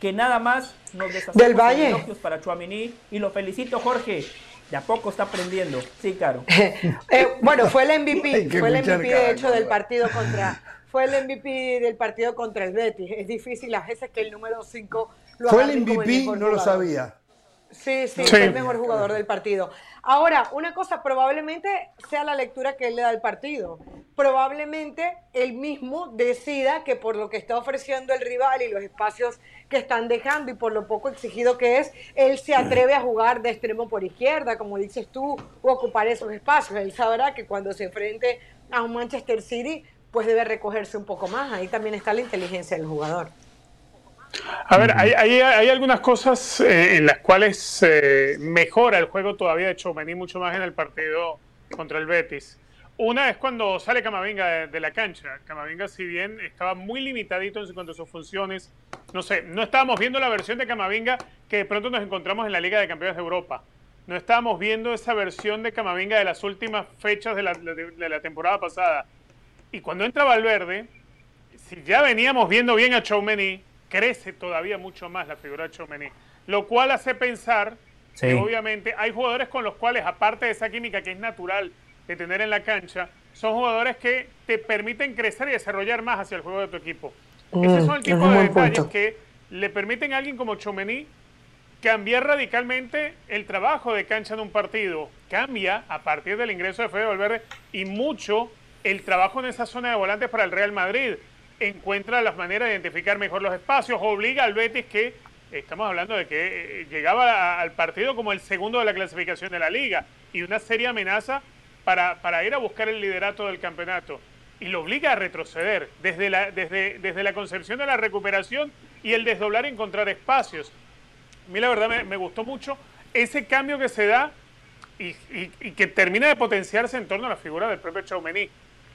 que nada más nos deshacemos Del Valle. elogios para Chuamini y lo felicito Jorge. De a poco está aprendiendo. Sí, claro. Eh, bueno, fue el MVP, fue el MVP de hecho del partido contra fue el MVP del partido contra el Betis. Es difícil a veces que el número 5 lo Fue el MVP, no lo sabía. Sí, sí, sí, el mejor jugador del partido. Ahora, una cosa, probablemente sea la lectura que él le da al partido. Probablemente él mismo decida que por lo que está ofreciendo el rival y los espacios que están dejando y por lo poco exigido que es, él se atreve a jugar de extremo por izquierda, como dices tú, o ocupar esos espacios. Él sabrá que cuando se enfrente a un Manchester City, pues debe recogerse un poco más. Ahí también está la inteligencia del jugador. A ver, hay, hay, algunas cosas eh, en las cuales eh, mejora el juego todavía de Chouameni mucho más en el partido contra el Betis. Una es cuando sale Camavinga de, la cancha. Camavinga, si bien estaba muy limitadito en cuanto a sus funciones, no sé, no estábamos viendo la versión de Camavinga que de pronto nos encontramos en la Liga de Campeones de Europa. No estábamos viendo esa versión de Camavinga de las últimas fechas de la, de la temporada pasada. Y cuando entra Valverde, si ya veníamos viendo bien a Choumeni, crece todavía mucho más la figura de Choumeni. Lo cual hace pensar que obviamente hay jugadores con los cuales, aparte de esa química que es natural de tener en la cancha, son jugadores que te permiten crecer y desarrollar más hacia el juego de tu equipo. Mm, Esos son el tipo de detalles que le permiten a alguien como Chomení cambiar radicalmente el trabajo de cancha en un partido. Cambia a partir del ingreso de Fede Valverde y mucho el trabajo en esa zona de volantes para el Real Madrid. Encuentra las maneras de identificar mejor los espacios, obliga al Betis que, estamos hablando de que eh, llegaba al partido como el segundo de la clasificación de la liga y una seria amenaza para, para ir a buscar el liderato del campeonato. Y lo obliga a retroceder desde la, desde, desde la concepción de la recuperación y el desdoblar y encontrar espacios. A mí la verdad me, gustó mucho ese cambio que se da y, y, que termina de potenciarse en torno a la figura del propio Chaumení.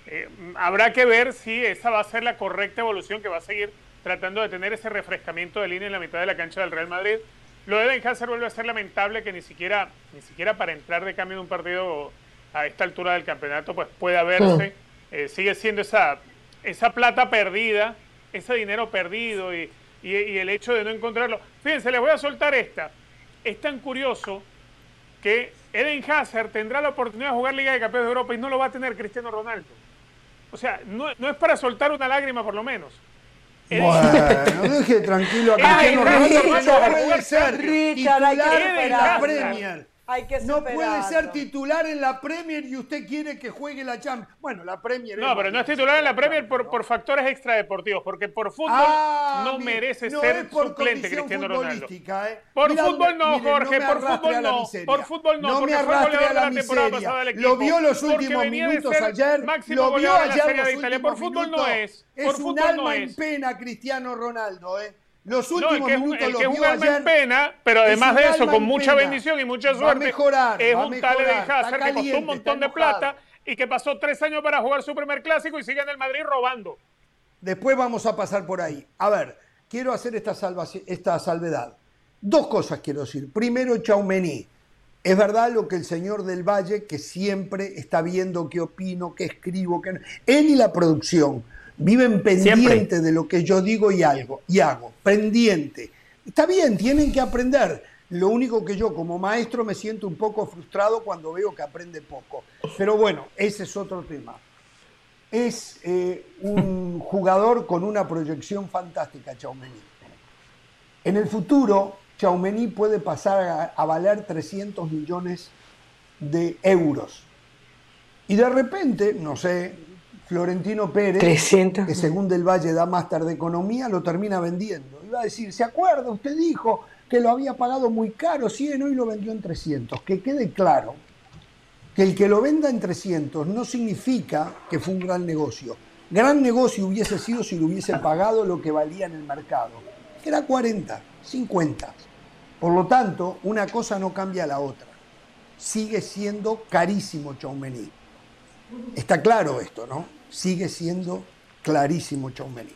Eh, habrá que ver si esa va a ser la correcta evolución que va a seguir tratando de tener ese refrescamiento de línea en la mitad de la cancha del Real Madrid. Lo de Ben Hazard vuelve a ser lamentable que ni siquiera, ni siquiera para entrar de cambio en un partido a esta altura del campeonato pues pueda verse. Eh, sigue siendo esa, esa plata perdida, ese dinero perdido y, y, el hecho de no encontrarlo. Fíjense, les voy a soltar esta. Es tan curioso que Eden Hazard tendrá la oportunidad de jugar Liga de Campeones de Europa y no lo va a tener Cristiano Ronaldo. O sea, no, no es para soltar una lágrima por lo menos. Bueno, deje tranquilo a Cristiano Ronaldo. La Premier no puede ser titular en la Premier y usted quiere que juegue la Champions. Bueno, la Premier. No, pero no es titular en la Premier por, por factores extradeportivos, porque por fútbol ah, no merece ser suplente Cristiano Ronaldo. ¿eh? Por fútbol no, Jorge, por fútbol no. Por fútbol no, porque fue goleador la, la temporada pasada del equipo. Lo vio los últimos minutos ayer. Lo vio ayer los últimos Por fútbol no es. Es un alma en pena Cristiano Ronaldo, ¿eh? Los últimos no, el que, minutos el que es un alma en pena, pero además de eso, con mucha bendición y mucha suerte, mejorar, es un tal de Hazard que costó un montón de plata y que pasó tres años para jugar su primer clásico y sigue en el Madrid robando. Después vamos a pasar por ahí. A ver, quiero hacer esta, esta salvedad. Dos cosas quiero decir. Primero, Chaumení. Es verdad lo que el señor del Valle, que siempre está viendo qué opino, qué escribo, qué... él y la producción Viven pendiente de lo que yo digo y, algo, y hago, pendiente. Está bien, tienen que aprender. Lo único que yo como maestro me siento un poco frustrado cuando veo que aprende poco. Pero bueno, ese es otro tema. Es eh, un jugador con una proyección fantástica, Chaumení. En el futuro, Chaumení puede pasar a, a valer 300 millones de euros. Y de repente, no sé, Florentino Pérez, que según Del Valle da máster de economía, lo termina vendiendo. Iba a decir, ¿se acuerda? Usted dijo que lo había pagado muy caro, 100, hoy lo vendió en 300. Que quede claro que el que lo venda en 300 no significa que fue un gran negocio. Gran negocio hubiese sido si lo hubiese pagado lo que valía en el mercado, que era 40, 50. Por lo tanto, una cosa no cambia a la otra. Sigue siendo carísimo Chaumení. Está claro esto, ¿no? sigue siendo clarísimo Chaumeni.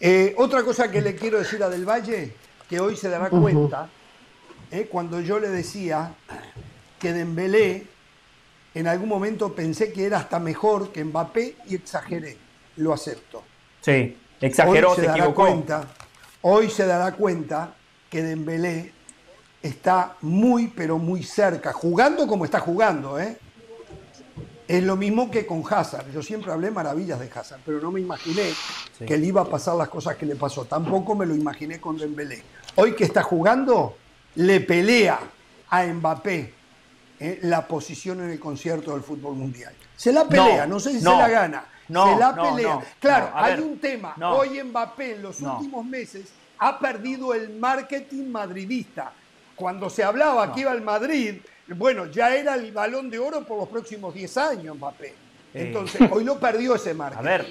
Eh, otra cosa que le quiero decir a Del Valle, que hoy se dará cuenta, eh, cuando yo le decía que Dembélé en algún momento pensé que era hasta mejor que Mbappé y exageré, lo acepto. Sí, exageró, hoy se, dará Cuenta, hoy se dará cuenta que Dembélé está muy, pero muy cerca, jugando como está jugando, ¿eh? Es lo mismo que con Hazard. Yo siempre hablé maravillas de Hazard, pero no me imaginé que le iba a pasar las cosas que le pasó. Tampoco me lo imaginé con Dembélé. Hoy que está jugando, le pelea a Mbappé eh, la posición en el concierto del fútbol mundial. Se la pelea, no, sé si se la gana. se la pelea. claro, hay un tema. Hoy Mbappé en los últimos meses ha perdido el marketing madridista. Cuando se hablaba que iba al Madrid, bueno, ya era el balón de oro por los próximos 10 años, Mbappé. Entonces, hoy lo perdió ese marco. A ver.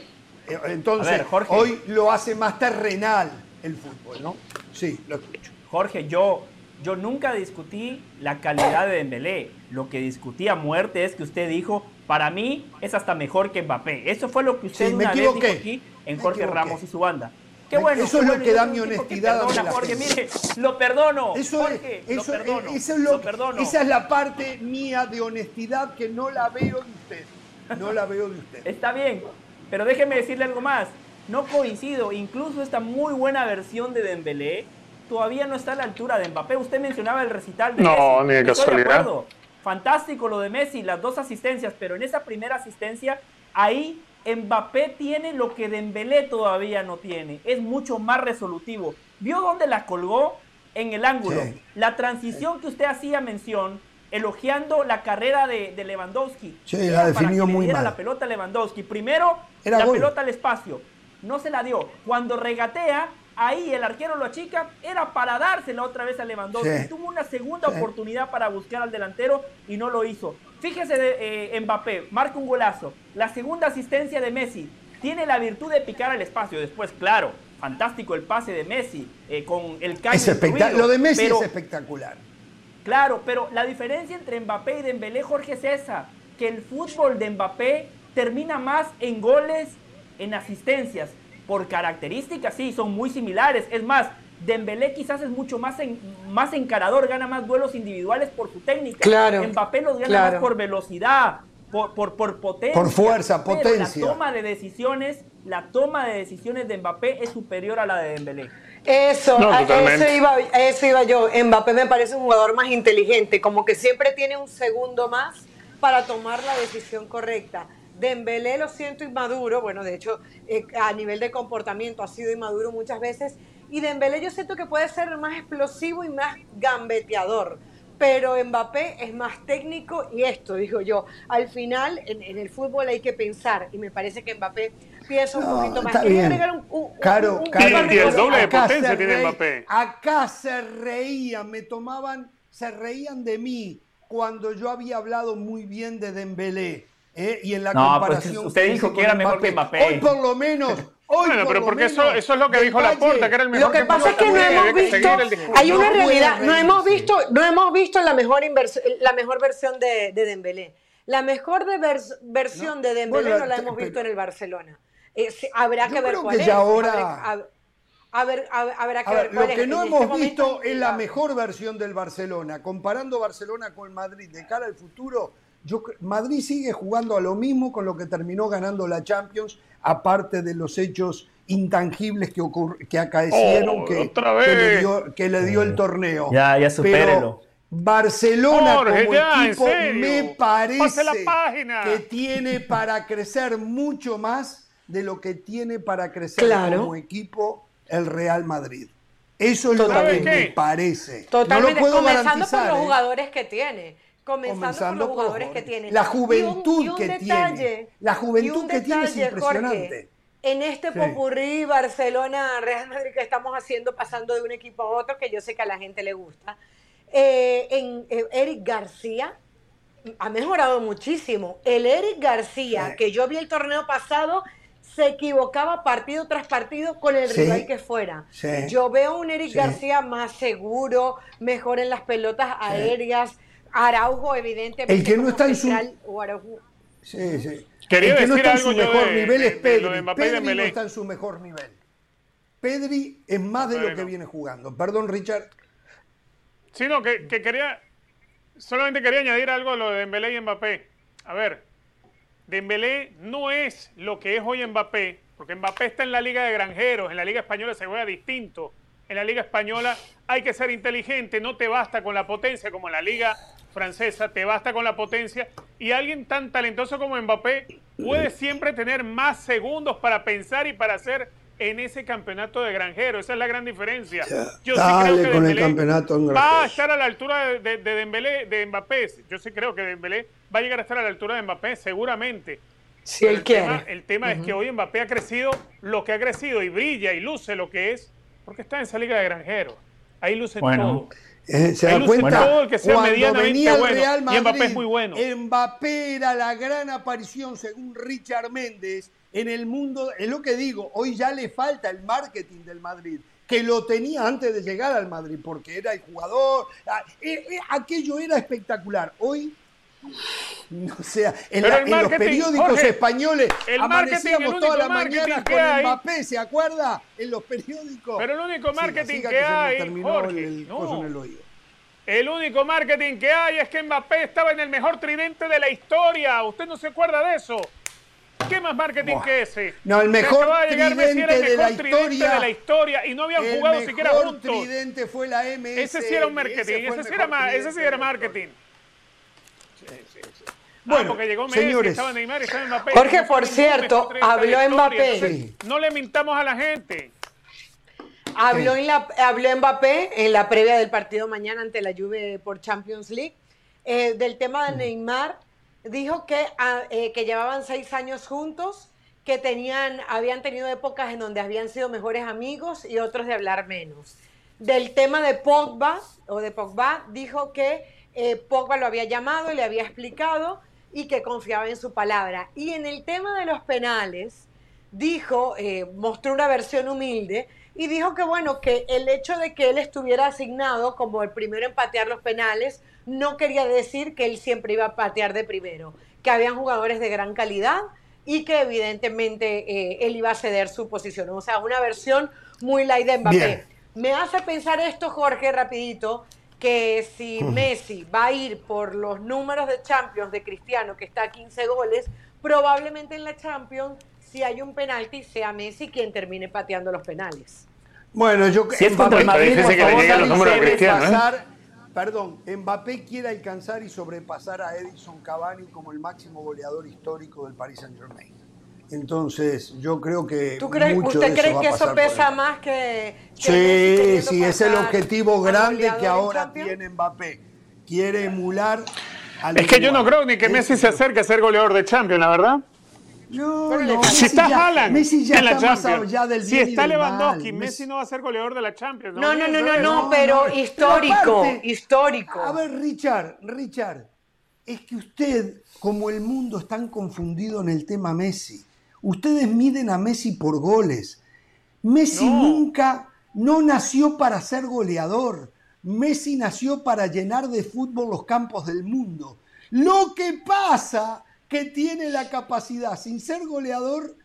Eh, entonces, hoy lo hace más terrenal. el fútbol, ¿no? Sí, lo escucho. Jorge, yo, yo nunca discutí la calidad de Dembélé. Lo que discutí a muerte es que usted dijo, para mí es hasta mejor que Mbappé. Eso fue lo que usted Sí, me una vez dijo aquí en Me Jorge equivoqué. Ramos y su banda. Qué Me- bueno. eso es lo que da mi honestidad perdona, la Jorge, gente. mire, lo perdono. Eso, Jorge, es, eso, lo perdono. eso es lo- lo perdono. esa es la parte mía de honestidad que no la veo de usted. No la veo de usted. Está bien, pero déjeme decirle algo más. No coincido, incluso esta muy buena versión de Dembélé todavía no está a la altura de Mbappé. Usted mencionaba el recital de No, Messi. ni de Estoy casualidad. acuerdo. Fantástico lo de Messi, las dos asistencias, pero en esa primera asistencia ahí Mbappé tiene lo que Dembélé todavía no tiene. Es mucho más resolutivo. ¿Vio dónde la colgó? En el ángulo. Sí. La transición que usted hacía mención, elogiando la carrera de, de Lewandowski. Sí, la para definió muy mal. la pelota a Lewandowski. Primero, Era la gol. pelota al espacio. No se la dio. Cuando regatea, ahí el arquero lo achica, era para dársela otra vez a Lewandowski. Sí. Tuvo una segunda Sí. oportunidad para buscar al delantero y no lo hizo. Fíjese de, eh, Mbappé, marca un golazo. La segunda asistencia de Messi tiene la virtud de picar al espacio. Después, claro, fantástico el pase de Messi eh, con el caño Es incluido, Lo de Messi pero- es espectacular. Claro, pero la diferencia entre Mbappé y Dembélé, Jorge, es esa, que el fútbol de Mbappé termina más en goles, en asistencias. Por características, sí, son muy similares. Es más, Dembélé quizás es mucho más, en- más encarador, gana más duelos individuales por su técnica. Claro, Mbappé los gana claro. más por velocidad, por, por, por potencia. Por fuerza, pero potencia. La toma de decisiones, la toma de decisiones de Mbappé es superior a la de Dembélé. Eso, No, a eso iba, a eso iba yo. Mbappé me parece un jugador más inteligente, como que siempre tiene un segundo más para tomar la decisión correcta. Dembélé lo siento inmaduro, bueno, de hecho, eh, a nivel de comportamiento ha sido inmaduro muchas veces. Y Dembélé yo siento que puede ser más explosivo y más gambeteador. Pero Mbappé es más técnico y esto, digo yo, al final en, en el fútbol hay que pensar y me parece que Mbappé piensa un No, poquito más. está bien. agregar un, un- un- Caro, un- un Caro, par de Y el cosas. doble de acá potencia se tiene reí- Mbappé. Acá se reían, me tomaban, se reían de mí cuando yo había hablado muy bien de Dembélé. ¿eh? Y en la No, pues, comparación usted dijo que era mejor que Mbappé. Hoy por lo menos. Hoy Bueno, pero lo porque eso, es lo que dijo Laporta, Valle- que era el mejor Lo que pasa es que no hemos que visto, hay una realidad, no hemos visto, no hemos visto la mejor la mejor versión de, de Dembélé. La mejor de vers- versión No, de Dembélé bueno, no la te- hemos visto pero- en el Barcelona. Eh, habrá que ver cuál que es. ahora- Habrá- a ver, a ver, habrá que A ver ver, cuál lo es. que no hemos este visto es la mejor versión del Barcelona. Comparando Barcelona con el Madrid de cara al futuro, yo, Madrid sigue jugando a lo mismo con lo que terminó ganando la Champions, aparte de los hechos intangibles que, acaecieron Oh, que, otra que le dio, que le dio el torneo. Ya, ya supérelo. Pero Barcelona Jorge, como ya, equipo me parece la página. que tiene para crecer mucho más de lo que tiene para crecer Claro. como equipo el Real Madrid. Eso es lo Totalmente. que me parece. Totalmente, no lo puedo comenzando por los ¿eh? jugadores que tiene. Comenzando, Comenzando por los por jugadores que tiene. La Y un- juventud y un que detalle, tiene. La juventud que tiene es Jorge, impresionante. en este Sí. popurrí Barcelona, Real Madrid que estamos haciendo, pasando de un equipo a otro, que yo sé que a la gente le gusta. eh, en eh, Eric García ha mejorado muchísimo. El Eric García, Sí. que yo vi el torneo pasado, se equivocaba partido tras partido con el Sí. rival que fuera. Sí. Yo veo un Eric Sí. García más seguro, mejor en las pelotas aéreas. Araujo, evidentemente. El que no está en su- central, o Araujo- Sí, sí. Quería el que no está en su mejor de- nivel de- es Pedri. Pedri no está en su mejor nivel. Pedri es más de lo que viene jugando. Perdón, Richard. Sí, no, que, que quería. Solamente quería añadir algo a lo de Dembélé y Mbappé. A ver, Dembélé no es lo que es hoy Mbappé, porque Mbappé está en la Liga de Granjeros, en la Liga Española se juega distinto. En la Liga Española hay que ser inteligente, no te basta con la potencia como en la Liga Francesa, te basta con la potencia. Y alguien tan talentoso como Mbappé puede siempre tener más segundos para pensar y para hacer en ese campeonato de granjero. Esa es la gran diferencia. Yo sí Dale creo que con el campeonato en va a estar a la altura de, de, de Dembélé, de Mbappé. Yo sí creo que Dembélé va a llegar a estar a la altura de Mbappé, seguramente. Si él el tema, quiere. el tema es que hoy Mbappé ha crecido lo que ha crecido y brilla y luce lo que es, porque está en esa liga de granjeros. Ahí luce Bueno. todo. Eh, ¿Se da luce cuenta? todo el que sea Cuando venía el bueno, y Mbappé es muy bueno. Mbappé era la gran aparición, según Richard Méndez, en el mundo. Es lo que digo, hoy ya le falta el marketing del Madrid. que lo tenía antes de llegar al Madrid, porque era el jugador. ah, eh, eh, Aquello era espectacular. Hoy, no sea, en, Pero la- el en los periódicos Jorge, españoles el amanecíamos el toda la mañana con hay- Mbappé, ¿se acuerda? En los periódicos. Pero el único marketing que hay, Jorge, el, el no. el. El único marketing que hay es que Mbappé estaba en el mejor tridente de la historia. ¿Usted no se acuerda de eso? ¿Qué más marketing Buah. que ese? No, el mejor llegar era el tridente de la mejor tridente historia. de la historia y no habían El jugado siquiera juntos. tridente fue la MS. Ese sí era un marketing, ese, sí era, ese sí era marketing. Bueno, ah, porque llegó Messi, señores. estaba Neymar, estaba Mbappé. Jorge, No por cierto, habló. Mbappé. Entonces. No le mintamos a la gente. Habló, en la, habló Mbappé en la previa del partido mañana ante la Juve por Champions League eh, del tema de Neymar. Dijo que, ah, eh, que llevaban seis años juntos, que tenían, habían tenido épocas en donde habían sido mejores amigos y otros de hablar menos. Del tema de Pogba, o de Pogba, dijo que eh, Pogba lo había llamado y le había explicado y que confiaba en su palabra. Y en el tema de los penales, dijo, eh, mostró una versión humilde y dijo que bueno, que el hecho de que él estuviera asignado como el primero en patear los penales no quería decir que él siempre iba a patear de primero, que habían jugadores de gran calidad y que evidentemente eh, él iba a ceder su posición. O sea, una versión muy light de Mbappé. Bien. Me hace pensar esto, Jorge, rapidito, que si Messi va a ir por los números de Champions de Cristiano, que está a 15 goles, probablemente en la Champions, si hay un penalti, sea Messi quien termine pateando los penales. Bueno, yo Si es contra el Mbappé, Madrid, por por favor, quiere los números de Cristiano, ¿eh? sobrepasar- Perdón, Mbappé quiere alcanzar y sobrepasar a Edison Cavani como el máximo goleador histórico del Paris Saint Germain. Entonces, yo creo que ¿Tú crees, mucho ¿Usted de eso cree va a que eso pesa más que, que Sí, sí, es el objetivo grande que ahora tiene Mbappé. Quiere emular al Es que yo no creo ni que Messi se acerque a ser goleador de Champions, la verdad. No, no, Si Messi está ya- Haaland Messi ya en la está más Champions, allá del si está Lewandowski, mal. Messi no va a ser goleador de la Champions. No, no, no, no, no, pero no. histórico, Pero aparte- histórico. A ver, Richard, Richard, es que usted, como el mundo es tan confundido en el tema Messi, ustedes miden a Messi por goles. Messi No. nunca, no nació para ser goleador. Messi nació para llenar de fútbol los campos del mundo. Lo que pasa que tiene la capacidad, sin ser goleador,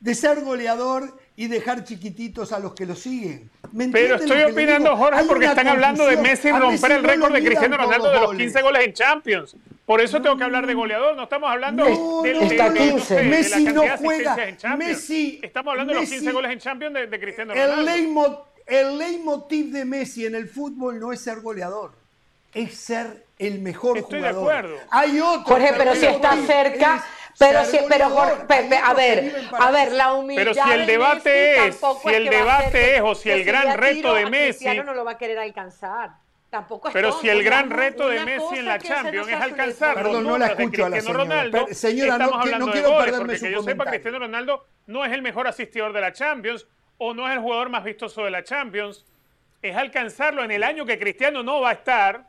de ser goleador y dejar chiquititos a los que lo siguen. ¿Me Pero estoy opinando? Jorge, Hay porque están hablando de. Messi romper el récord de Cristiano Ronaldo de los goles. 15 goles en Champions. Por eso tengo que hablar de goleador. No estamos hablando No, de, de- Está de- 15. de Messi no de juega. en Champions. Messi- Estamos hablando de los 15 Messi- goles en Champions de, de Cristiano El, Ronaldo. leitmo- el leitmotiv de Messi en el fútbol no es ser goleador, es ser el mejor Estoy de jugador. acuerdo. Hay otro. Jorge, pero si está cerca, pero si, pero Jorge, a ver, a ver, la humildad Pero si el de debate Messi es- si el debate es, o si el gran reto de Messi- Cristiano no lo va a querer alcanzar. Tampoco es Pero tonto, si el gran reto de Messi en la Champions es alcanzar. Perdón, no la escucho a la Cristiano señora. Ronaldo, señora, no estamos que- no quiero goles, perderme porque su que yo sepa. Cristiano Ronaldo no es el mejor asistidor de la Champions o no es el jugador más vistoso de la Champions. Es alcanzarlo en el año que Cristiano no va a estar,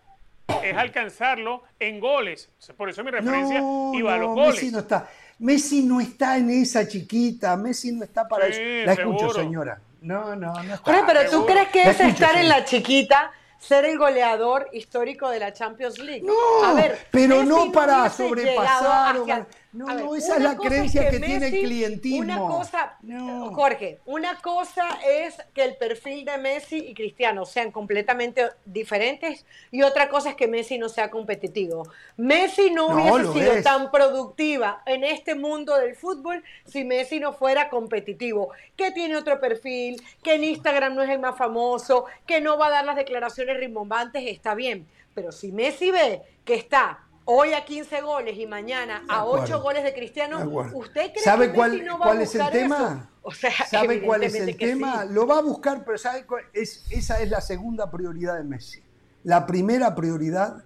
es alcanzarlo en goles. Por eso mi referencia No, iba a los no, goles. Messi no está. Messi no está en esa chiquita. Messi no está para Sí, eso. La escucho, seguro. señora. No, no, no está. Pero ¿tú crees que es escucho, estar en la chiquita, ser el goleador histórico de la Champions League? No, A ver, pero Messi no para sobrepasar hacia- no, ver, no, esa es la creencia que tiene el clientismo. Una cosa, No. Jorge, una cosa es que el perfil de Messi y Cristiano sean completamente diferentes y otra cosa es que Messi no sea competitivo. Messi no, No, hubiese sido es. tan productiva en este mundo del fútbol si Messi no fuera competitivo. Que tiene otro perfil, que en Instagram no es el más famoso, que no va a dar las declaraciones rimbombantes, está bien. Pero si Messi ve que está hoy a 15 goles y mañana a acuerdo. 8 goles de Cristiano, De. ¿usted cree ¿Sabe que cuál, Messi no va cuál a es el buscar tema? eso? O sea, ¿Sabe cuál es el tema? sí. Lo va a buscar, pero ¿sabe cuál? Es, esa es la segunda prioridad de Messi. La primera prioridad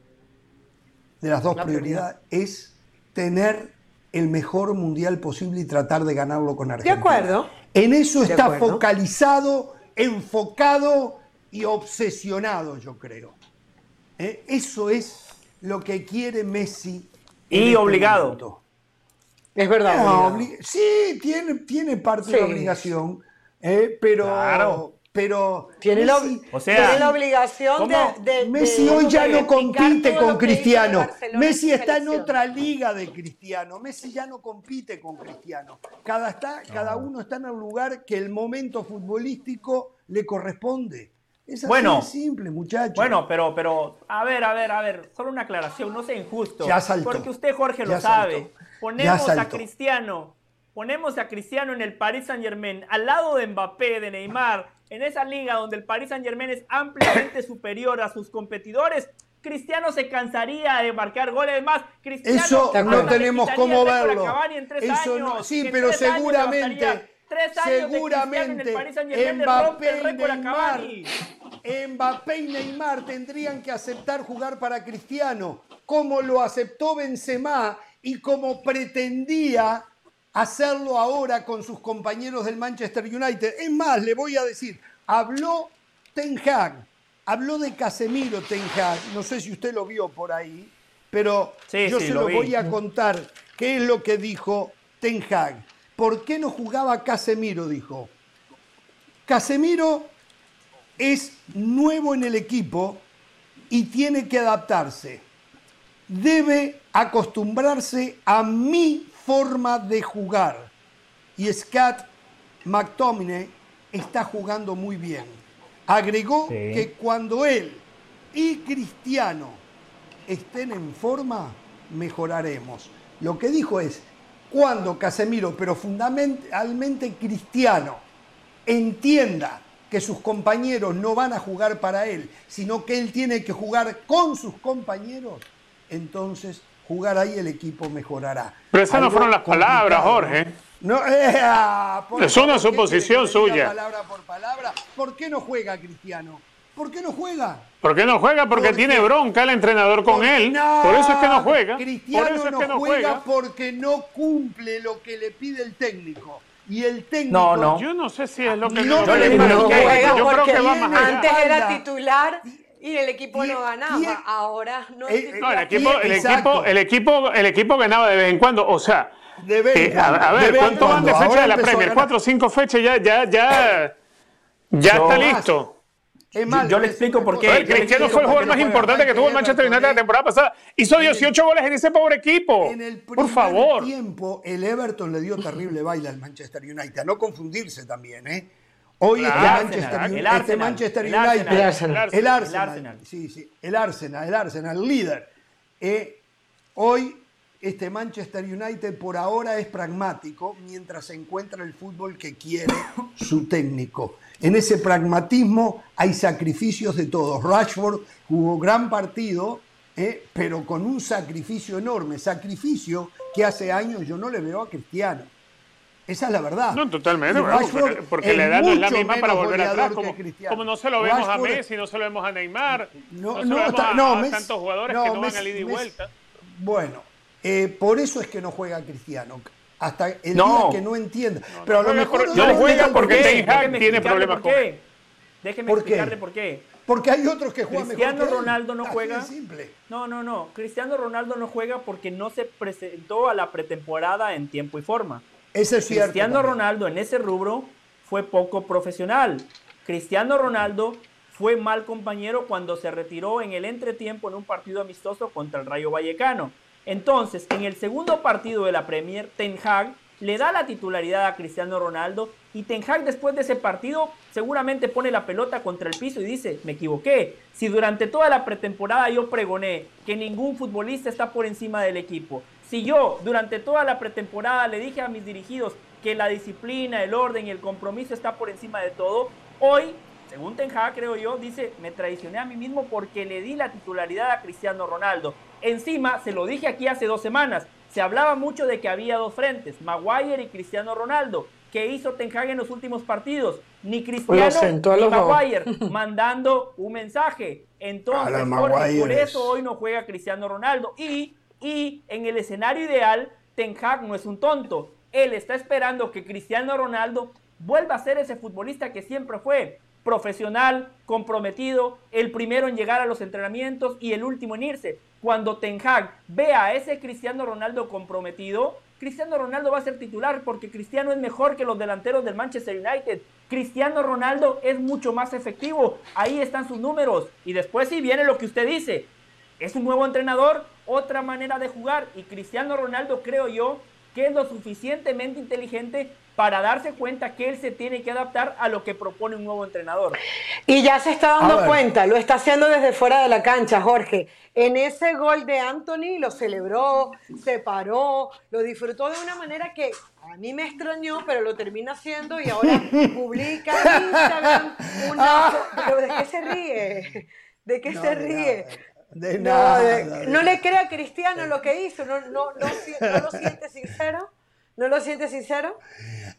de las dos La prioridades es tener el mejor mundial posible y tratar de ganarlo con De Argentina. acuerdo. En eso De está acuerdo. focalizado, enfocado y obsesionado, yo creo. ¿Eh? Eso es lo que quiere Messi. Y este obligado. momento. Es verdad. No, obligado. obli- sí, tiene, tiene parte de Sí. obligación, eh, pero, Claro. pero tiene, la, o sea, tiene la obligación de, de, Messi de, hoy ya no compite con Cristiano. Messi está en otra liga de Cristiano. Messi ya no compite con Cristiano. Cada, está, cada uno está en el lugar que el momento futbolístico le corresponde. Es así Bueno. simple, muchachos. Bueno, pero, pero, a ver, a ver, a ver, solo una aclaración, no sea injusto. Ya saltó. Porque usted, Jorge, lo sabe. Ponemos a. Cristiano, ponemos a Cristiano en el Paris Saint Germain, al lado de Mbappé, de Neymar, en esa liga donde el Paris Saint Germain es ampliamente superior a sus competidores. Cristiano se cansaría de marcar goles más. Cristiano Eso no tenemos cómo verlo. Cavani en tres Eso años, no- sí, pero tres años seguramente, de en el Paris Saint-Germain le rompe Mbappé el y récord a Neymar, Cavani. Mbappé y Neymar tendrían que aceptar jugar para Cristiano, como lo aceptó Benzema y como pretendía hacerlo ahora con sus compañeros del Manchester United. Es más, le voy a decir, habló Ten Hag, habló de Casemiro Ten Hag, no sé si usted lo vio por ahí, pero Sí, yo sí, se lo voy a contar qué es lo que dijo Ten Hag. ¿Por qué no jugaba Casemiro? Dijo. Casemiro es nuevo en el equipo y tiene que adaptarse. Debe acostumbrarse a mi forma de jugar. Y Scott McTominay está jugando muy bien. Agregó Sí. que cuando él y Cristiano estén en forma, mejoraremos. Lo que dijo es, cuando Casemiro, pero fundamentalmente Cristiano, entienda que sus compañeros no van a jugar para él, sino que él tiene que jugar con sus compañeros, entonces jugar ahí el equipo mejorará. Pero esas no fueron las palabras, Jorge. eh, ah, Es una favor, ¿qué suposición suya. Palabra por palabra. ¿Por qué no juega Cristiano? ¿Por qué no juega? ¿Por qué no juega? Porque Porque- tiene bronca el entrenador con él. No, Por eso es que no juega. Cristiano Por eso es no, que no juega, juega. porque no cumple lo que le pide el técnico. Y el técnico. No, no. Yo no sé si es lo que No, le qué. Juega Yo creo porque que va más allá. Antes era titular y el equipo no ganaba. Ahora no es eh, No, titular. el equipo, el equipo, el equipo, el equipo ganaba de vez en cuando. O sea, De vez eh, a, cuando, a de ver, en ¿cuánto van de fecha Ahora de la Premier? Cuatro o cinco fechas ya, ya, ya, ya No. está Más. listo. Es más, Yo le explico por qué. Cristiano fue el jugador más importante que tuvo el Manchester United la temporada pasada. Hizo 18 goles en ese pobre equipo. En el Por primer favor. tiempo, el Everton le dio terrible baile al Manchester United. A no confundirse también, ¿eh? Hoy Claro. este El Manchester, Arsenal, Uni- el este Arsenal, Manchester el United. El Arsenal. El Arsenal. El Arsenal. Sí, sí. El Arsenal, el Arsenal, el líder. Eh, hoy este Manchester United por ahora es pragmático mientras se encuentra el fútbol que quiere su técnico. En ese pragmatismo hay sacrificios de todos. Rashford jugó gran partido, eh, pero con un sacrificio enorme. Sacrificio que hace años yo no le veo a Cristiano. Esa es la verdad. No, totalmente, Rashford porque, la edad no es la misma para volver atrás, como, como no se lo vemos a Messi, no se lo vemos a Neymar, No, no, se no, lo vemos está- a, no, a Messi- tantos jugadores que no van Messi- al ida y Messi- vuelta. Bueno, eh, por eso es que no juega Cristiano. Hasta el No. día que no entienda. Pero a lo mejor no no juega porque. Ten Hag Déjeme tiene problemas por con qué. Déjeme ¿Por qué? explicarle por qué. Porque hay otros que juegan Cristiano mejor él. Ronaldo no Así juega. de simple. No, no, no. Cristiano Ronaldo no juega porque no se presentó a la pretemporada en tiempo y forma. Eso es cierto. Cristiano también. Ronaldo en ese rubro fue poco profesional. Cristiano Ronaldo fue mal compañero cuando se retiró en el entretiempo en un partido amistoso contra el Rayo Vallecano. Entonces, en el segundo partido de la Premier, Ten Hag le da la titularidad a Cristiano Ronaldo y Ten Hag después de ese partido seguramente pone la pelota contra el piso y dice, me equivoqué. Si durante toda la pretemporada yo pregoné que ningún futbolista está por encima del equipo, si yo durante toda la pretemporada le dije a mis dirigidos que la disciplina, el orden y el compromiso está por encima de todo, hoy, según Ten Hag creo yo, dice, me traicioné a mí mismo porque le di la titularidad a Cristiano Ronaldo. Encima, se lo dije aquí hace dos semanas, se hablaba mucho de que había dos frentes, Maguire y Cristiano Ronaldo. ¿Qué hizo Ten Hag en los últimos partidos? Ni Cristiano ni. Maguire mandando un mensaje. Entonces, Jorge, por eso hoy no juega Cristiano Ronaldo. Y, y en el escenario ideal, Ten Hag no es un tonto. Él está esperando que Cristiano Ronaldo vuelva a ser ese futbolista que siempre fue. Profesional, comprometido, el primero en llegar a los entrenamientos y el último en irse. Cuando Ten Hag vea a ese Cristiano Ronaldo comprometido, Cristiano Ronaldo va a ser titular porque Cristiano es mejor que los delanteros del Manchester United. Cristiano Ronaldo es mucho más efectivo. Ahí están sus números. Y después sí viene lo que usted dice. Es un nuevo entrenador, otra manera de jugar. Y Cristiano Ronaldo creo yo que es lo suficientemente inteligente para darse cuenta que él se tiene que adaptar a lo que propone un nuevo entrenador. Y ya se está dando cuenta, lo está haciendo desde fuera de la cancha, Jorge. En ese gol de Anthony lo celebró, se paró, lo disfrutó de una manera que a mí me extrañó, pero lo termina haciendo y ahora publica en Instagram una... ¿Pero de qué se ríe? ¿De qué se ríe? De nada. No, le crea a Cristiano lo que hizo, no, no, no, no lo siente sincero. ¿No lo sientes sincero?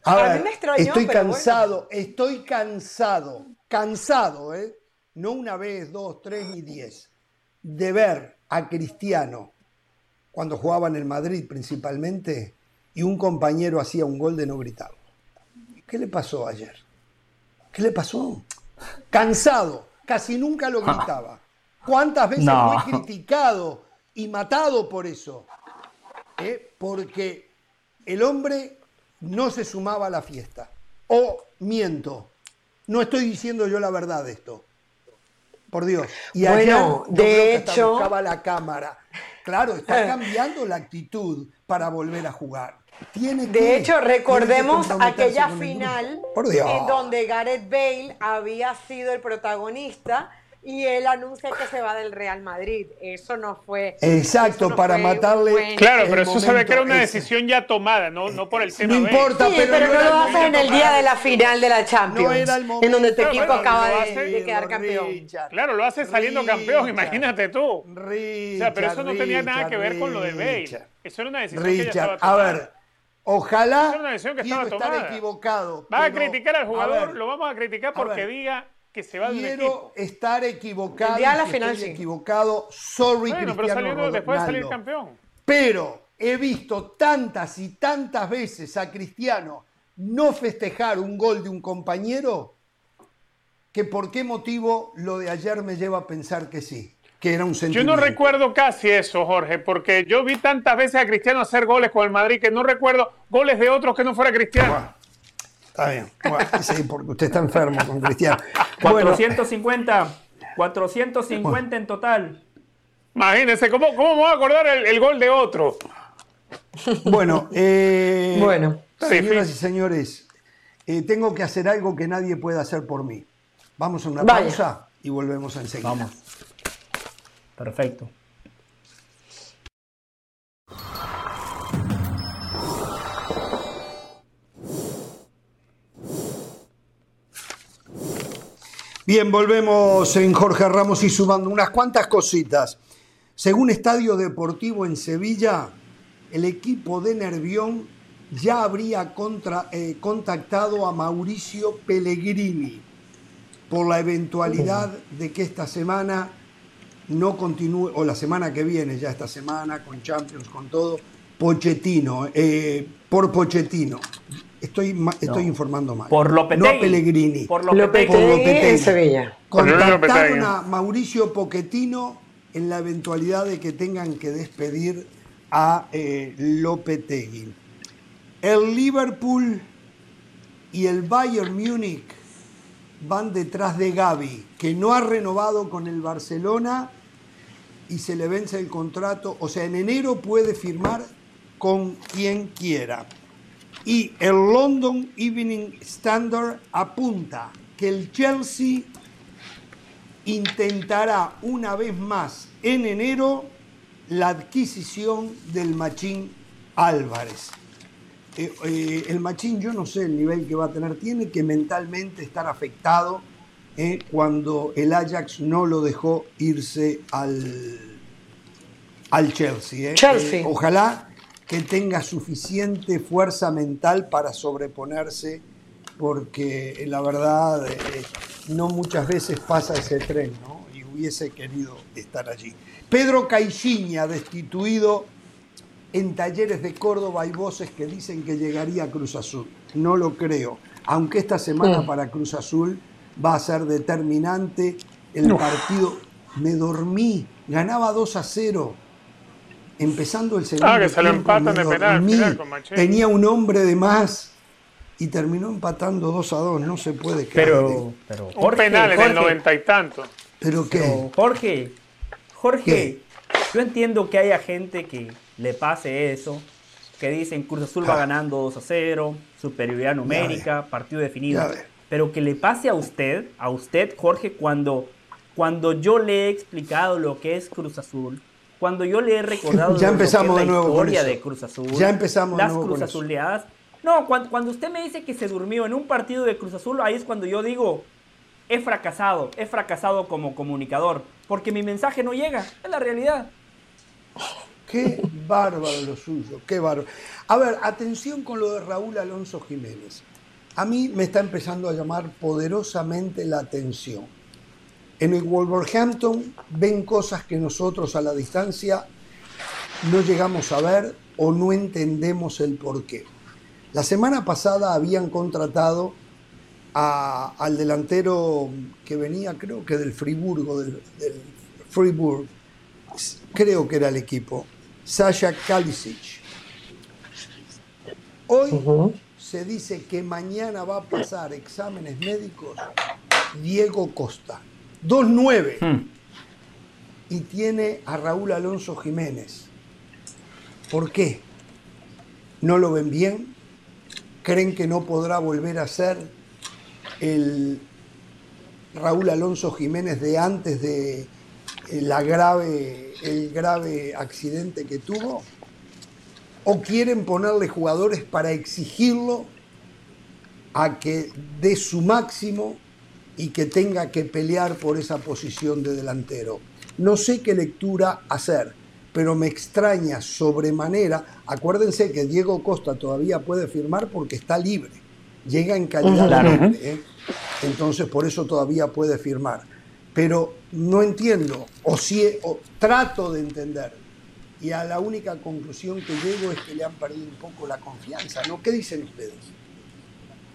a mí me extrañó. Estoy cansado, estoy cansado, cansado, ¿eh? No una vez, dos, tres ni diez, de ver a Cristiano cuando jugaba en el Madrid principalmente y un compañero hacía un gol de no gritar. ¿Qué le pasó ayer? ¿Qué le pasó? Cansado, casi nunca lo gritaba. ¿Cuántas veces fue criticado y matado por eso? ¿Eh? Porque el hombre no se sumaba a la fiesta. O miento, no estoy diciendo yo la verdad de esto. Por Dios. Y bueno, de hecho, buscaba la cámara. Claro, está cambiando la actitud para volver a jugar. Tiene de hecho, recordemos aquella final en donde Gareth Bale había sido el protagonista y él anuncia que se va del Real Madrid. Eso no fue. Exacto, para matarle. Claro, pero eso sabe que era una decisión ya tomada, no, no por el tema. No importa, pero, no, lo haces en el día de la final de la Champions. en donde tu equipo acaba de, quedar campeón. Claro, lo hace saliendo campeón, imagínate tú. o sea, pero eso no tenía nada que ver con lo de Bale. Eso era una decisión que ya estaba tomada. A ver. Ojalá una decisión que estaba estar equivocado. Va a criticar al jugador, lo vamos a criticar porque diga que se va Quiero estar equivocado. El la final, sí. equivocado. Sorry, bueno, pero saliendo, después de salir campeón. Pero he visto tantas y tantas veces a Cristiano no festejar un gol de un compañero que por qué motivo lo de ayer me lleva a pensar que sí, que era un sentimiento. Yo no recuerdo casi eso, Jorge, porque yo vi tantas veces a Cristiano hacer goles con el Madrid que no recuerdo goles de otros que no fuera Cristiano. Está bien. sí, porque usted está enfermo con Cristiano. 450. 450 en total. Imagínense, ¿cómo, cómo me voy a acordar el, gol de otro? Bueno, eh, bueno. señoras y señores, eh, tengo que hacer algo que nadie puede hacer por mí. Vamos a una pausa y volvemos enseguida. Vamos. Perfecto. Bien, volvemos en Jorge Ramos y sumando unas cuantas cositas. Según Estadio Deportivo en Sevilla, el equipo de Nervión ya habría eh, contactado a Mauricio Pellegrini por la eventualidad de que esta semana no continúe, o la semana que viene, ya esta semana, con Champions, con todo, Pochettino, eh, por Pochettino. Estoy, estoy informando mal. Por Lopetegui. No Pellegrini. Por Lopetegui, por Lopetegui. en Sevilla. Contactaron a Mauricio Pochettino en la eventualidad de que tengan que despedir a eh, Lopetegui. El Liverpool y el Bayern Múnich van detrás de Gaby, que no ha renovado con el Barcelona y se le vence el contrato. O sea, en enero puede firmar con quien quiera. Y el London Evening Standard apunta que el Chelsea intentará una vez más en enero la adquisición del Machín Álvarez. Eh, eh, el Machín, yo no sé el nivel que va a tener, tiene que mentalmente estar afectado eh, cuando el Ajax no lo dejó irse al, al Chelsea. Chelsea. ojalá que tenga suficiente fuerza mental para sobreponerse, porque la verdad eh, no muchas veces pasa ese tren, ¿no? Y hubiese querido estar allí. Pedro Caixinha, destituido en talleres de Córdoba, hay voces que dicen que llegaría a Cruz Azul. No lo creo, aunque esta semana para Cruz Azul va a ser determinante el partido. Me dormí, ganaba 2 a 0 empezando el segundo Ah, que se lo empatan de penal, final con Machín. tenía un hombre de más y terminó empatando 2 a 2, no se puede creer. Pero, pero Un Jorge, penal en el Jorge, noventa y tanto. ¿Pero qué? pero, Jorge, Jorge, ¿Qué? yo entiendo que haya gente que le pase eso, que dicen Cruz Azul va Ah. ganando 2 a 0, superioridad numérica, partido definido. Pero que le pase a usted, a usted, Jorge, cuando, cuando yo le he explicado lo que es Cruz Azul, cuando yo le he recordado Ya empezamos de la nuevo con historia de Cruz Azul, Ya empezamos las Cruz. Azuleadas. No, cuando, cuando usted me dice que se durmió en un partido de Cruz Azul, ahí es cuando yo digo, he fracasado, he fracasado como comunicador, porque mi mensaje no llega, es la realidad. Qué bárbaro lo suyo, qué bárbaro. A ver, atención con lo de Raúl Alonso Jiménez. A mí me está empezando a llamar poderosamente la atención. En el Wolverhampton ven cosas que nosotros a la distancia no llegamos a ver o no entendemos el porqué. La semana pasada habían contratado a- al delantero que venía, creo que del Friburgo, del, del Friburg, creo que era el equipo, Sasha Kalisic. Hoy se dice que mañana va a pasar exámenes médicos Diego Costa, 2-9, Hmm. y tiene a Raúl Alonso Jiménez. ¿Por qué? ¿No lo ven bien? ¿Creen que no podrá volver a ser el Raúl Alonso Jiménez de antes de eh, la grave, el grave accidente que tuvo? ¿O quieren ponerle jugadores para exigirlo a que dé su máximo y que tenga que pelear por esa posición de delantero? No sé qué lectura hacer, pero me extraña sobremanera. Acuérdense que Diego Costa todavía puede firmar porque está libre. Llega en calidad Claro. libre. ¿eh? Entonces por eso todavía puede firmar. Pero no entiendo, o, si, o trato de entender. Y a la única conclusión que llego es que le han perdido un poco la confianza. ¿no? ¿Qué dicen ustedes?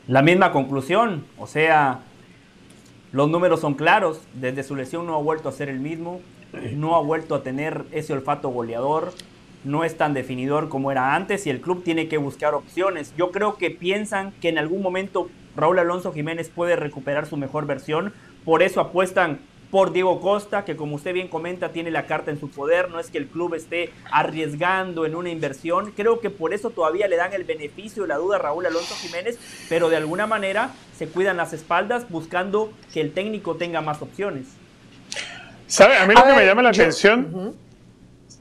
La misma conclusión, o sea, los números son claros, desde su lesión no ha vuelto a ser el mismo, no ha vuelto a tener ese olfato goleador, no es tan definidor como era antes y el club tiene que buscar opciones. Yo creo que piensan que en algún momento Raúl Alonso Jiménez puede recuperar su mejor versión, por eso apuestan por Diego Costa, que como usted bien comenta, tiene la carta en su poder, no es que el club esté arriesgando en una inversión, creo que por eso todavía le dan el beneficio de la duda a Raúl Alonso Jiménez, pero de alguna manera se cuidan las espaldas buscando que el técnico tenga más opciones. ¿Sabe? A mí lo A que me llama la yo- atención,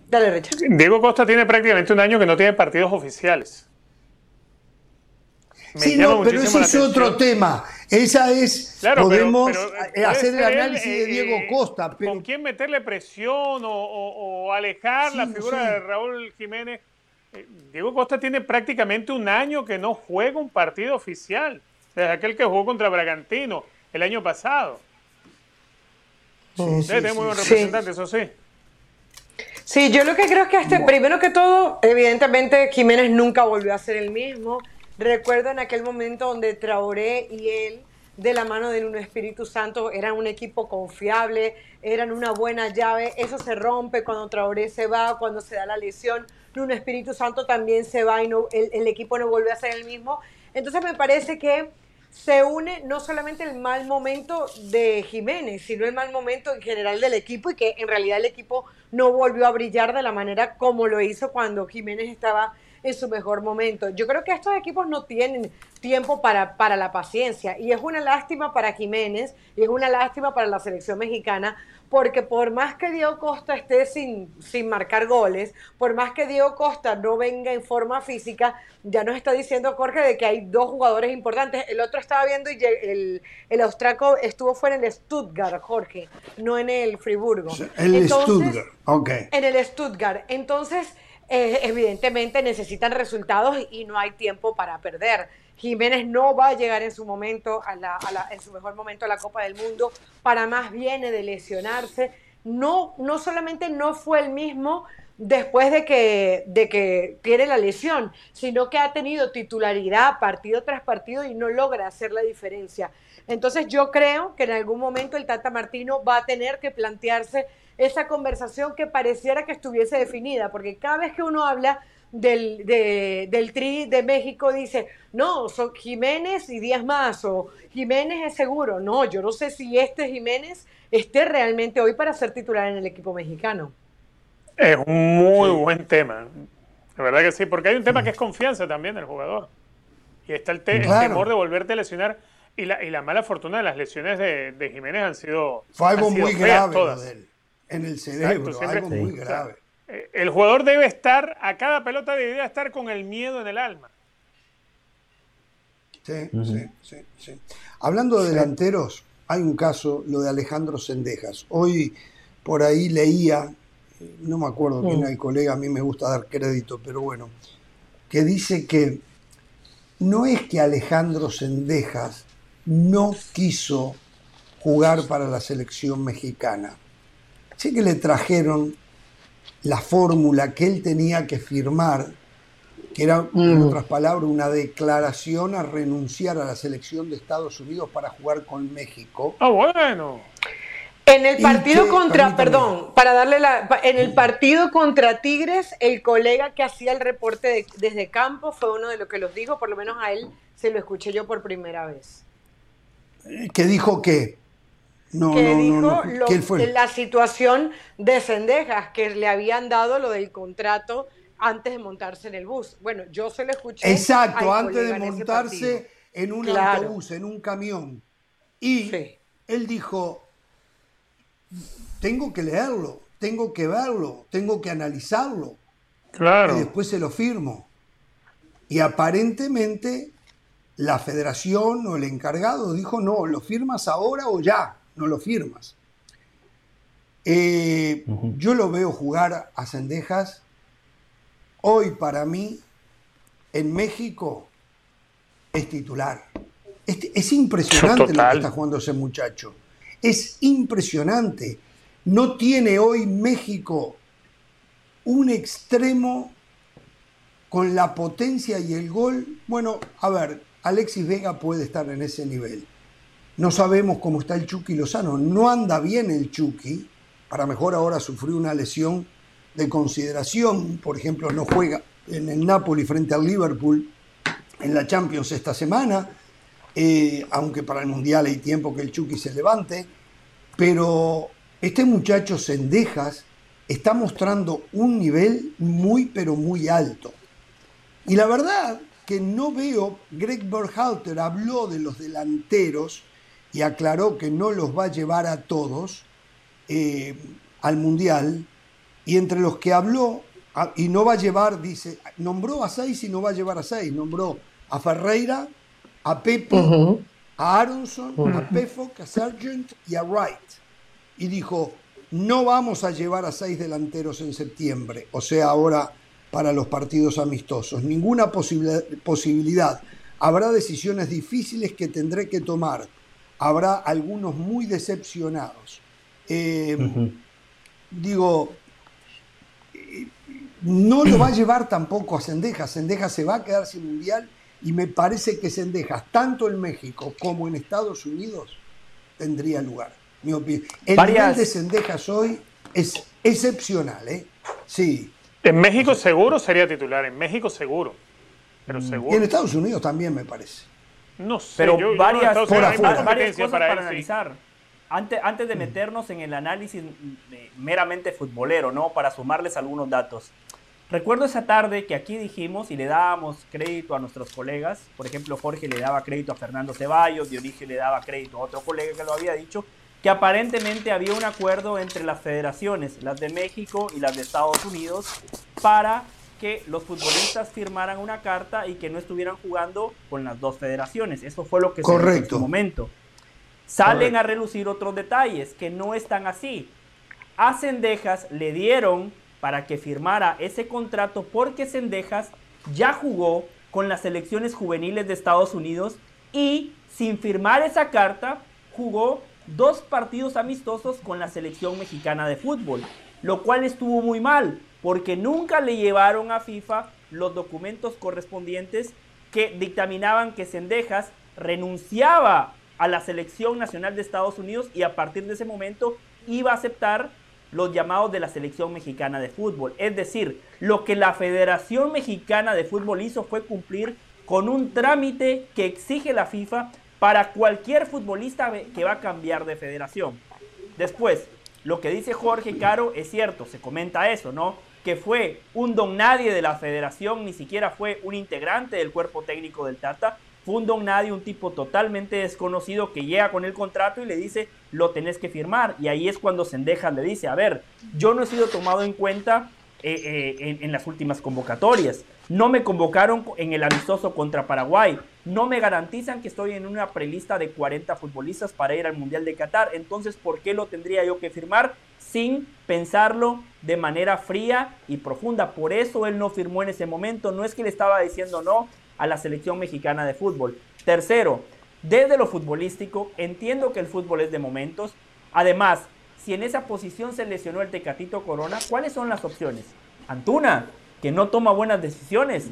Dale, Richard. Diego Costa tiene prácticamente un año que no tiene partidos oficiales. Me Sí, no, pero ese es otro tema. Esa es, Claro, podemos pero, eh, puede hacer el él, análisis de eh, Diego eh, Costa, pero ¿Con quién meterle presión o, o- o alejar Sí, la figura de Raúl Jiménez? Eh, Diego Costa tiene prácticamente un año que no juega un partido oficial, desde aquel que jugó contra Bragantino el año pasado. Sí, sí, muy buen sí. representante, eso sí. Sí, yo lo que creo es que este, primero que todo, evidentemente Jiménez nunca volvió a ser el mismo. Recuerdo en aquel momento donde Traoré y él, de la mano de un Espíritu Santo, eran un equipo confiable, eran una buena llave. Eso se rompe cuando Traoré se va, cuando se da la lesión. Un Espíritu Santo también se va y el, el equipo no vuelve a ser el mismo. Entonces me parece que se une no solamente el mal momento de Jiménez, sino el mal momento en general del equipo y que en realidad el equipo no volvió a brillar de la manera como lo hizo cuando Jiménez estaba en su mejor momento. Yo creo que estos equipos no tienen tiempo para, para la paciencia y es una lástima para Jiménez y es una lástima para la selección mexicana porque por más que Diego Costa esté sin, sin marcar goles, por más que Diego Costa no venga en forma física, ya nos está diciendo Jorge de que hay dos jugadores importantes. El otro estaba viendo y el, el austraco estuvo fuera en el Stuttgart, Jorge, no en el Friburgo. el Entonces, Stuttgart. Ok. en el Stuttgart. Entonces, eh, evidentemente necesitan resultados y no hay tiempo para perder. Jiménez no va a llegar en su momento, a la, a la- en su mejor momento a la Copa del Mundo, para más viene de lesionarse. No, no solamente no fue el mismo después de que, de que tiene la lesión, sino que ha tenido titularidad partido tras partido y no logra hacer la diferencia. Entonces yo creo que en algún momento el Tata Martino va a tener que plantearse esa conversación que pareciera que estuviese definida, porque cada vez que uno habla del, del Tri de México dice, no, son Jiménez y Díaz más, o Jiménez es seguro. No, yo no sé si este Jiménez esté realmente hoy para ser titular en el equipo mexicano. Es un muy buen tema. La verdad que sí, porque hay un tema que es confianza también del jugador. Y está el, temor de volverte a lesionar. Y la, y la mala fortuna de las lesiones de, de Jiménez han sido. Fue algo muy grave en el cerebro, algo muy grave. El jugador debe estar, a cada pelota debería estar con el miedo en el alma. Sí, sí, sí, sí. Hablando de delanteros, hay un caso, lo de Alejandro Sendejas. Hoy por ahí leía, no me acuerdo quién era el colega, a mí me gusta dar crédito, pero bueno, que dice que no es que Alejandro Sendejas no quiso jugar para la selección mexicana. Sí que le trajeron la fórmula que él tenía que firmar que era, en mm. otras palabras, una declaración a renunciar a la selección de Estados Unidos para jugar con México. Ah, bueno. En el partido contra, perdón, para darle la, en el partido contra Tigres, el colega que hacía el reporte desde campo fue uno de los que los dijo, por lo menos a él se lo escuché yo por primera vez. Que dijo que no, que dijo fue? la situación de Cendejas, que le habían dado lo del contrato antes de montarse en el bus. Bueno, yo se lo escuché. Exacto, antes de montarse en, un autobús, en un camión. Y él dijo, tengo que leerlo, tengo que verlo, tengo que analizarlo. Claro. Y después se lo firmo. Y aparentemente la federación o el encargado dijo, no, lo firmas ahora o ya, no lo firmas. Eh, yo lo veo jugar a Cendejas hoy para mí en México es titular. Es, impresionante lo que está jugando ese muchacho. Es impresionante. No tiene hoy México un extremo con la potencia y el gol. Bueno, a ver, Alexis Vega puede estar en ese nivel. No sabemos cómo está el Chucky Lozano. No anda bien el Chucky. Para mejor ahora sufrió una lesión de consideración, por ejemplo, no juega en el Napoli frente al Liverpool en la Champions esta semana, eh, aunque para el Mundial hay tiempo que el Chucky se levante, pero este muchacho Sendejas está mostrando un nivel muy, pero muy alto. Y la verdad que no veo, Greg Berhalter habló de los delanteros y aclaró que no los va a llevar a todos eh, al Mundial, y entre los que habló, y no va a llevar, dice, nombró a seis y no va a llevar a seis, nombró a Ferreira, a Pepe, a Aronson, a Pefok, a Sargent y a Wright. Y dijo, no vamos a llevar a seis delanteros en septiembre, o sea, ahora para los partidos amistosos. Ninguna posibilidad. Habrá decisiones difíciles que tendré que tomar. Habrá algunos muy decepcionados. Eh, digo, no lo va a llevar tampoco a Sendejas. Sendejas se va a quedar sin mundial y me parece que Sendejas, tanto en México como en Estados Unidos, tendría lugar. Mi opinión. El nivel de Sendejas hoy es excepcional, ¿eh? Sí. En México seguro sería titular, en México seguro. Pero mm. seguro. Y en Estados Unidos también me parece. No sé, pero varias, varias cosas para, analizar. Antes, antes de mm. meternos en el análisis meramente futbolero, ¿no? Para sumarles algunos datos. Recuerdo esa tarde que aquí dijimos y le dábamos crédito a nuestros colegas, por ejemplo Jorge le daba crédito a Fernando Ceballos, Dionisio le daba crédito a otro colega que lo había dicho, que aparentemente había un acuerdo entre las federaciones, las de México y las de Estados Unidos, para que los futbolistas firmaran una carta y que no estuvieran jugando con las dos federaciones. Eso fue lo que se dijo en su momento. Salen a relucir otros detalles que no están así. A Cendejas le dieron para que firmara ese contrato porque Sendejas ya jugó con las selecciones juveniles de Estados Unidos y sin firmar esa carta jugó dos partidos amistosos con la selección mexicana de fútbol, lo cual estuvo muy mal porque nunca le llevaron a FIFA los documentos correspondientes que dictaminaban que Sendejas renunciaba a la selección nacional de Estados Unidos y a partir de ese momento iba a aceptar los llamados de la selección mexicana de fútbol. Es decir, lo que la Federación Mexicana de Fútbol hizo fue cumplir con un trámite que exige la FIFA para cualquier futbolista que va a cambiar de federación. Después, lo que dice Jorge Caro es cierto, se comenta eso, ¿no? Que fue un don nadie de la federación, ni siquiera fue un integrante del cuerpo técnico del Tata, fue un don nadie, un tipo totalmente desconocido que llega con el contrato y le dice, lo tenés que firmar. Y ahí es cuando Sendejas le dice, a ver, yo no he sido tomado en cuenta eh, eh, en, las últimas convocatorias. No me convocaron en el amistoso contra Paraguay. No me garantizan que estoy en una prelista de 40 futbolistas para ir al Mundial de Qatar. Entonces, ¿por qué lo tendría yo que firmar sin pensarlo de manera fría y profunda? Por eso él no firmó en ese momento. No es que le estaba diciendo no, a la selección mexicana de fútbol. Tercero, desde lo futbolístico, entiendo que el fútbol es de momentos. Además, si en esa posición se lesionó el Tecatito Corona, ¿cuáles son las opciones? Antuna, que no toma buenas decisiones.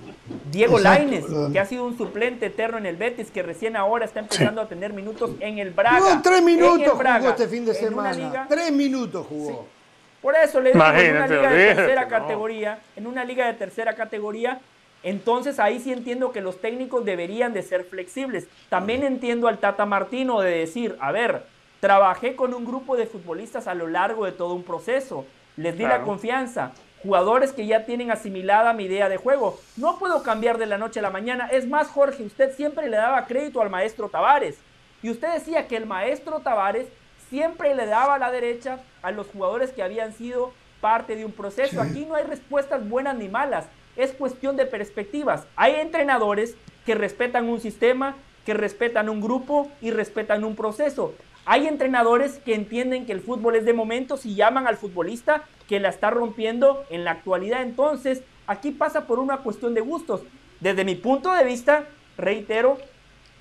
Diego Laines, que ha sido un suplente eterno en el Betis, que recién ahora está empezando a tener minutos en el Braga. No, tres minutos jugó este fin de semana. tres minutos jugó. Por eso le digo, en una liga de tercera categoría, en una liga de tercera categoría, entonces ahí sí entiendo que los técnicos deberían de ser flexibles. También entiendo al Tata Martino de decir, a ver, trabajé con un grupo de futbolistas a lo largo de todo un proceso, les di la confianza, jugadores que ya tienen asimilada mi idea de juego. No puedo cambiar de la noche a la mañana. Es más, Jorge, usted siempre le daba crédito al maestro Tavares. Y usted decía que el maestro Tavares siempre le daba la derecha a los jugadores que habían sido parte de un proceso. Aquí no hay respuestas buenas ni malas es cuestión de perspectivas. Hay entrenadores que respetan un sistema, que respetan un grupo y respetan un proceso. Hay entrenadores que entienden que el fútbol es de momentos y llaman al futbolista que la está rompiendo en la actualidad. Entonces, aquí pasa por una cuestión de gustos. Desde mi punto de vista, reitero,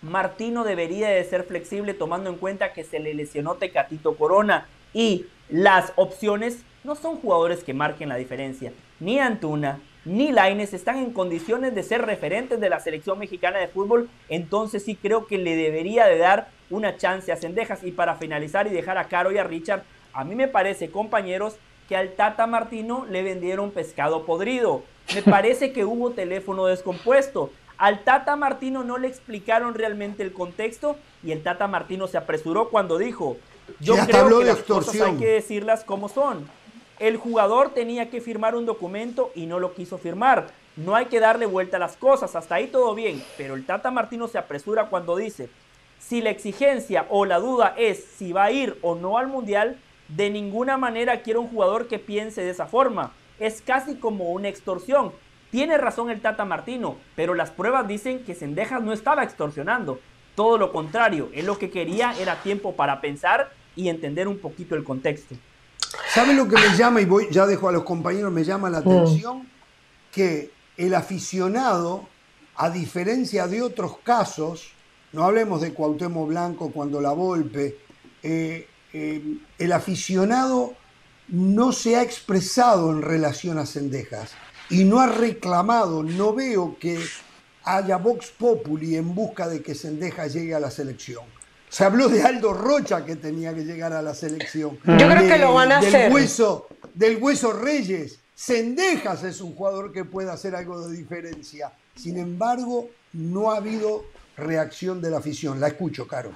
Martino debería de ser flexible tomando en cuenta que se le lesionó Tecatito Corona y las opciones no son jugadores que marquen la diferencia. Ni Antuna, ni Laines están en condiciones de ser referentes de la selección mexicana de fútbol, entonces sí creo que le debería de dar una chance a Cendejas. Y para finalizar y dejar a Caro y a Richard, a mí me parece, compañeros, que al Tata Martino le vendieron pescado podrido. Me parece que hubo teléfono descompuesto. Al Tata Martino no le explicaron realmente el contexto y el Tata Martino se apresuró cuando dijo, yo creo que las cosas hay que decirlas como son. El jugador tenía que firmar un documento y no lo quiso firmar. No hay que darle vuelta a las cosas, hasta ahí todo bien, pero el Tata Martino se apresura cuando dice, si la exigencia o la duda es si va a ir o no al Mundial, de ninguna manera quiero un jugador que piense de esa forma. Es casi como una extorsión. Tiene razón el Tata Martino, pero las pruebas dicen que Sendejas no estaba extorsionando. Todo lo contrario, él lo que quería era tiempo para pensar y entender un poquito el contexto. ¿Sabe lo que me llama? Y voy, ya dejo a los compañeros, me llama la atención que el aficionado, a diferencia de otros casos, no hablemos de Cuauhtémoc Blanco cuando la golpe, eh, eh, el aficionado no se ha expresado en relación a Cendejas y no ha reclamado, no veo que haya Vox Populi en busca de que Cendejas llegue a la selección. Se habló de Aldo Rocha que tenía que llegar a la selección. Yo creo que lo van a del hacer. Hueso, del Hueso Reyes. Sendejas es un jugador que puede hacer algo de diferencia. Sin embargo, no ha habido reacción de la afición. La escucho, Caro.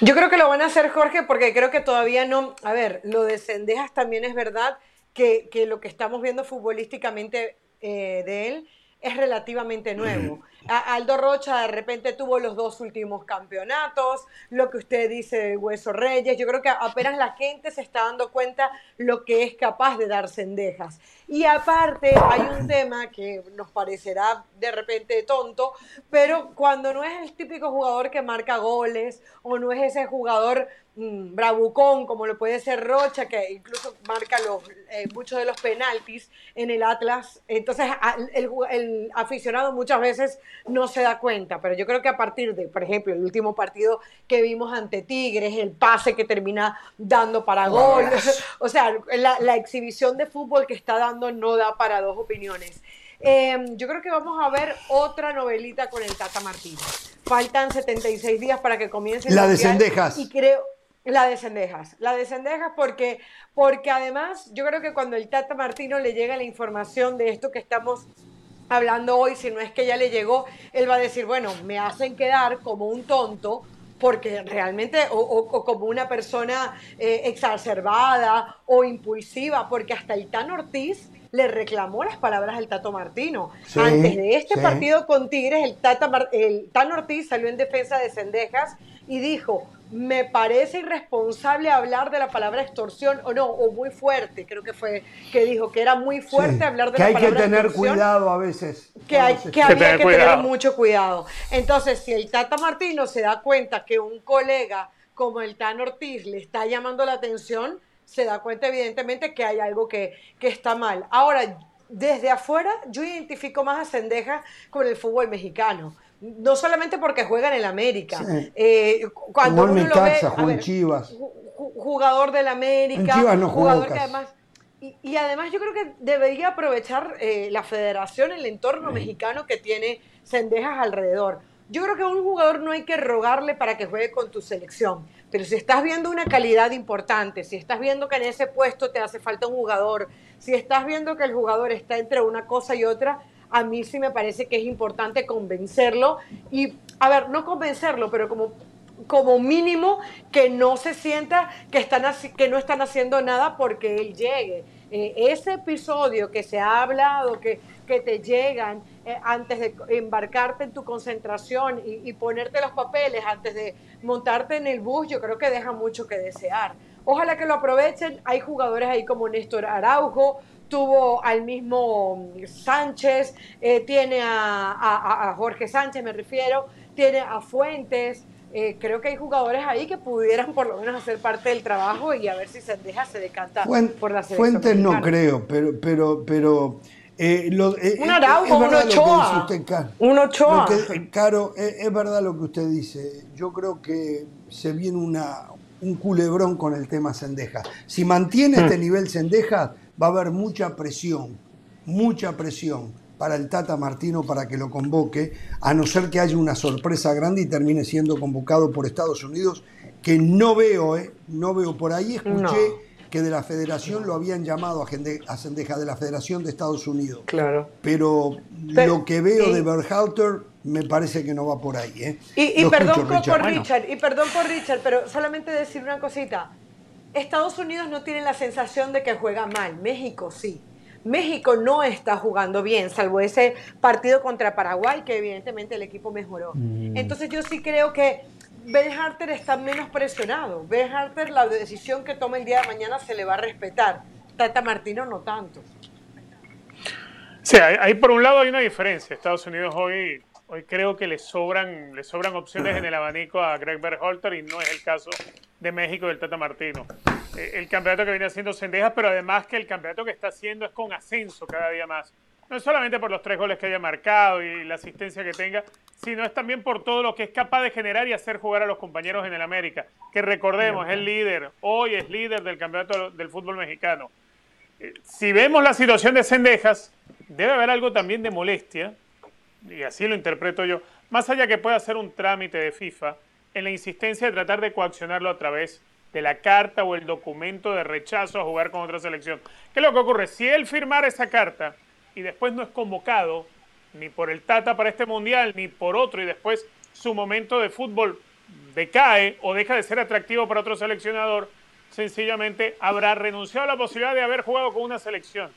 Yo creo que lo van a hacer, Jorge, porque creo que todavía no. A ver, lo de Sendejas también es verdad que, que lo que estamos viendo futbolísticamente eh, de él es relativamente nuevo. Aldo Rocha de repente tuvo los dos últimos campeonatos, lo que usted dice de Hueso Reyes, yo creo que apenas la gente se está dando cuenta lo que es capaz de dar cendejas. Y aparte hay un tema que nos parecerá de repente tonto, pero cuando no es el típico jugador que marca goles o no es ese jugador Bravucón, como lo puede ser Rocha, que incluso marca los, eh, muchos de los penaltis en el Atlas. Entonces, el, aficionado muchas veces no se da cuenta, pero yo creo que a partir de, por ejemplo, el último partido que vimos ante Tigres, el pase que termina dando para gol, o sea, la, la exhibición de fútbol que está dando no da para dos opiniones. Em, yo creo que vamos a ver otra novelita con el Tata Martino. Faltan 76 días para que comience. La de Cendejas. Y creo. La de Cendejas. La de Cendejas porque, porque además yo creo que cuando el Tata Martino le llega la información de esto que estamos hablando hoy, si no es que ya le llegó, él va a decir, bueno, me hacen quedar como un tonto porque realmente, o, como una persona eh, exacerbada o impulsiva, porque hasta el Tan Ortiz le reclamó las palabras del Tato Martino. Antes de este partido con Tigres, el, Tata, el Tan Ortiz salió en defensa de Cendejas y dijo, me parece irresponsable hablar de la palabra extorsión o no, o muy fuerte, creo que fue que dijo que era muy fuerte hablar de la palabra extorsión. Que hay que tener cuidado a veces. Que, hay, que había que tener mucho cuidado. Entonces, si el Tata Martino se da cuenta que un colega como el Tan Ortiz le está llamando la atención, se da cuenta evidentemente que hay algo que, que está mal. Ahora, desde afuera, yo identifico más a Cendeja con el fútbol mexicano no solamente porque juega en el América. Eh, cuando uno lo ve, Chivas. Jugador del América, Chivas no jugador que además y, además yo creo que debería aprovechar eh, la federación, el entorno mexicano que tiene Cendejas alrededor. Yo creo que a un jugador no hay que rogarle para que juegue con tu selección, pero si estás viendo una calidad importante, si estás viendo que en ese puesto te hace falta un jugador, si estás viendo que el jugador está entre una cosa y otra, a mí sí me parece que es importante convencerlo y, a ver, no convencerlo, pero como como mínimo que no se sienta que, están, que no están haciendo nada porque él llegue. Eh, ese episodio que se ha hablado, que, que te llegan eh, antes de embarcarte en tu concentración y, y, ponerte los papeles, antes de montarte en el bus, yo creo que deja mucho que desear. Ojalá que lo aprovechen. Hay jugadores ahí como Néstor Araujo, tuvo al mismo Sánchez, eh, tiene a, Jorge Sánchez, me refiero, tiene a Fuentes. Eh, creo que hay jugadores ahí que pudieran por lo menos hacer parte del trabajo y a ver si Sendeja se decanta por la selección Fuentes no creo, pero, pero, pero eh, un Araujo, un Ochoa. un Ochoa. Caro, es, verdad lo que usted dice. Yo creo que se viene una, un culebrón con el tema Sendeja. Si mantiene este hmm. nivel Sendeja, va a haber mucha presión, mucha presión para el Tata Martino para que lo convoque, a no ser que haya una sorpresa grande y termine siendo convocado por Estados Unidos, que no veo, ¿eh? no veo. Por ahí escuché que de la federación lo habían llamado a Sendeja, de la Federación de Estados Unidos. Claro. Pero, lo que veo de Berhalter me parece que no va por ahí. ¿eh? Y, perdón por Richard, y perdón por Richard, pero solamente decir una cosita. Estados Unidos no tiene la sensación de que juega mal, México sí. México no está jugando bien, salvo ese partido contra Paraguay, que evidentemente el equipo mejoró. Mm. Entonces yo sí creo que Ben Harter está menos presionado. Ben Harter, la decisión que tome el día de mañana se le va a respetar. Tata Martino no tanto. Sí, ahí por un lado hay una diferencia. Estados Unidos hoy Hoy creo que le sobran, le sobran opciones en el abanico a Greg Berhalter y no es el caso de México del Tata Martino. Eh, el campeonato que viene haciendo Sendejas, pero además que el campeonato que está haciendo es con ascenso cada día más. No es solamente por los tres goles que haya marcado y la asistencia que tenga, sino es también por todo lo que es capaz de generar y hacer jugar a los compañeros en el América. Que recordemos, es el líder, hoy es líder del campeonato del fútbol mexicano. Eh, si vemos la situación de Sendejas, debe haber algo también de molestia y así lo interpreto yo, más allá que pueda ser un trámite de FIFA, en la insistencia de tratar de coaccionarlo a través de la carta o el documento de rechazo a jugar con otra selección. ¿Qué es lo que ocurre? Si él firmara esa carta y después no es convocado ni por el Tata para este mundial, ni por otro, y después su momento de fútbol decae o deja de ser atractivo para otro seleccionador, sencillamente habrá renunciado a la posibilidad de haber jugado con una selección.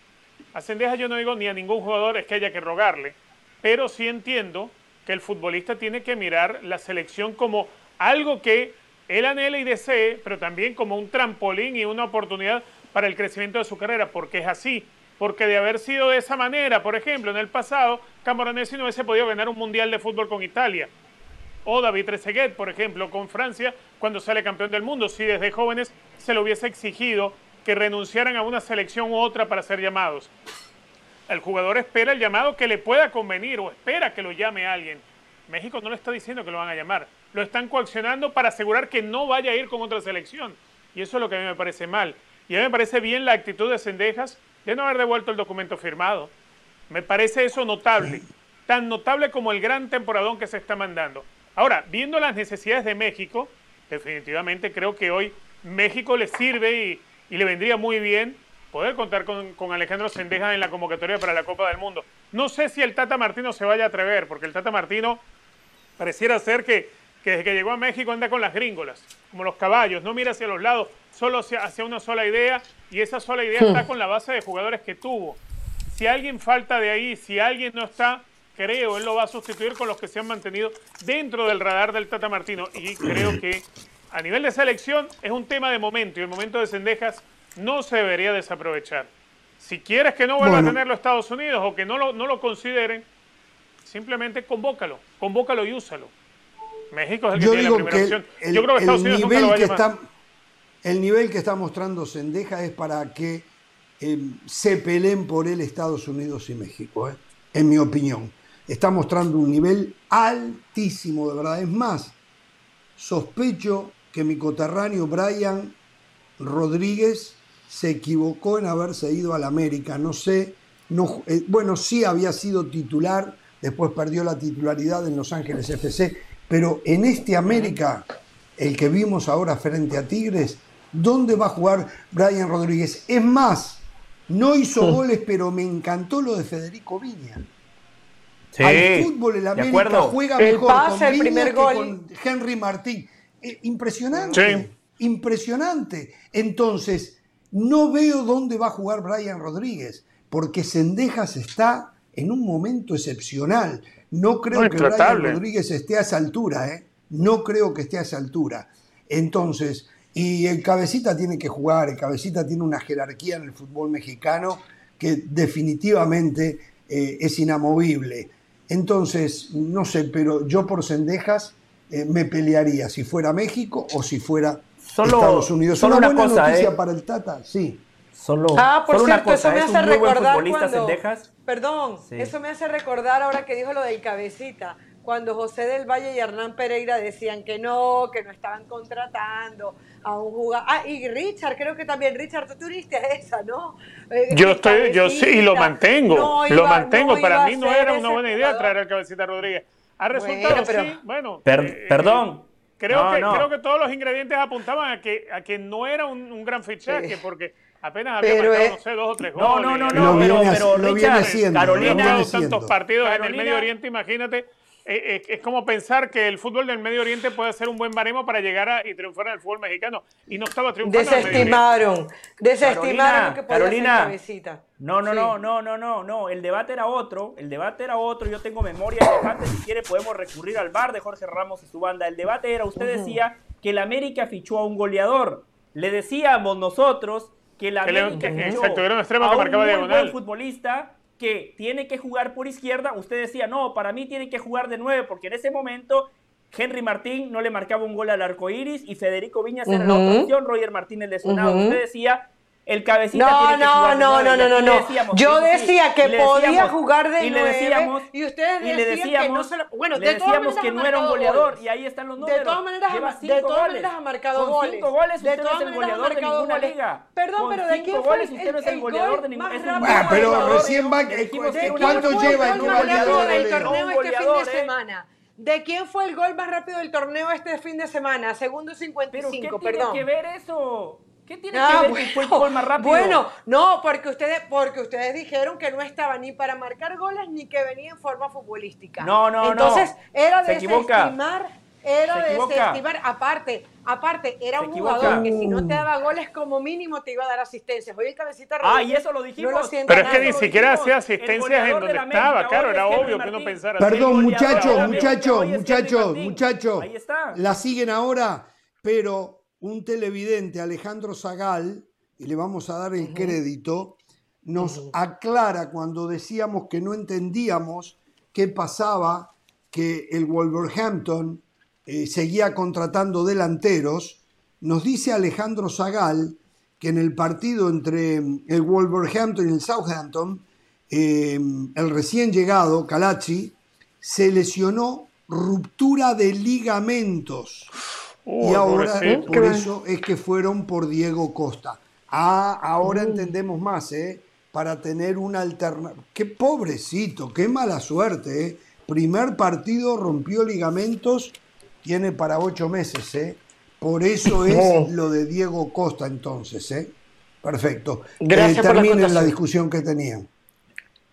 A Sendeja yo no digo ni a ningún jugador es que haya que rogarle, pero sí entiendo que el futbolista tiene que mirar la selección como algo que él anhela y desee, pero también como un trampolín y una oportunidad para el crecimiento de su carrera, porque es así. Porque de haber sido de esa manera, por ejemplo, en el pasado, Camoranesi no hubiese podido ganar un mundial de fútbol con Italia. O David Trezeguet, por ejemplo, con Francia, cuando sale campeón del mundo, si desde jóvenes se le hubiese exigido que renunciaran a una selección u otra para ser llamados el jugador espera el llamado que le pueda convenir o espera que lo llame alguien. México no le está diciendo que lo van a llamar, lo están coaccionando para asegurar que no vaya a ir con otra selección. Y eso es lo que a mí me parece mal. Y a mí me parece bien la actitud de Cendejas de no haber devuelto el documento firmado. Me parece eso notable, tan notable como el gran temporadón que se está mandando. Ahora, viendo las necesidades de México, definitivamente creo que hoy México le sirve y, le vendría muy bien poder contar con, con, Alejandro Sendeja en la convocatoria para la Copa del Mundo. No sé si el Tata Martino se vaya a atrever, porque el Tata Martino pareciera ser que, que desde que llegó a México anda con las gringolas, como los caballos, no mira hacia los lados, solo hacia, hacia una sola idea, y esa sola idea está con la base de jugadores que tuvo. Si alguien falta de ahí, si alguien no está, creo, él lo va a sustituir con los que se han mantenido dentro del radar del Tata Martino. Y creo que a nivel de selección es un tema de momento y el momento de Cendejas no se debería desaprovechar. Si quieres que no vuelva a tenerlo Estados Unidos o que no lo, no lo consideren, simplemente convócalo, convócalo y úsalo. México es el que tiene la primera opción. Yo creo que Estados Unidos nunca lo va a está, El nivel que está mostrando Sendeja es para que eh, se peleen por él Estados Unidos y México, eh, en mi opinión está mostrando un nivel altísimo, de verdad. Es más, sospecho que mi coterráneo Brian Rodríguez se equivocó en haberse ido al América. No sé, no, eh, bueno, sí había sido titular, después perdió la titularidad en Los Ángeles FC, pero en este América, el que vimos ahora frente a Tigres, ¿dónde va a jugar Brian Rodríguez? Es más, no hizo goles, pero me encantó lo de Federico Viña. Sí, Al fútbol el América juega mejor con el primer gol. con Henry Martín. Eh, impresionante, impresionante. Entonces, no veo dónde va a jugar Brian Rodríguez, porque Sendejas está en un momento excepcional. No creo que Brian Rodríguez esté a esa altura, ¿eh? No creo que esté a esa altura. Entonces, y el cabecita tiene que jugar, el cabecita tiene una jerarquía en el fútbol mexicano que definitivamente eh, es inamovible. Entonces, no sé, pero yo por Cendejas eh, me pelearía si fuera México o si fuera Estados Unidos. Solo una, buena cosa, noticia ¿eh? para el Tata, sí. Solo, ah, por cierto, una cosa, eso me hace recordar cuando, Perdón, eso me hace recordar ahora que dijo lo del cabecita cuando José del Valle y Hernán Pereira decían que no, que no estaban contratando a un jugador. Ah, y Richard, creo que también, Richard, tú tuviste esa, ¿no? Eh, yo estoy, yo sí, y lo mantengo, lo mantengo. Para mí no era una buena idea traer al cabecita Rodríguez. Ha resultado, bueno, sí, bueno. Eh, perdón. Creo, que, creo que todos los ingredientes apuntaban a que, a que no era un, gran fichaje, porque apenas había pero marcado, no sé, dos o tres goles. No, no, no, no, pero, pero Richard, Carolina, tantos partidos en el Medio Oriente, imagínate eh, eh, es como pensar que el fútbol del Medio Oriente puede ser un buen baremo para llegar a, y triunfar en el fútbol mexicano. Y no estaba triunfando. Desestimaron, desestimaron que podía Carolina, cabecita. No, no, no, no, no, no, no. El debate era otro. El debate era otro. Yo tengo memoria de debate. Si quiere, podemos recurrir al bar de Jorge Ramos y su banda. El debate era, usted decía que el América fichó a un goleador. Le decíamos nosotros que el América fichó a un muy buen futbolista que tiene que jugar por izquierda, usted decía, no, para mí tiene que jugar de nueve, porque en ese momento Henry Martín no le marcaba un gol al arco iris y Federico Viñas era la otra opción, Roger Martínez lesionado. Usted decía, el cabecita no, tiene que no, jugar no, no, no, no, no. Yo decía que podía jugar de y le decíamos, y ustedes y le decíamos, que no bueno, le decíamos que no era un goleador y ahí están los números. De todas maneras, de todas maneras ha marcado Con goles. Cinco goles usted no es el goleador de ninguna liga. Perdón, pero de quién fue usted no es el goleador de ninguna liga. Ah, pero recién va ¿cuánto lleva el goleador del torneo este fin de semana? ¿De quién fue el gol más rápido del torneo este fin de semana? Segundo 55, perdón. ¿Qué tiene que ver eso? ¿Qué tiene ah, que ver que fue el gol más rápido? Bueno, no, porque ustedes, porque ustedes dijeron que no estaba ni para marcar goles ni que venía en forma futbolística. No, no, Entonces, era de desestimar, era de desestimar. Aparte, aparte, era un jugador que si no te daba goles, como mínimo te iba a dar asistencias. Hoy el cabecita Ah, y eso lo dijimos. No Pero es que ni siquiera hacía asistencias en donde estaba, claro, era obvio que uno pensara Perdón, muchachos, muchachos, muchachos, muchachos. Ahí está. La siguen ahora, pero un televidente, Alejandro Zagal, y le vamos a dar el crédito, nos aclara cuando decíamos que no entendíamos qué pasaba, que el Wolverhampton eh, seguía contratando delanteros. Nos dice Alejandro Zagal que en el partido entre mm, el Wolverhampton y el Southampton, eh, el recién llegado, Calachi, se lesionó ruptura de ligamentos y ahora por eso es que fueron por Diego Costa. Ah, ahora mm. entendemos más, ¿eh? para tener una alternativa. Qué pobrecito, qué mala suerte. ¿eh? Primer partido rompió ligamentos, tiene para ocho meses. ¿eh? Por eso es lo de Diego Costa entonces. ¿eh? Perfecto. Gracias Eh, por la terminen la discusión que tenían.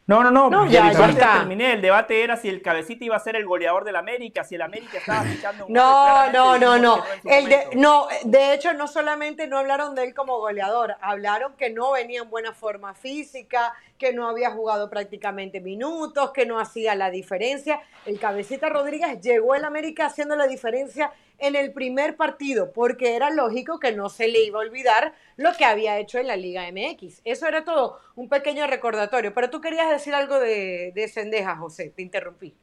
No, no, no. Ya- terminé. El debate era si el cabecita iba a ser el goleador del América, si el América estaba fichando un No, no, no, no. El de, no, de hecho, no solamente no hablaron de él como goleador, hablaron que no venía en buena forma física, que no había jugado prácticamente minutos, que no hacía la diferencia. El cabecita Rodríguez llegó al América haciendo la diferencia en el primer partido, porque era lógico que no se le iba a olvidar lo que había hecho en la Liga MX. Eso era todo, un pequeño recordatorio. Pero tú querías decir algo de, de Sendeja, José, te interrumpí.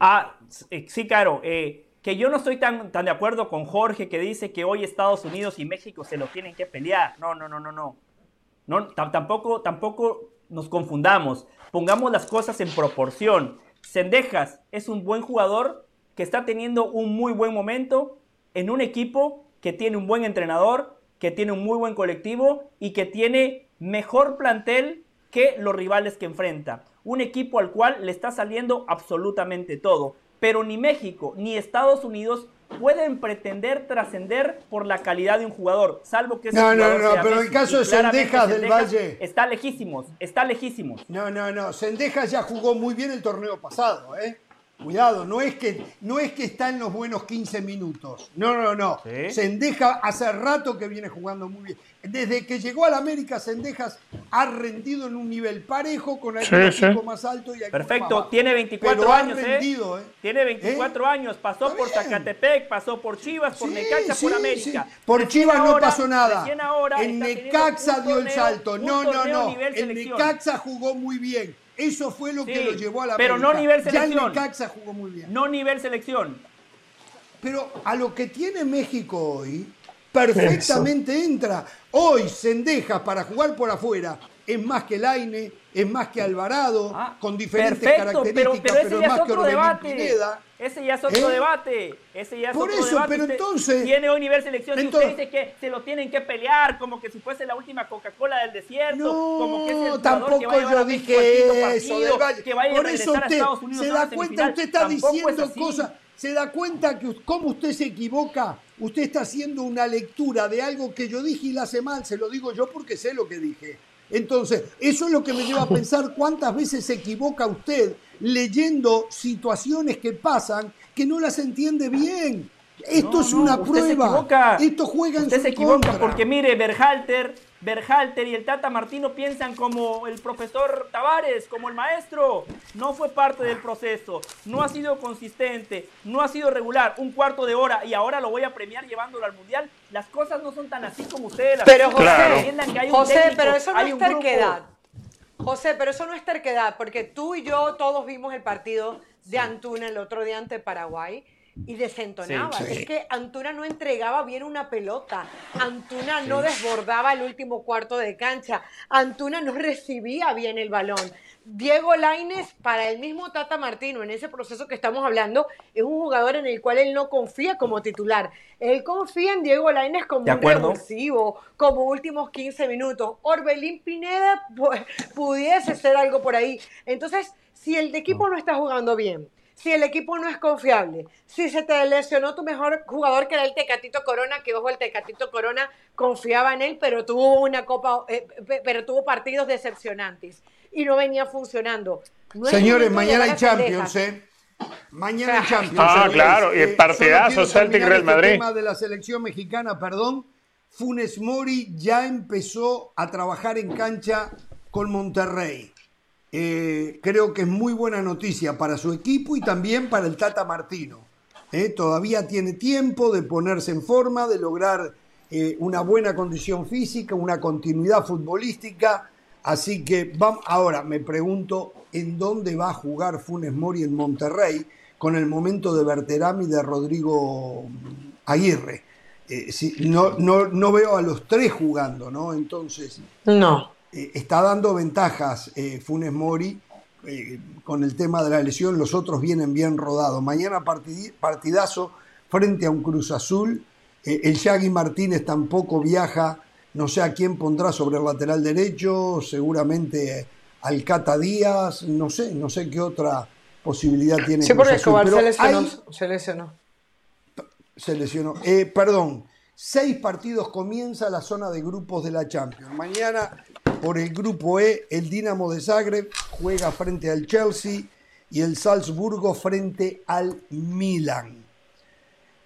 Ah, sí, claro. eh, que yo no estoy tan, tan de acuerdo con Jorge que dice que hoy Estados Unidos y México se lo tienen que pelear. No, no, no, no, no. no tam- tampoco, tampoco nos confundamos. Pongamos las cosas en proporción. Sendejas es un buen jugador que está teniendo un muy buen momento en un equipo que tiene un buen entrenador, que tiene un muy buen colectivo y que tiene mejor plantel que los rivales que enfrenta. Un equipo al cual le está saliendo absolutamente todo. Pero ni México ni Estados Unidos pueden pretender trascender por la calidad de un jugador, salvo que ese No, no, jugador no, sea pero el Messi. caso Y de Cendejas del Valle. Está lejísimos, está lejísimos. No, no, no. Sendejas ya jugó muy bien el torneo pasado, ¿eh? Cuidado, no es que, no es que está en los buenos 15 minutos. No, no, no. Sí. Sendejas hace rato que viene jugando muy bien. Desde que llegó al América, Sendejas ha rendido en un nivel parejo con algunos sí. más altos y más Perfecto, tiene 24 Pero ha años, rendido, ¿eh? ¿eh? Tiene 24 años, pasó Está por bien. Zacatepec, pasó por Chivas, por Sí, Necaxa, sí, por América. sí. Por Recién Chivas no pasó nada. En Necaxa dio el salto. No, no, no. En. Necaxa jugó muy bien. Eso fue lo que lo llevó a la pero no nivel Ya selección. en Necaxa jugó muy bien. No nivel selección. Pero a lo que tiene México hoy, perfectamente entra. Hoy Sendejas para jugar por afuera es más que Laine, es más que Alvarado, Ah, con diferentes perfecto, pero, características, pero pero, ese es más que otro Orbelín debate. Pineda. Ese ya es otro ¿Eh? debate. Ese ya es Por otro eso, debate. pero Usted entonces- Tiene hoy nivel selección. Entonces- usted dice que se lo tienen que pelear como que si fuese la última Coca-Cola del desierto. No, como que es el jugador tampoco que va yo a dije eso partido. Que vaya a Por eso a usted Estados Unidos se da cuenta, usted está Tampoco diciendo cosas, se da cuenta que como usted se equivoca, usted está haciendo una lectura de algo que yo dije y la hace mal, se lo digo yo porque sé lo que dije. Entonces, eso es lo que me lleva a pensar cuántas veces se equivoca usted leyendo situaciones que pasan que no las entiende bien. Esto No, es no, una se prueba. equivoca. Esto juega en Usted su se equivoca contra. porque mire, Berhalter, Berhalter y el Tata Martino piensan como el profesor Tavares, como el maestro. No fue parte del proceso, no ha sido consistente, no ha sido regular. Un cuarto de hora y ahora lo voy a premiar llevándolo al mundial. Las cosas no son tan así como ustedes las Pero. José, Entiendan que hay un José, técnico, pero eso no hay es terquedad. José, pero eso no es terquedad, porque tú y yo todos vimos el partido de Antuna el otro día ante Paraguay y desentonaba. Sí, sí. Es que Antuna no entregaba bien una pelota. Antuna no desbordaba el último cuarto de cancha. Antuna no recibía bien el balón. Diego Laines, para el mismo Tata Martino, en ese proceso que estamos hablando, es un jugador en el cual él no confía como titular. Él confía en Diego Laines como un revulsivo, como últimos 15 minutos. Orbelín Pineda pues, pudiese ser algo por ahí. Entonces, si el equipo no está jugando bien, si el equipo no es confiable, si se te lesionó tu mejor jugador que era el Tecatito Corona, que ojo, el Tecatito Corona confiaba en él, pero tuvo una copa, eh, pe- pero tuvo partidos decepcionantes y no venía funcionando. No Señores, mañana hay Champions. ¿eh? Mañana hay Champions. Ah, señores. claro, y el Eh, partidazo, Celtic Real este Madrid. tema de la selección mexicana, perdón. Funes Mori ya empezó a trabajar en cancha con Monterrey. Eh, creo que es muy buena noticia para su equipo y también para el Tata Martino. Eh, todavía tiene tiempo de ponerse en forma, de lograr eh, una buena condición física, una continuidad futbolística. Así que vamos, ahora me pregunto en dónde va a jugar Funes Mori en Monterrey con el momento de Berterami y de Rodrigo Aguirre. Si- no, no, no veo a los tres jugando, ¿no? Entonces, No. Eh, está dando ventajas eh, Funes Mori eh, con el tema de la lesión, los otros vienen bien rodados. Mañana partidazo frente a un Cruz Azul. El Yagui Martínez tampoco viaja No sé a quién pondrá sobre el lateral derecho, seguramente Alcata Díaz, no sé, no sé qué otra posibilidad tiene. Sí, porque Escobar se lesionó, se lesionó. Se lesionó. Perdón, seis partidos comienza la zona de grupos de la Champions. Mañana por el grupo E, el Dinamo de Zagreb juega frente al Chelsea y el Salzburgo frente al Milan.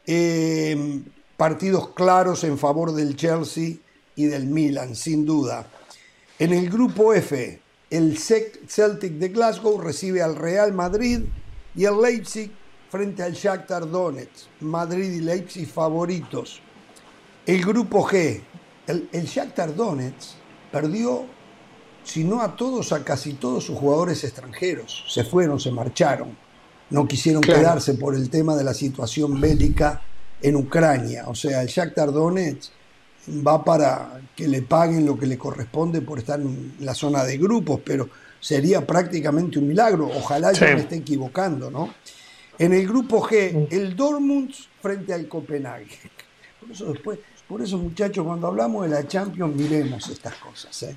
Em, partidos claros en favor del Chelsea y del Milan, sin duda. En el grupo F, el Celtic de Glasgow recibe al Real Madrid y el Leipzig frente al Shakhtar Donetsk. Madrid y Leipzig favoritos. El grupo G, el, el Shakhtar Donetsk perdió, si no a todos, a casi todos sus jugadores extranjeros. Se fueron, se marcharon. No quisieron quedarse por el tema de la situación bélica en Ucrania. O sea, el Shakhtar Donetsk va para que le paguen lo que le corresponde por estar en la zona de grupos, pero sería prácticamente un milagro. Ojalá yo me esté equivocando, ¿no? En el grupo G, el Dortmund frente al Copenhague. Por eso después, por eso muchachos, cuando hablamos de la Champions, miremos estas cosas. ¿eh?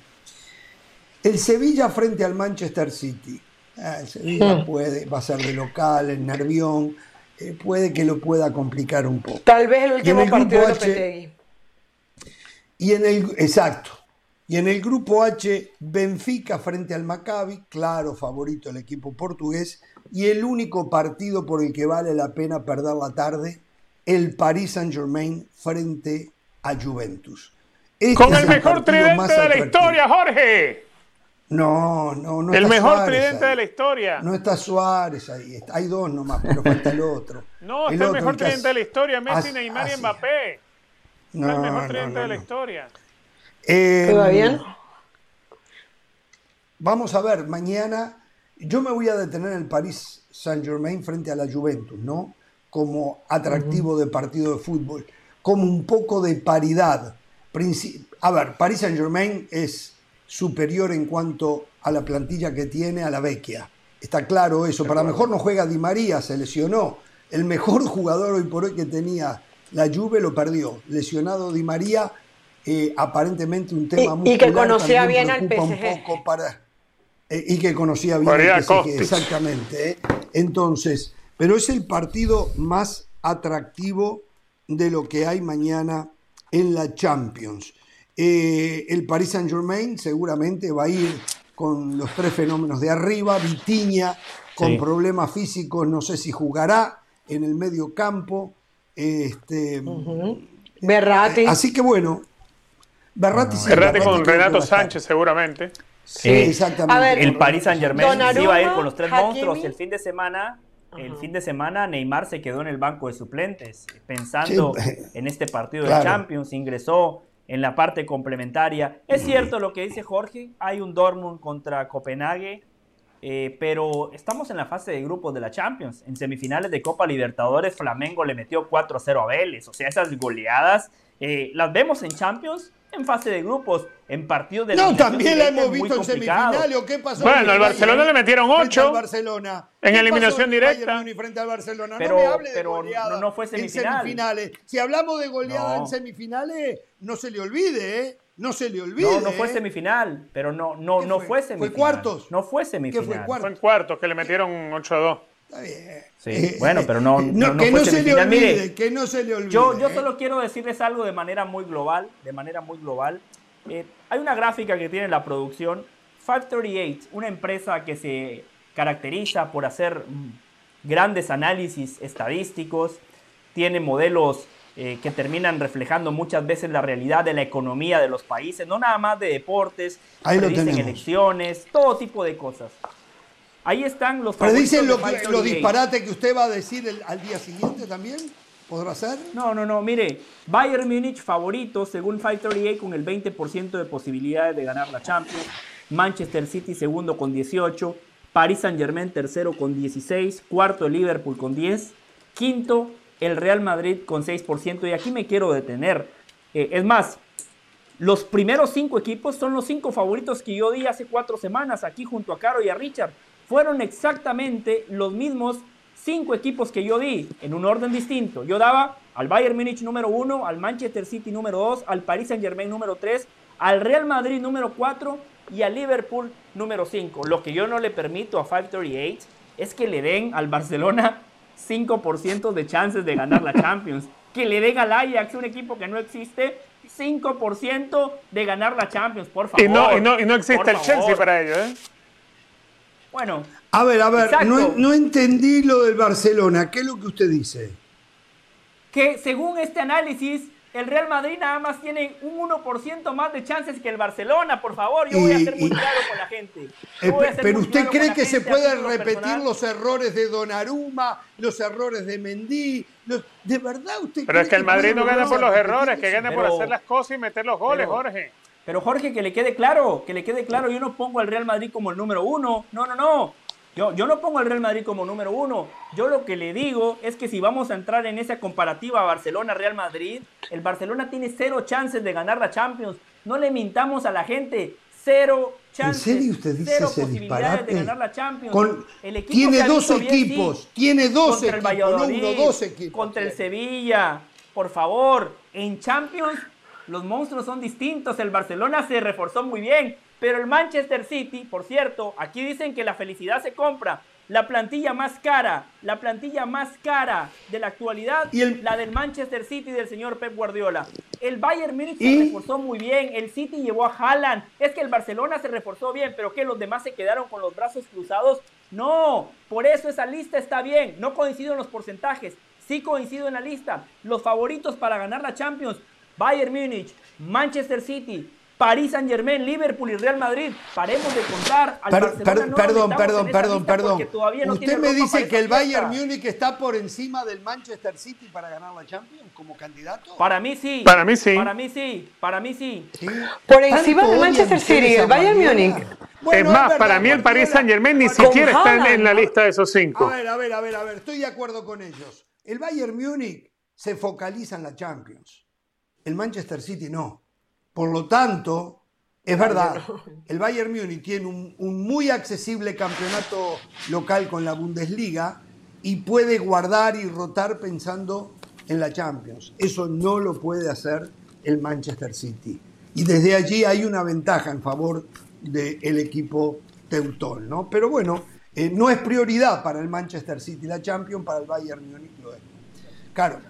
El Sevilla frente al Manchester City. Ah, el Sevilla hmm. puede, va a ser de local, en Nervión, eh, puede que lo pueda complicar un poco. Tal vez el último partido de y en el, exacto. Y en el grupo H, Benfica frente al Maccabi, claro favorito el equipo portugués. Y el único partido por el que vale la pena perder la tarde, el Paris Saint-Germain frente a Juventus. Este Con el mejor tridente de la historia, Jorge. No, no, no. El mejor tridente de la historia. No está Suárez ahí. Hay dos nomás, pero falta el otro. No, está el mejor tridente de la historia, Messi, Neymar y Mbappé. No, el mejor tridente de la historia. Eh, bien? Vamos a ver, mañana yo me voy a detener en el Paris Saint Germain frente a la Juventus, ¿no? Como atractivo de partido de fútbol, como un poco de paridad. A ver, Paris Saint Germain es superior en cuanto a la plantilla que tiene a la Vecchia. Está claro eso. Para mejor no juega Di María, se lesionó. El mejor jugador hoy por hoy que tenía la Juve lo perdió. Lesionado Di María, eh, aparentemente un tema muy... Y que conocía bien al PSG. para, eh, y que conocía bien al PSG, exactamente. Eh. Entonces, pero es el partido más atractivo de lo que hay mañana en la Champions. el Paris Saint Germain seguramente va a ir con los tres fenómenos de arriba, Vitiña con problemas físicos, no sé si jugará en el medio campo, este, Berrati. Así que bueno, Berrati, con Renato Sánchez seguramente. Sí, exactamente. el Paris Saint Germain iba a ir con los tres monstruos el fin de semana. El fin de semana Neymar se quedó en el banco de suplentes, pensando en este partido de Champions, ingresó en la parte complementaria. Es cierto lo que dice Jorge, hay un Dortmund contra Copenhague, eh, pero estamos en la fase de grupos de la Champions. En semifinales de Copa Libertadores, Flamengo le metió 4-0 a Vélez. O sea, esas goleadas eh, las vemos en Champions en fase de grupos, en partidos de No, también la hemos visto en semifinales. ¿O qué pasó? Bueno, al Barcelona le metieron 8. Barcelona. En eliminación directa. frente al Barcelona. Pero, no me hable de goleada no, fue semifinal. en semifinales. Si hablamos de goleada en semifinales, no se le olvide, ¿eh? No se le olvide. No, no fue ¿eh? semifinal, pero no, no, no fue? semifinal. ¿Fue cuartos? No fue semifinal. ¿Qué fue cuartos? Fue en cuartos, que le metieron 8 a 2. Está bien. Sí, eh, bueno, pero no, eh, no, que no se le olvide, que no se le olvide. Yo, yo solo quiero decirles algo de manera muy global, de manera muy global. hay una gráfica que tiene la producción, 538, una empresa que se caracteriza por hacer mm, grandes análisis estadísticos, tiene modelos eh, que terminan reflejando muchas veces la realidad de la economía de los países, no nada más de deportes, Ahí predicen elecciones, todo tipo de cosas. Ahí están los ¿Predicen lo, los disparates que usted va a decir al día siguiente también? ¿Podrá ser? No, no, no. Mire, Bayern Múnich favorito según 538 con el 20% de posibilidades de ganar la Champions. Manchester City segundo con 18. Paris Saint Germain tercero con 16. Cuarto Liverpool con 10. Quinto el Real Madrid con 6%. Y aquí me quiero detener. Eh, es más, los primeros cinco equipos son los cinco favoritos que yo di hace cuatro semanas aquí junto a Caro y a Richard. Fueron exactamente los mismos cinco equipos que yo di en un orden distinto. Yo daba al Bayern Múnich número uno, al Manchester City número dos, al Paris Saint Germain número tres, al Real Madrid número cuatro y al Liverpool número cinco. Lo que yo no le permito a 538 es que le den al Barcelona 5% de chances de ganar la Champions. Que le den al Ajax, un equipo que no existe, 5% de ganar la Champions, por favor. Y no, y no, y no existe el Chelsea para ello, ¿eh? Bueno. A ver, a ver, no, no, entendí lo del Barcelona. ¿Qué es lo que usted dice? Que según este análisis, el Real Madrid nada más tiene un 1% más de chances que el Barcelona, por favor. Yo voy a ser muy claro con la gente. Eh, pero usted cree que se pueden repetir los errores de Donnarumma, los errores de Mendy. ¿De verdad usted Pero es que el Madrid no gana por los errores, que gana por hacer las cosas y meter los goles, Jorge. Pero Jorge, que le quede claro, que le quede claro, yo no pongo al Real Madrid como el número uno. No, no, no. Yo, yo no pongo al Real Madrid como número uno. Yo lo que le digo es que si vamos a entrar en esa comparativa Barcelona-Real Madrid, el Barcelona tiene cero chances de ganar la Champions. No le mintamos a la gente. Cero chances. ¿En serio usted dice cero ese posibilidades de ganar la Champions. el equipo tiene dos equipos. tiene dos contra equipos. El Valladolid, uno, dos equipos. Contra el Sevilla. Por favor, en Champions los monstruos son distintos. El Barcelona se reforzó muy bien. Pero el Manchester City, por cierto, aquí dicen que la felicidad se compra. La plantilla más cara, la plantilla más cara de la actualidad, ¿Y el... la del Manchester City del señor Pep Guardiola. El Bayern Múnich se reforzó muy bien, el City llevó a Haaland. Es que el Barcelona se reforzó bien, pero que los demás se quedaron con los brazos cruzados. No, por eso esa lista está bien. No coincido en los porcentajes, sí coincido en la lista. Los favoritos para ganar la Champions, Bayern Múnich, Manchester City, París Saint Germain, Liverpool y Real Madrid. Paremos de contar al per, Barcelona. Per, no perdón, perdón, perdón, perdón. No Usted me dice que el Bayern Múnich está por encima del Manchester City para ganar la Champions como candidato. Para mí sí. Para mí sí. Para mí sí. Para mí sí. ¿Sí? Por encima del Manchester City, el Bayern Múnich. Bueno, es más, es verdad, para mí el Paris Saint Germain ni siquiera está en, en la lista de esos cinco. A ver, a ver, a ver, a ver. Estoy de acuerdo con ellos. El Bayern Múnich se focaliza en la Champions. El Manchester City no. Por lo tanto, es verdad, el Bayern Múnich tiene un, un, muy accesible campeonato local con la Bundesliga y puede guardar y rotar pensando en la Champions. Eso no lo puede hacer el Manchester City. Y desde allí hay una ventaja en favor del equipo teutón, ¿no? Pero bueno, eh, no es prioridad para el Manchester City la Champions, para el Bayern Múnich lo es. Claro,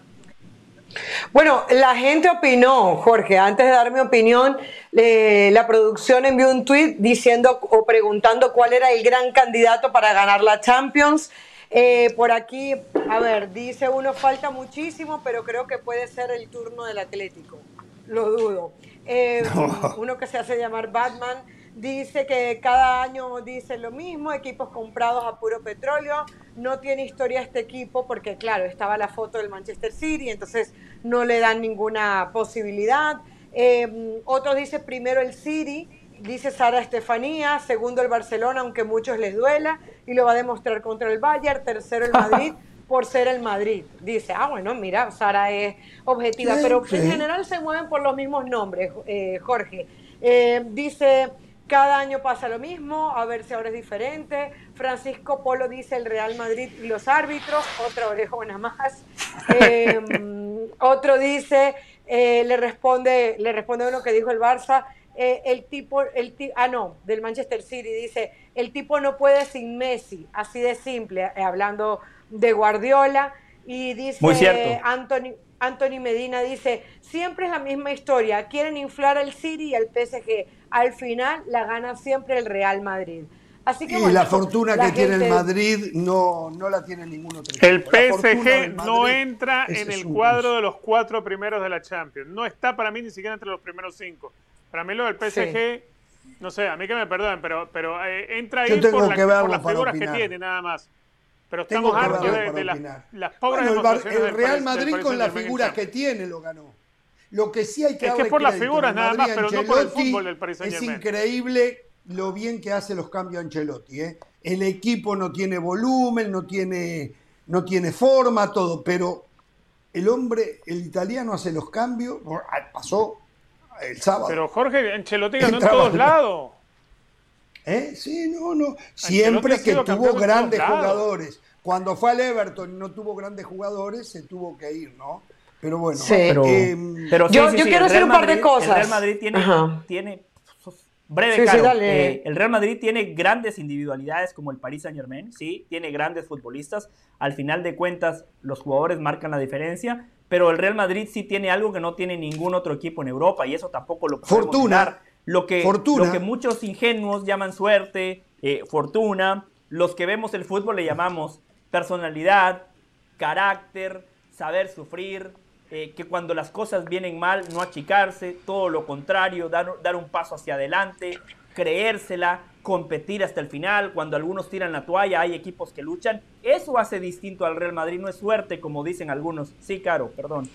bueno, la gente opinó, Jorge, antes de dar mi opinión, eh, la producción envió un tweet diciendo o preguntando cuál era el gran candidato para ganar la Champions. Eh, por aquí, a ver, dice uno, falta muchísimo, pero creo que puede ser el turno del Atlético. Lo dudo. Eh, no. Uno que se hace llamar Batman dice que cada año dice lo mismo, equipos comprados a puro petróleo, no tiene historia este equipo porque claro, estaba la foto del Manchester City, entonces no le dan ninguna posibilidad. Eh, otro dice primero el City, dice Sara Estefanía, segundo el Barcelona, aunque a muchos les duela, y lo va a demostrar contra el Bayern, tercero el Madrid. por ser el Madrid. Dice, ah, bueno, mira, Sara es objetiva, pero en general se mueven por los mismos nombres, eh, Jorge. Eh, dice, cada año pasa lo mismo, a ver si ahora es diferente. Francisco Polo dice el Real Madrid y los árbitros, otra orejona más. Eh, otro dice, eh, le responde, le responde uno que dijo el Barça, eh, el tipo, el ah no, del Manchester City, dice, el tipo no puede sin Messi, así de simple, eh, hablando de Guardiola. Y dice Muy cierto. Anthony, Anthony Medina dice, siempre es la misma historia, quieren inflar al City y al PSG, al final la gana siempre el Real Madrid. Así que, y bueno, la fortuna la que tiene el Madrid no, no la tiene ningún otro El equipo. PSG no entra en el cuadro de los cuatro primeros de la Champions. No está para mí ni siquiera entre los primeros cinco. Para mí lo del PSG, no sé, a mí que me perdonen, pero, pero eh, entra ahí por, la- por las figuras que tiene, nada más. Pero Tengo estamos hartos de, de las, las pobres Bueno, el, el Real del Madrid con las figuras que tiene lo ganó. Lo que sí hay que Es que por las figuras nada más, pero no por el fútbol del Paris Es Saint-Germain. increíble lo bien que hace los cambios Ancelotti. ¿eh? El equipo no tiene volumen, no tiene, no tiene forma, todo, pero el hombre, el italiano hace los cambios. Pasó el sábado. Pero Jorge, Ancelotti ganó en todos lados. ¿Eh? Sí, no, no. Siempre que tuvo grandes jugadores cuando fue al Everton y no tuvo grandes jugadores, se tuvo que ir, ¿no? Pero bueno, Sí. Pero, pero sí, yo- sí, yo sí, quiero decir un par de Madrid- cosas. El Real Madrid tiene, Ajá. tiene breve, Sí, sí, Caro, dale. eh, el Real Madrid tiene grandes individualidades como el Paris Saint Germain, sí, tiene grandes futbolistas. Al final de cuentas, los jugadores marcan la diferencia, pero el Real Madrid sí tiene algo que no tiene ningún otro equipo en Europa y eso tampoco lo podemos Fortuna. negar. Lo que, Fortuna. lo que muchos ingenuos llaman suerte, eh, fortuna, los que vemos el fútbol le llamamos personalidad, carácter, saber sufrir, eh, que cuando las cosas vienen mal no achicarse, todo lo contrario, dar, dar un paso hacia adelante, creérsela, competir hasta el final, cuando algunos tiran la toalla, hay equipos que luchan, eso hace distinto al Real Madrid, no es suerte como dicen algunos. Sí, Caro, perdón.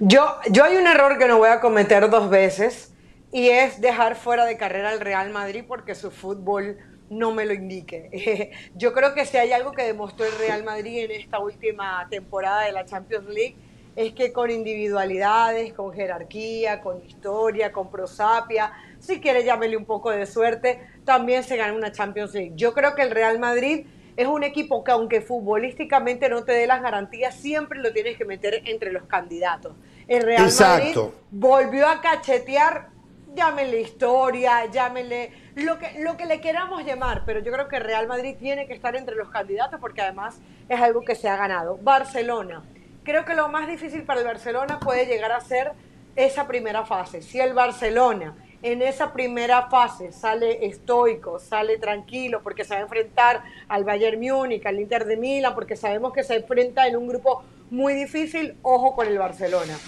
Yo, yo hay un error que no voy a cometer dos veces y es dejar fuera de carrera al Real Madrid porque su fútbol no me lo indique. Yo creo que si hay algo que demostró el Real Madrid en esta última temporada de la Champions League es que con individualidades, con jerarquía, con historia, con prosapia, si quiere llámele un poco de suerte, también se gana una Champions League. Yo creo que el Real Madrid es un equipo que aunque futbolísticamente no te dé las garantías, siempre lo tienes que meter entre los candidatos. El Real Exacto. Madrid volvió a cachetear, llámenle historia, llámenle lo que, lo que le queramos llamar, pero yo creo que Real Madrid tiene que estar entre los candidatos porque además es algo que se ha ganado. Barcelona. Creo que lo más difícil para el Barcelona puede llegar a ser esa primera fase. Si el Barcelona en esa primera fase sale estoico, sale tranquilo, porque se va a enfrentar al Bayern Múnich, al Inter de Milán, porque sabemos que se enfrenta en un grupo muy difícil, ojo con el Barcelona.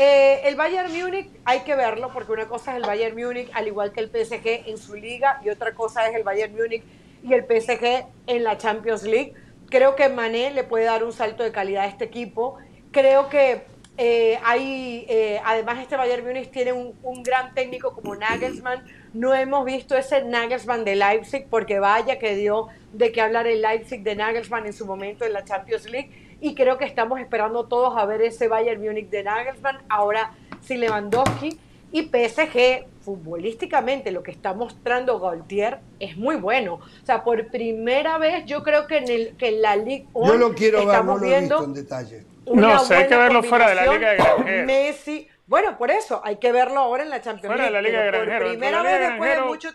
Eh, el Bayern Múnich hay que verlo, porque una cosa es el Bayern Múnich, al igual que el PSG en su liga, y otra cosa es el Bayern Múnich y el PSG en la Champions League. Creo que Mané le puede dar un salto de calidad a este equipo. Creo que eh, hay, eh, además este Bayern Múnich tiene un, un, gran técnico como Nagelsmann. No hemos visto ese Nagelsmann de Leipzig porque vaya que dio de qué hablar el Leipzig de Nagelsmann en su momento en la Champions League y creo que estamos esperando todos a ver ese Bayern Múnich de Nagelsmann. Ahora sin Lewandowski y PSG futbolísticamente lo que está mostrando Gaultier es muy bueno. O sea, por primera vez yo creo que en, el, que en la Ligue Yo lo quiero ver, no lo he visto en detalle. No sé, hay que verlo fuera de la Liga de. Granjeros. Messi, bueno, por eso hay que verlo ahora en la Champions Fuera de League. la Liga de Granjeros. Por primera vez de después de mucho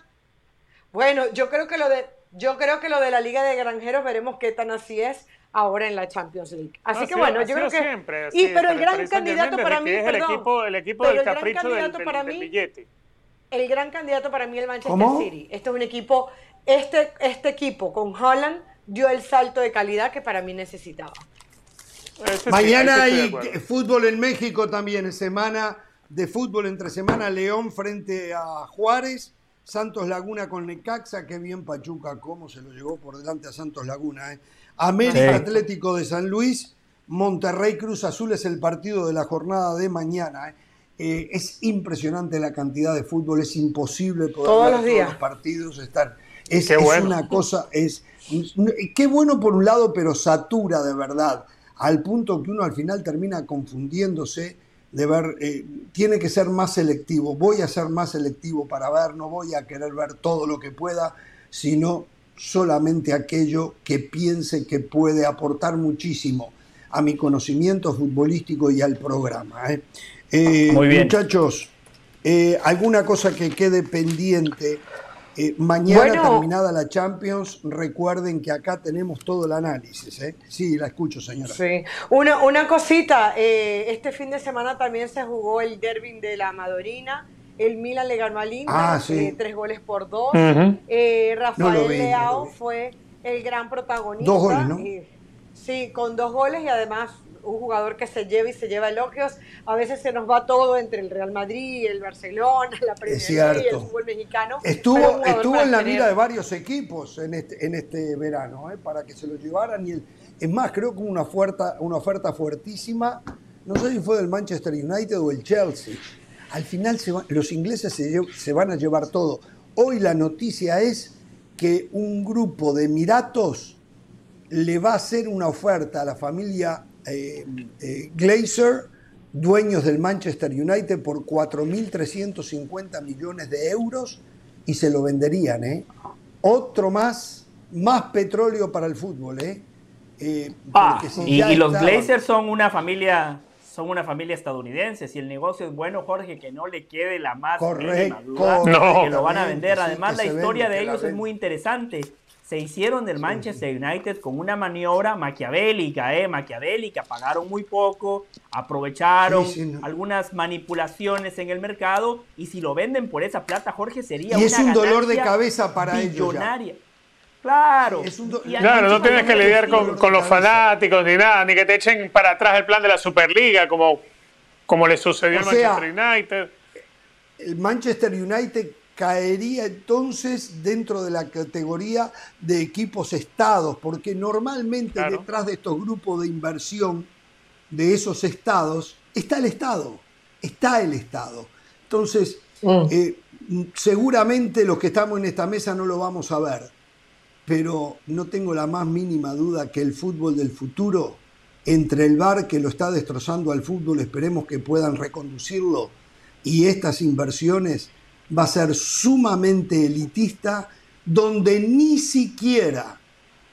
Bueno, yo creo que lo de yo creo que lo de la Liga de Granjeros veremos qué tan así es ahora en la Champions League. Así que bueno, yo creo que siempre y pero el gran candidato para mí, es el perdón, equipo- el equipo pero del el gran capricho del- candidato del- para del mí- billete. el gran candidato para mí el Manchester ¿Cómo? City. Este es un equipo, este, este equipo con Holland dio el salto de calidad que para mí necesitaba. Mañana sí hay fútbol en México también, es semana de fútbol entre semana, León frente a Juárez, Santos Laguna con Necaxa, qué bien Pachuca, cómo se lo llevó por delante a Santos Laguna. ¿eh? América Sí. Atlético de San Luis, Monterrey Cruz Azul es el partido de la jornada de mañana. ¿eh? Eh, es impresionante la cantidad de fútbol, es imposible poder Todos ver los días. los partidos, estar. Es, Qué es bueno. una cosa, es qué bueno por un lado, pero satura de verdad, al punto que uno al final termina confundiéndose de ver, eh, tiene que ser más selectivo, voy a ser más selectivo para ver, no voy a querer ver todo lo que pueda, sino solamente aquello que piense que puede aportar muchísimo a mi conocimiento futbolístico y al programa. ¿eh? Eh, Muy bien. Muchachos, eh, alguna cosa que quede pendiente. Eh, mañana Bueno. terminada la Champions, recuerden que acá tenemos todo el análisis. ¿eh? Sí, la escucho, señora. Sí. Una, una cosita, eh, este fin de semana también se jugó el derby de la Madorina. El Milan le ganó al Inter, Ah, sí. eh, tres goles por dos. Eh, No Rafael vi, Leao fue el gran protagonista. Dos goles, ¿no? Sí, con dos goles y además un jugador que se lleva y se lleva elogios. A veces se nos va todo entre el Real Madrid, el Barcelona, la Premier League, el fútbol mexicano. Estuvo, estuvo en la tener. mira de varios equipos en este, en este verano, ¿eh? para que se lo llevaran. Y el, es más, creo que una oferta, una oferta fuertísima, no sé si fue del Manchester United o el Chelsea. Al final se va- los ingleses se, se van a llevar todo. Hoy la noticia es que un grupo de Emiratos le va a hacer una oferta a la familia eh, eh, Glazer, dueños del Manchester United, por 4.350 millones de euros y se lo venderían. ¿eh? Otro más, más petróleo para el fútbol. ¿eh? Eh, ah, y, los Glazers son una familia son una familia estadounidense. Si el negocio es bueno, Jorge, que no le quede la más correcto, que lo van a vender. Además, la historia de ellos es muy interesante. Se hicieron del Manchester United con una maniobra maquiavélica, ¿eh? Maquiavélica. Pagaron muy poco, aprovecharon algunas manipulaciones en el mercado y si lo venden por esa plata, Jorge, sería y es un dolor de cabeza para millonaria. Claro. claro, no tienes que lidiar con, los fanáticos ni nada, ni que te echen para atrás el plan de la Superliga, como, como le sucedió al Manchester United. El Manchester United caería entonces dentro de la categoría de equipos estados, porque normalmente detrás de estos grupos de inversión de esos estados está el Estado, está el Estado. Entonces, mm. eh, seguramente los que estamos en esta mesa no lo vamos a ver pero no tengo la más mínima duda que el fútbol del futuro, entre el bar que lo está destrozando al fútbol, esperemos que puedan reconducirlo, y estas inversiones, va a ser sumamente elitista, donde ni siquiera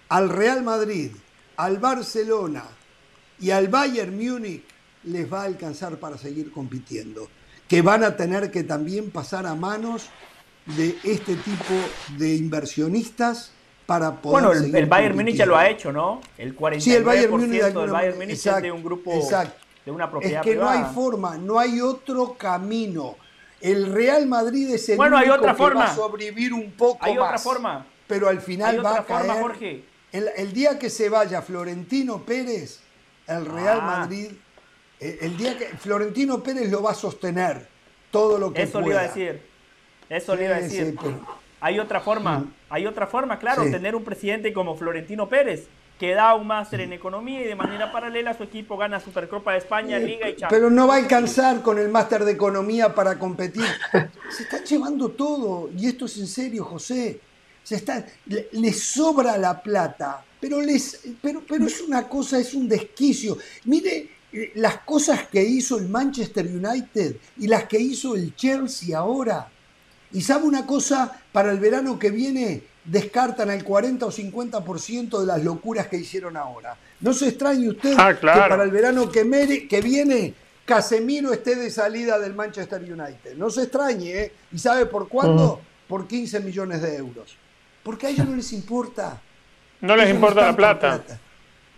al Real Madrid, al Barcelona y al Bayern Múnich les va a alcanzar para seguir compitiendo, que van a tener que también pasar a manos de este tipo de inversionistas bueno, el, Bayern Múnich ya lo ha hecho, ¿no? El 49% sí, el Bayern Múnich, del Bayern Múnich es de un grupo, de una propiedad Es que no hay forma, no hay otro camino. El Real Madrid es el bueno, único hay otra que forma. va a sobrevivir un poco hay más. Hay otra forma. Pero al final hay va otra a forma, caer. Jorge. El, día que se vaya Florentino Pérez, el Real ah. Madrid, el, día que Florentino Pérez lo va a sostener todo lo que Eso pueda. le iba a decir. Eso le iba a decir. Hay otra forma, hay otra forma, claro, tener un presidente como Florentino Pérez, que da un máster en economía y de manera paralela su equipo gana Supercopa de España, Liga y Champions. Pero no va a alcanzar con el máster de economía para competir. Se está llevando todo, y esto es en serio, José. Se está, le, sobra la plata, pero, les, pero, pero es una cosa, es un desquicio. Mire eh, las cosas que hizo el Manchester United y las que hizo el Chelsea ahora. Y sabe una cosa, para el verano que viene descartan el 40 o 50% de las locuras que hicieron ahora. No se extrañe usted ah, que para el verano que, que viene Casemiro esté de salida del Manchester United. No se extrañe, ¿eh? ¿Y sabe por cuándo? Por 15 millones de euros. Porque a ellos no les importa. No les importa la plata.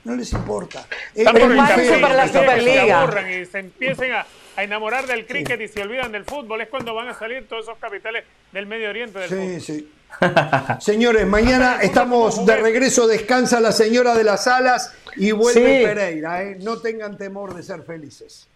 No les importa. Es para la Superliga. y se empiecen a a enamorar del cricket y se olvidan del fútbol. Es cuando van a salir todos esos capitales del Medio Oriente del sí, Sí. Señores, mañana estamos de regreso. Descansa la señora de las alas y vuelve Pereira. ¿eh? No tengan temor de ser felices.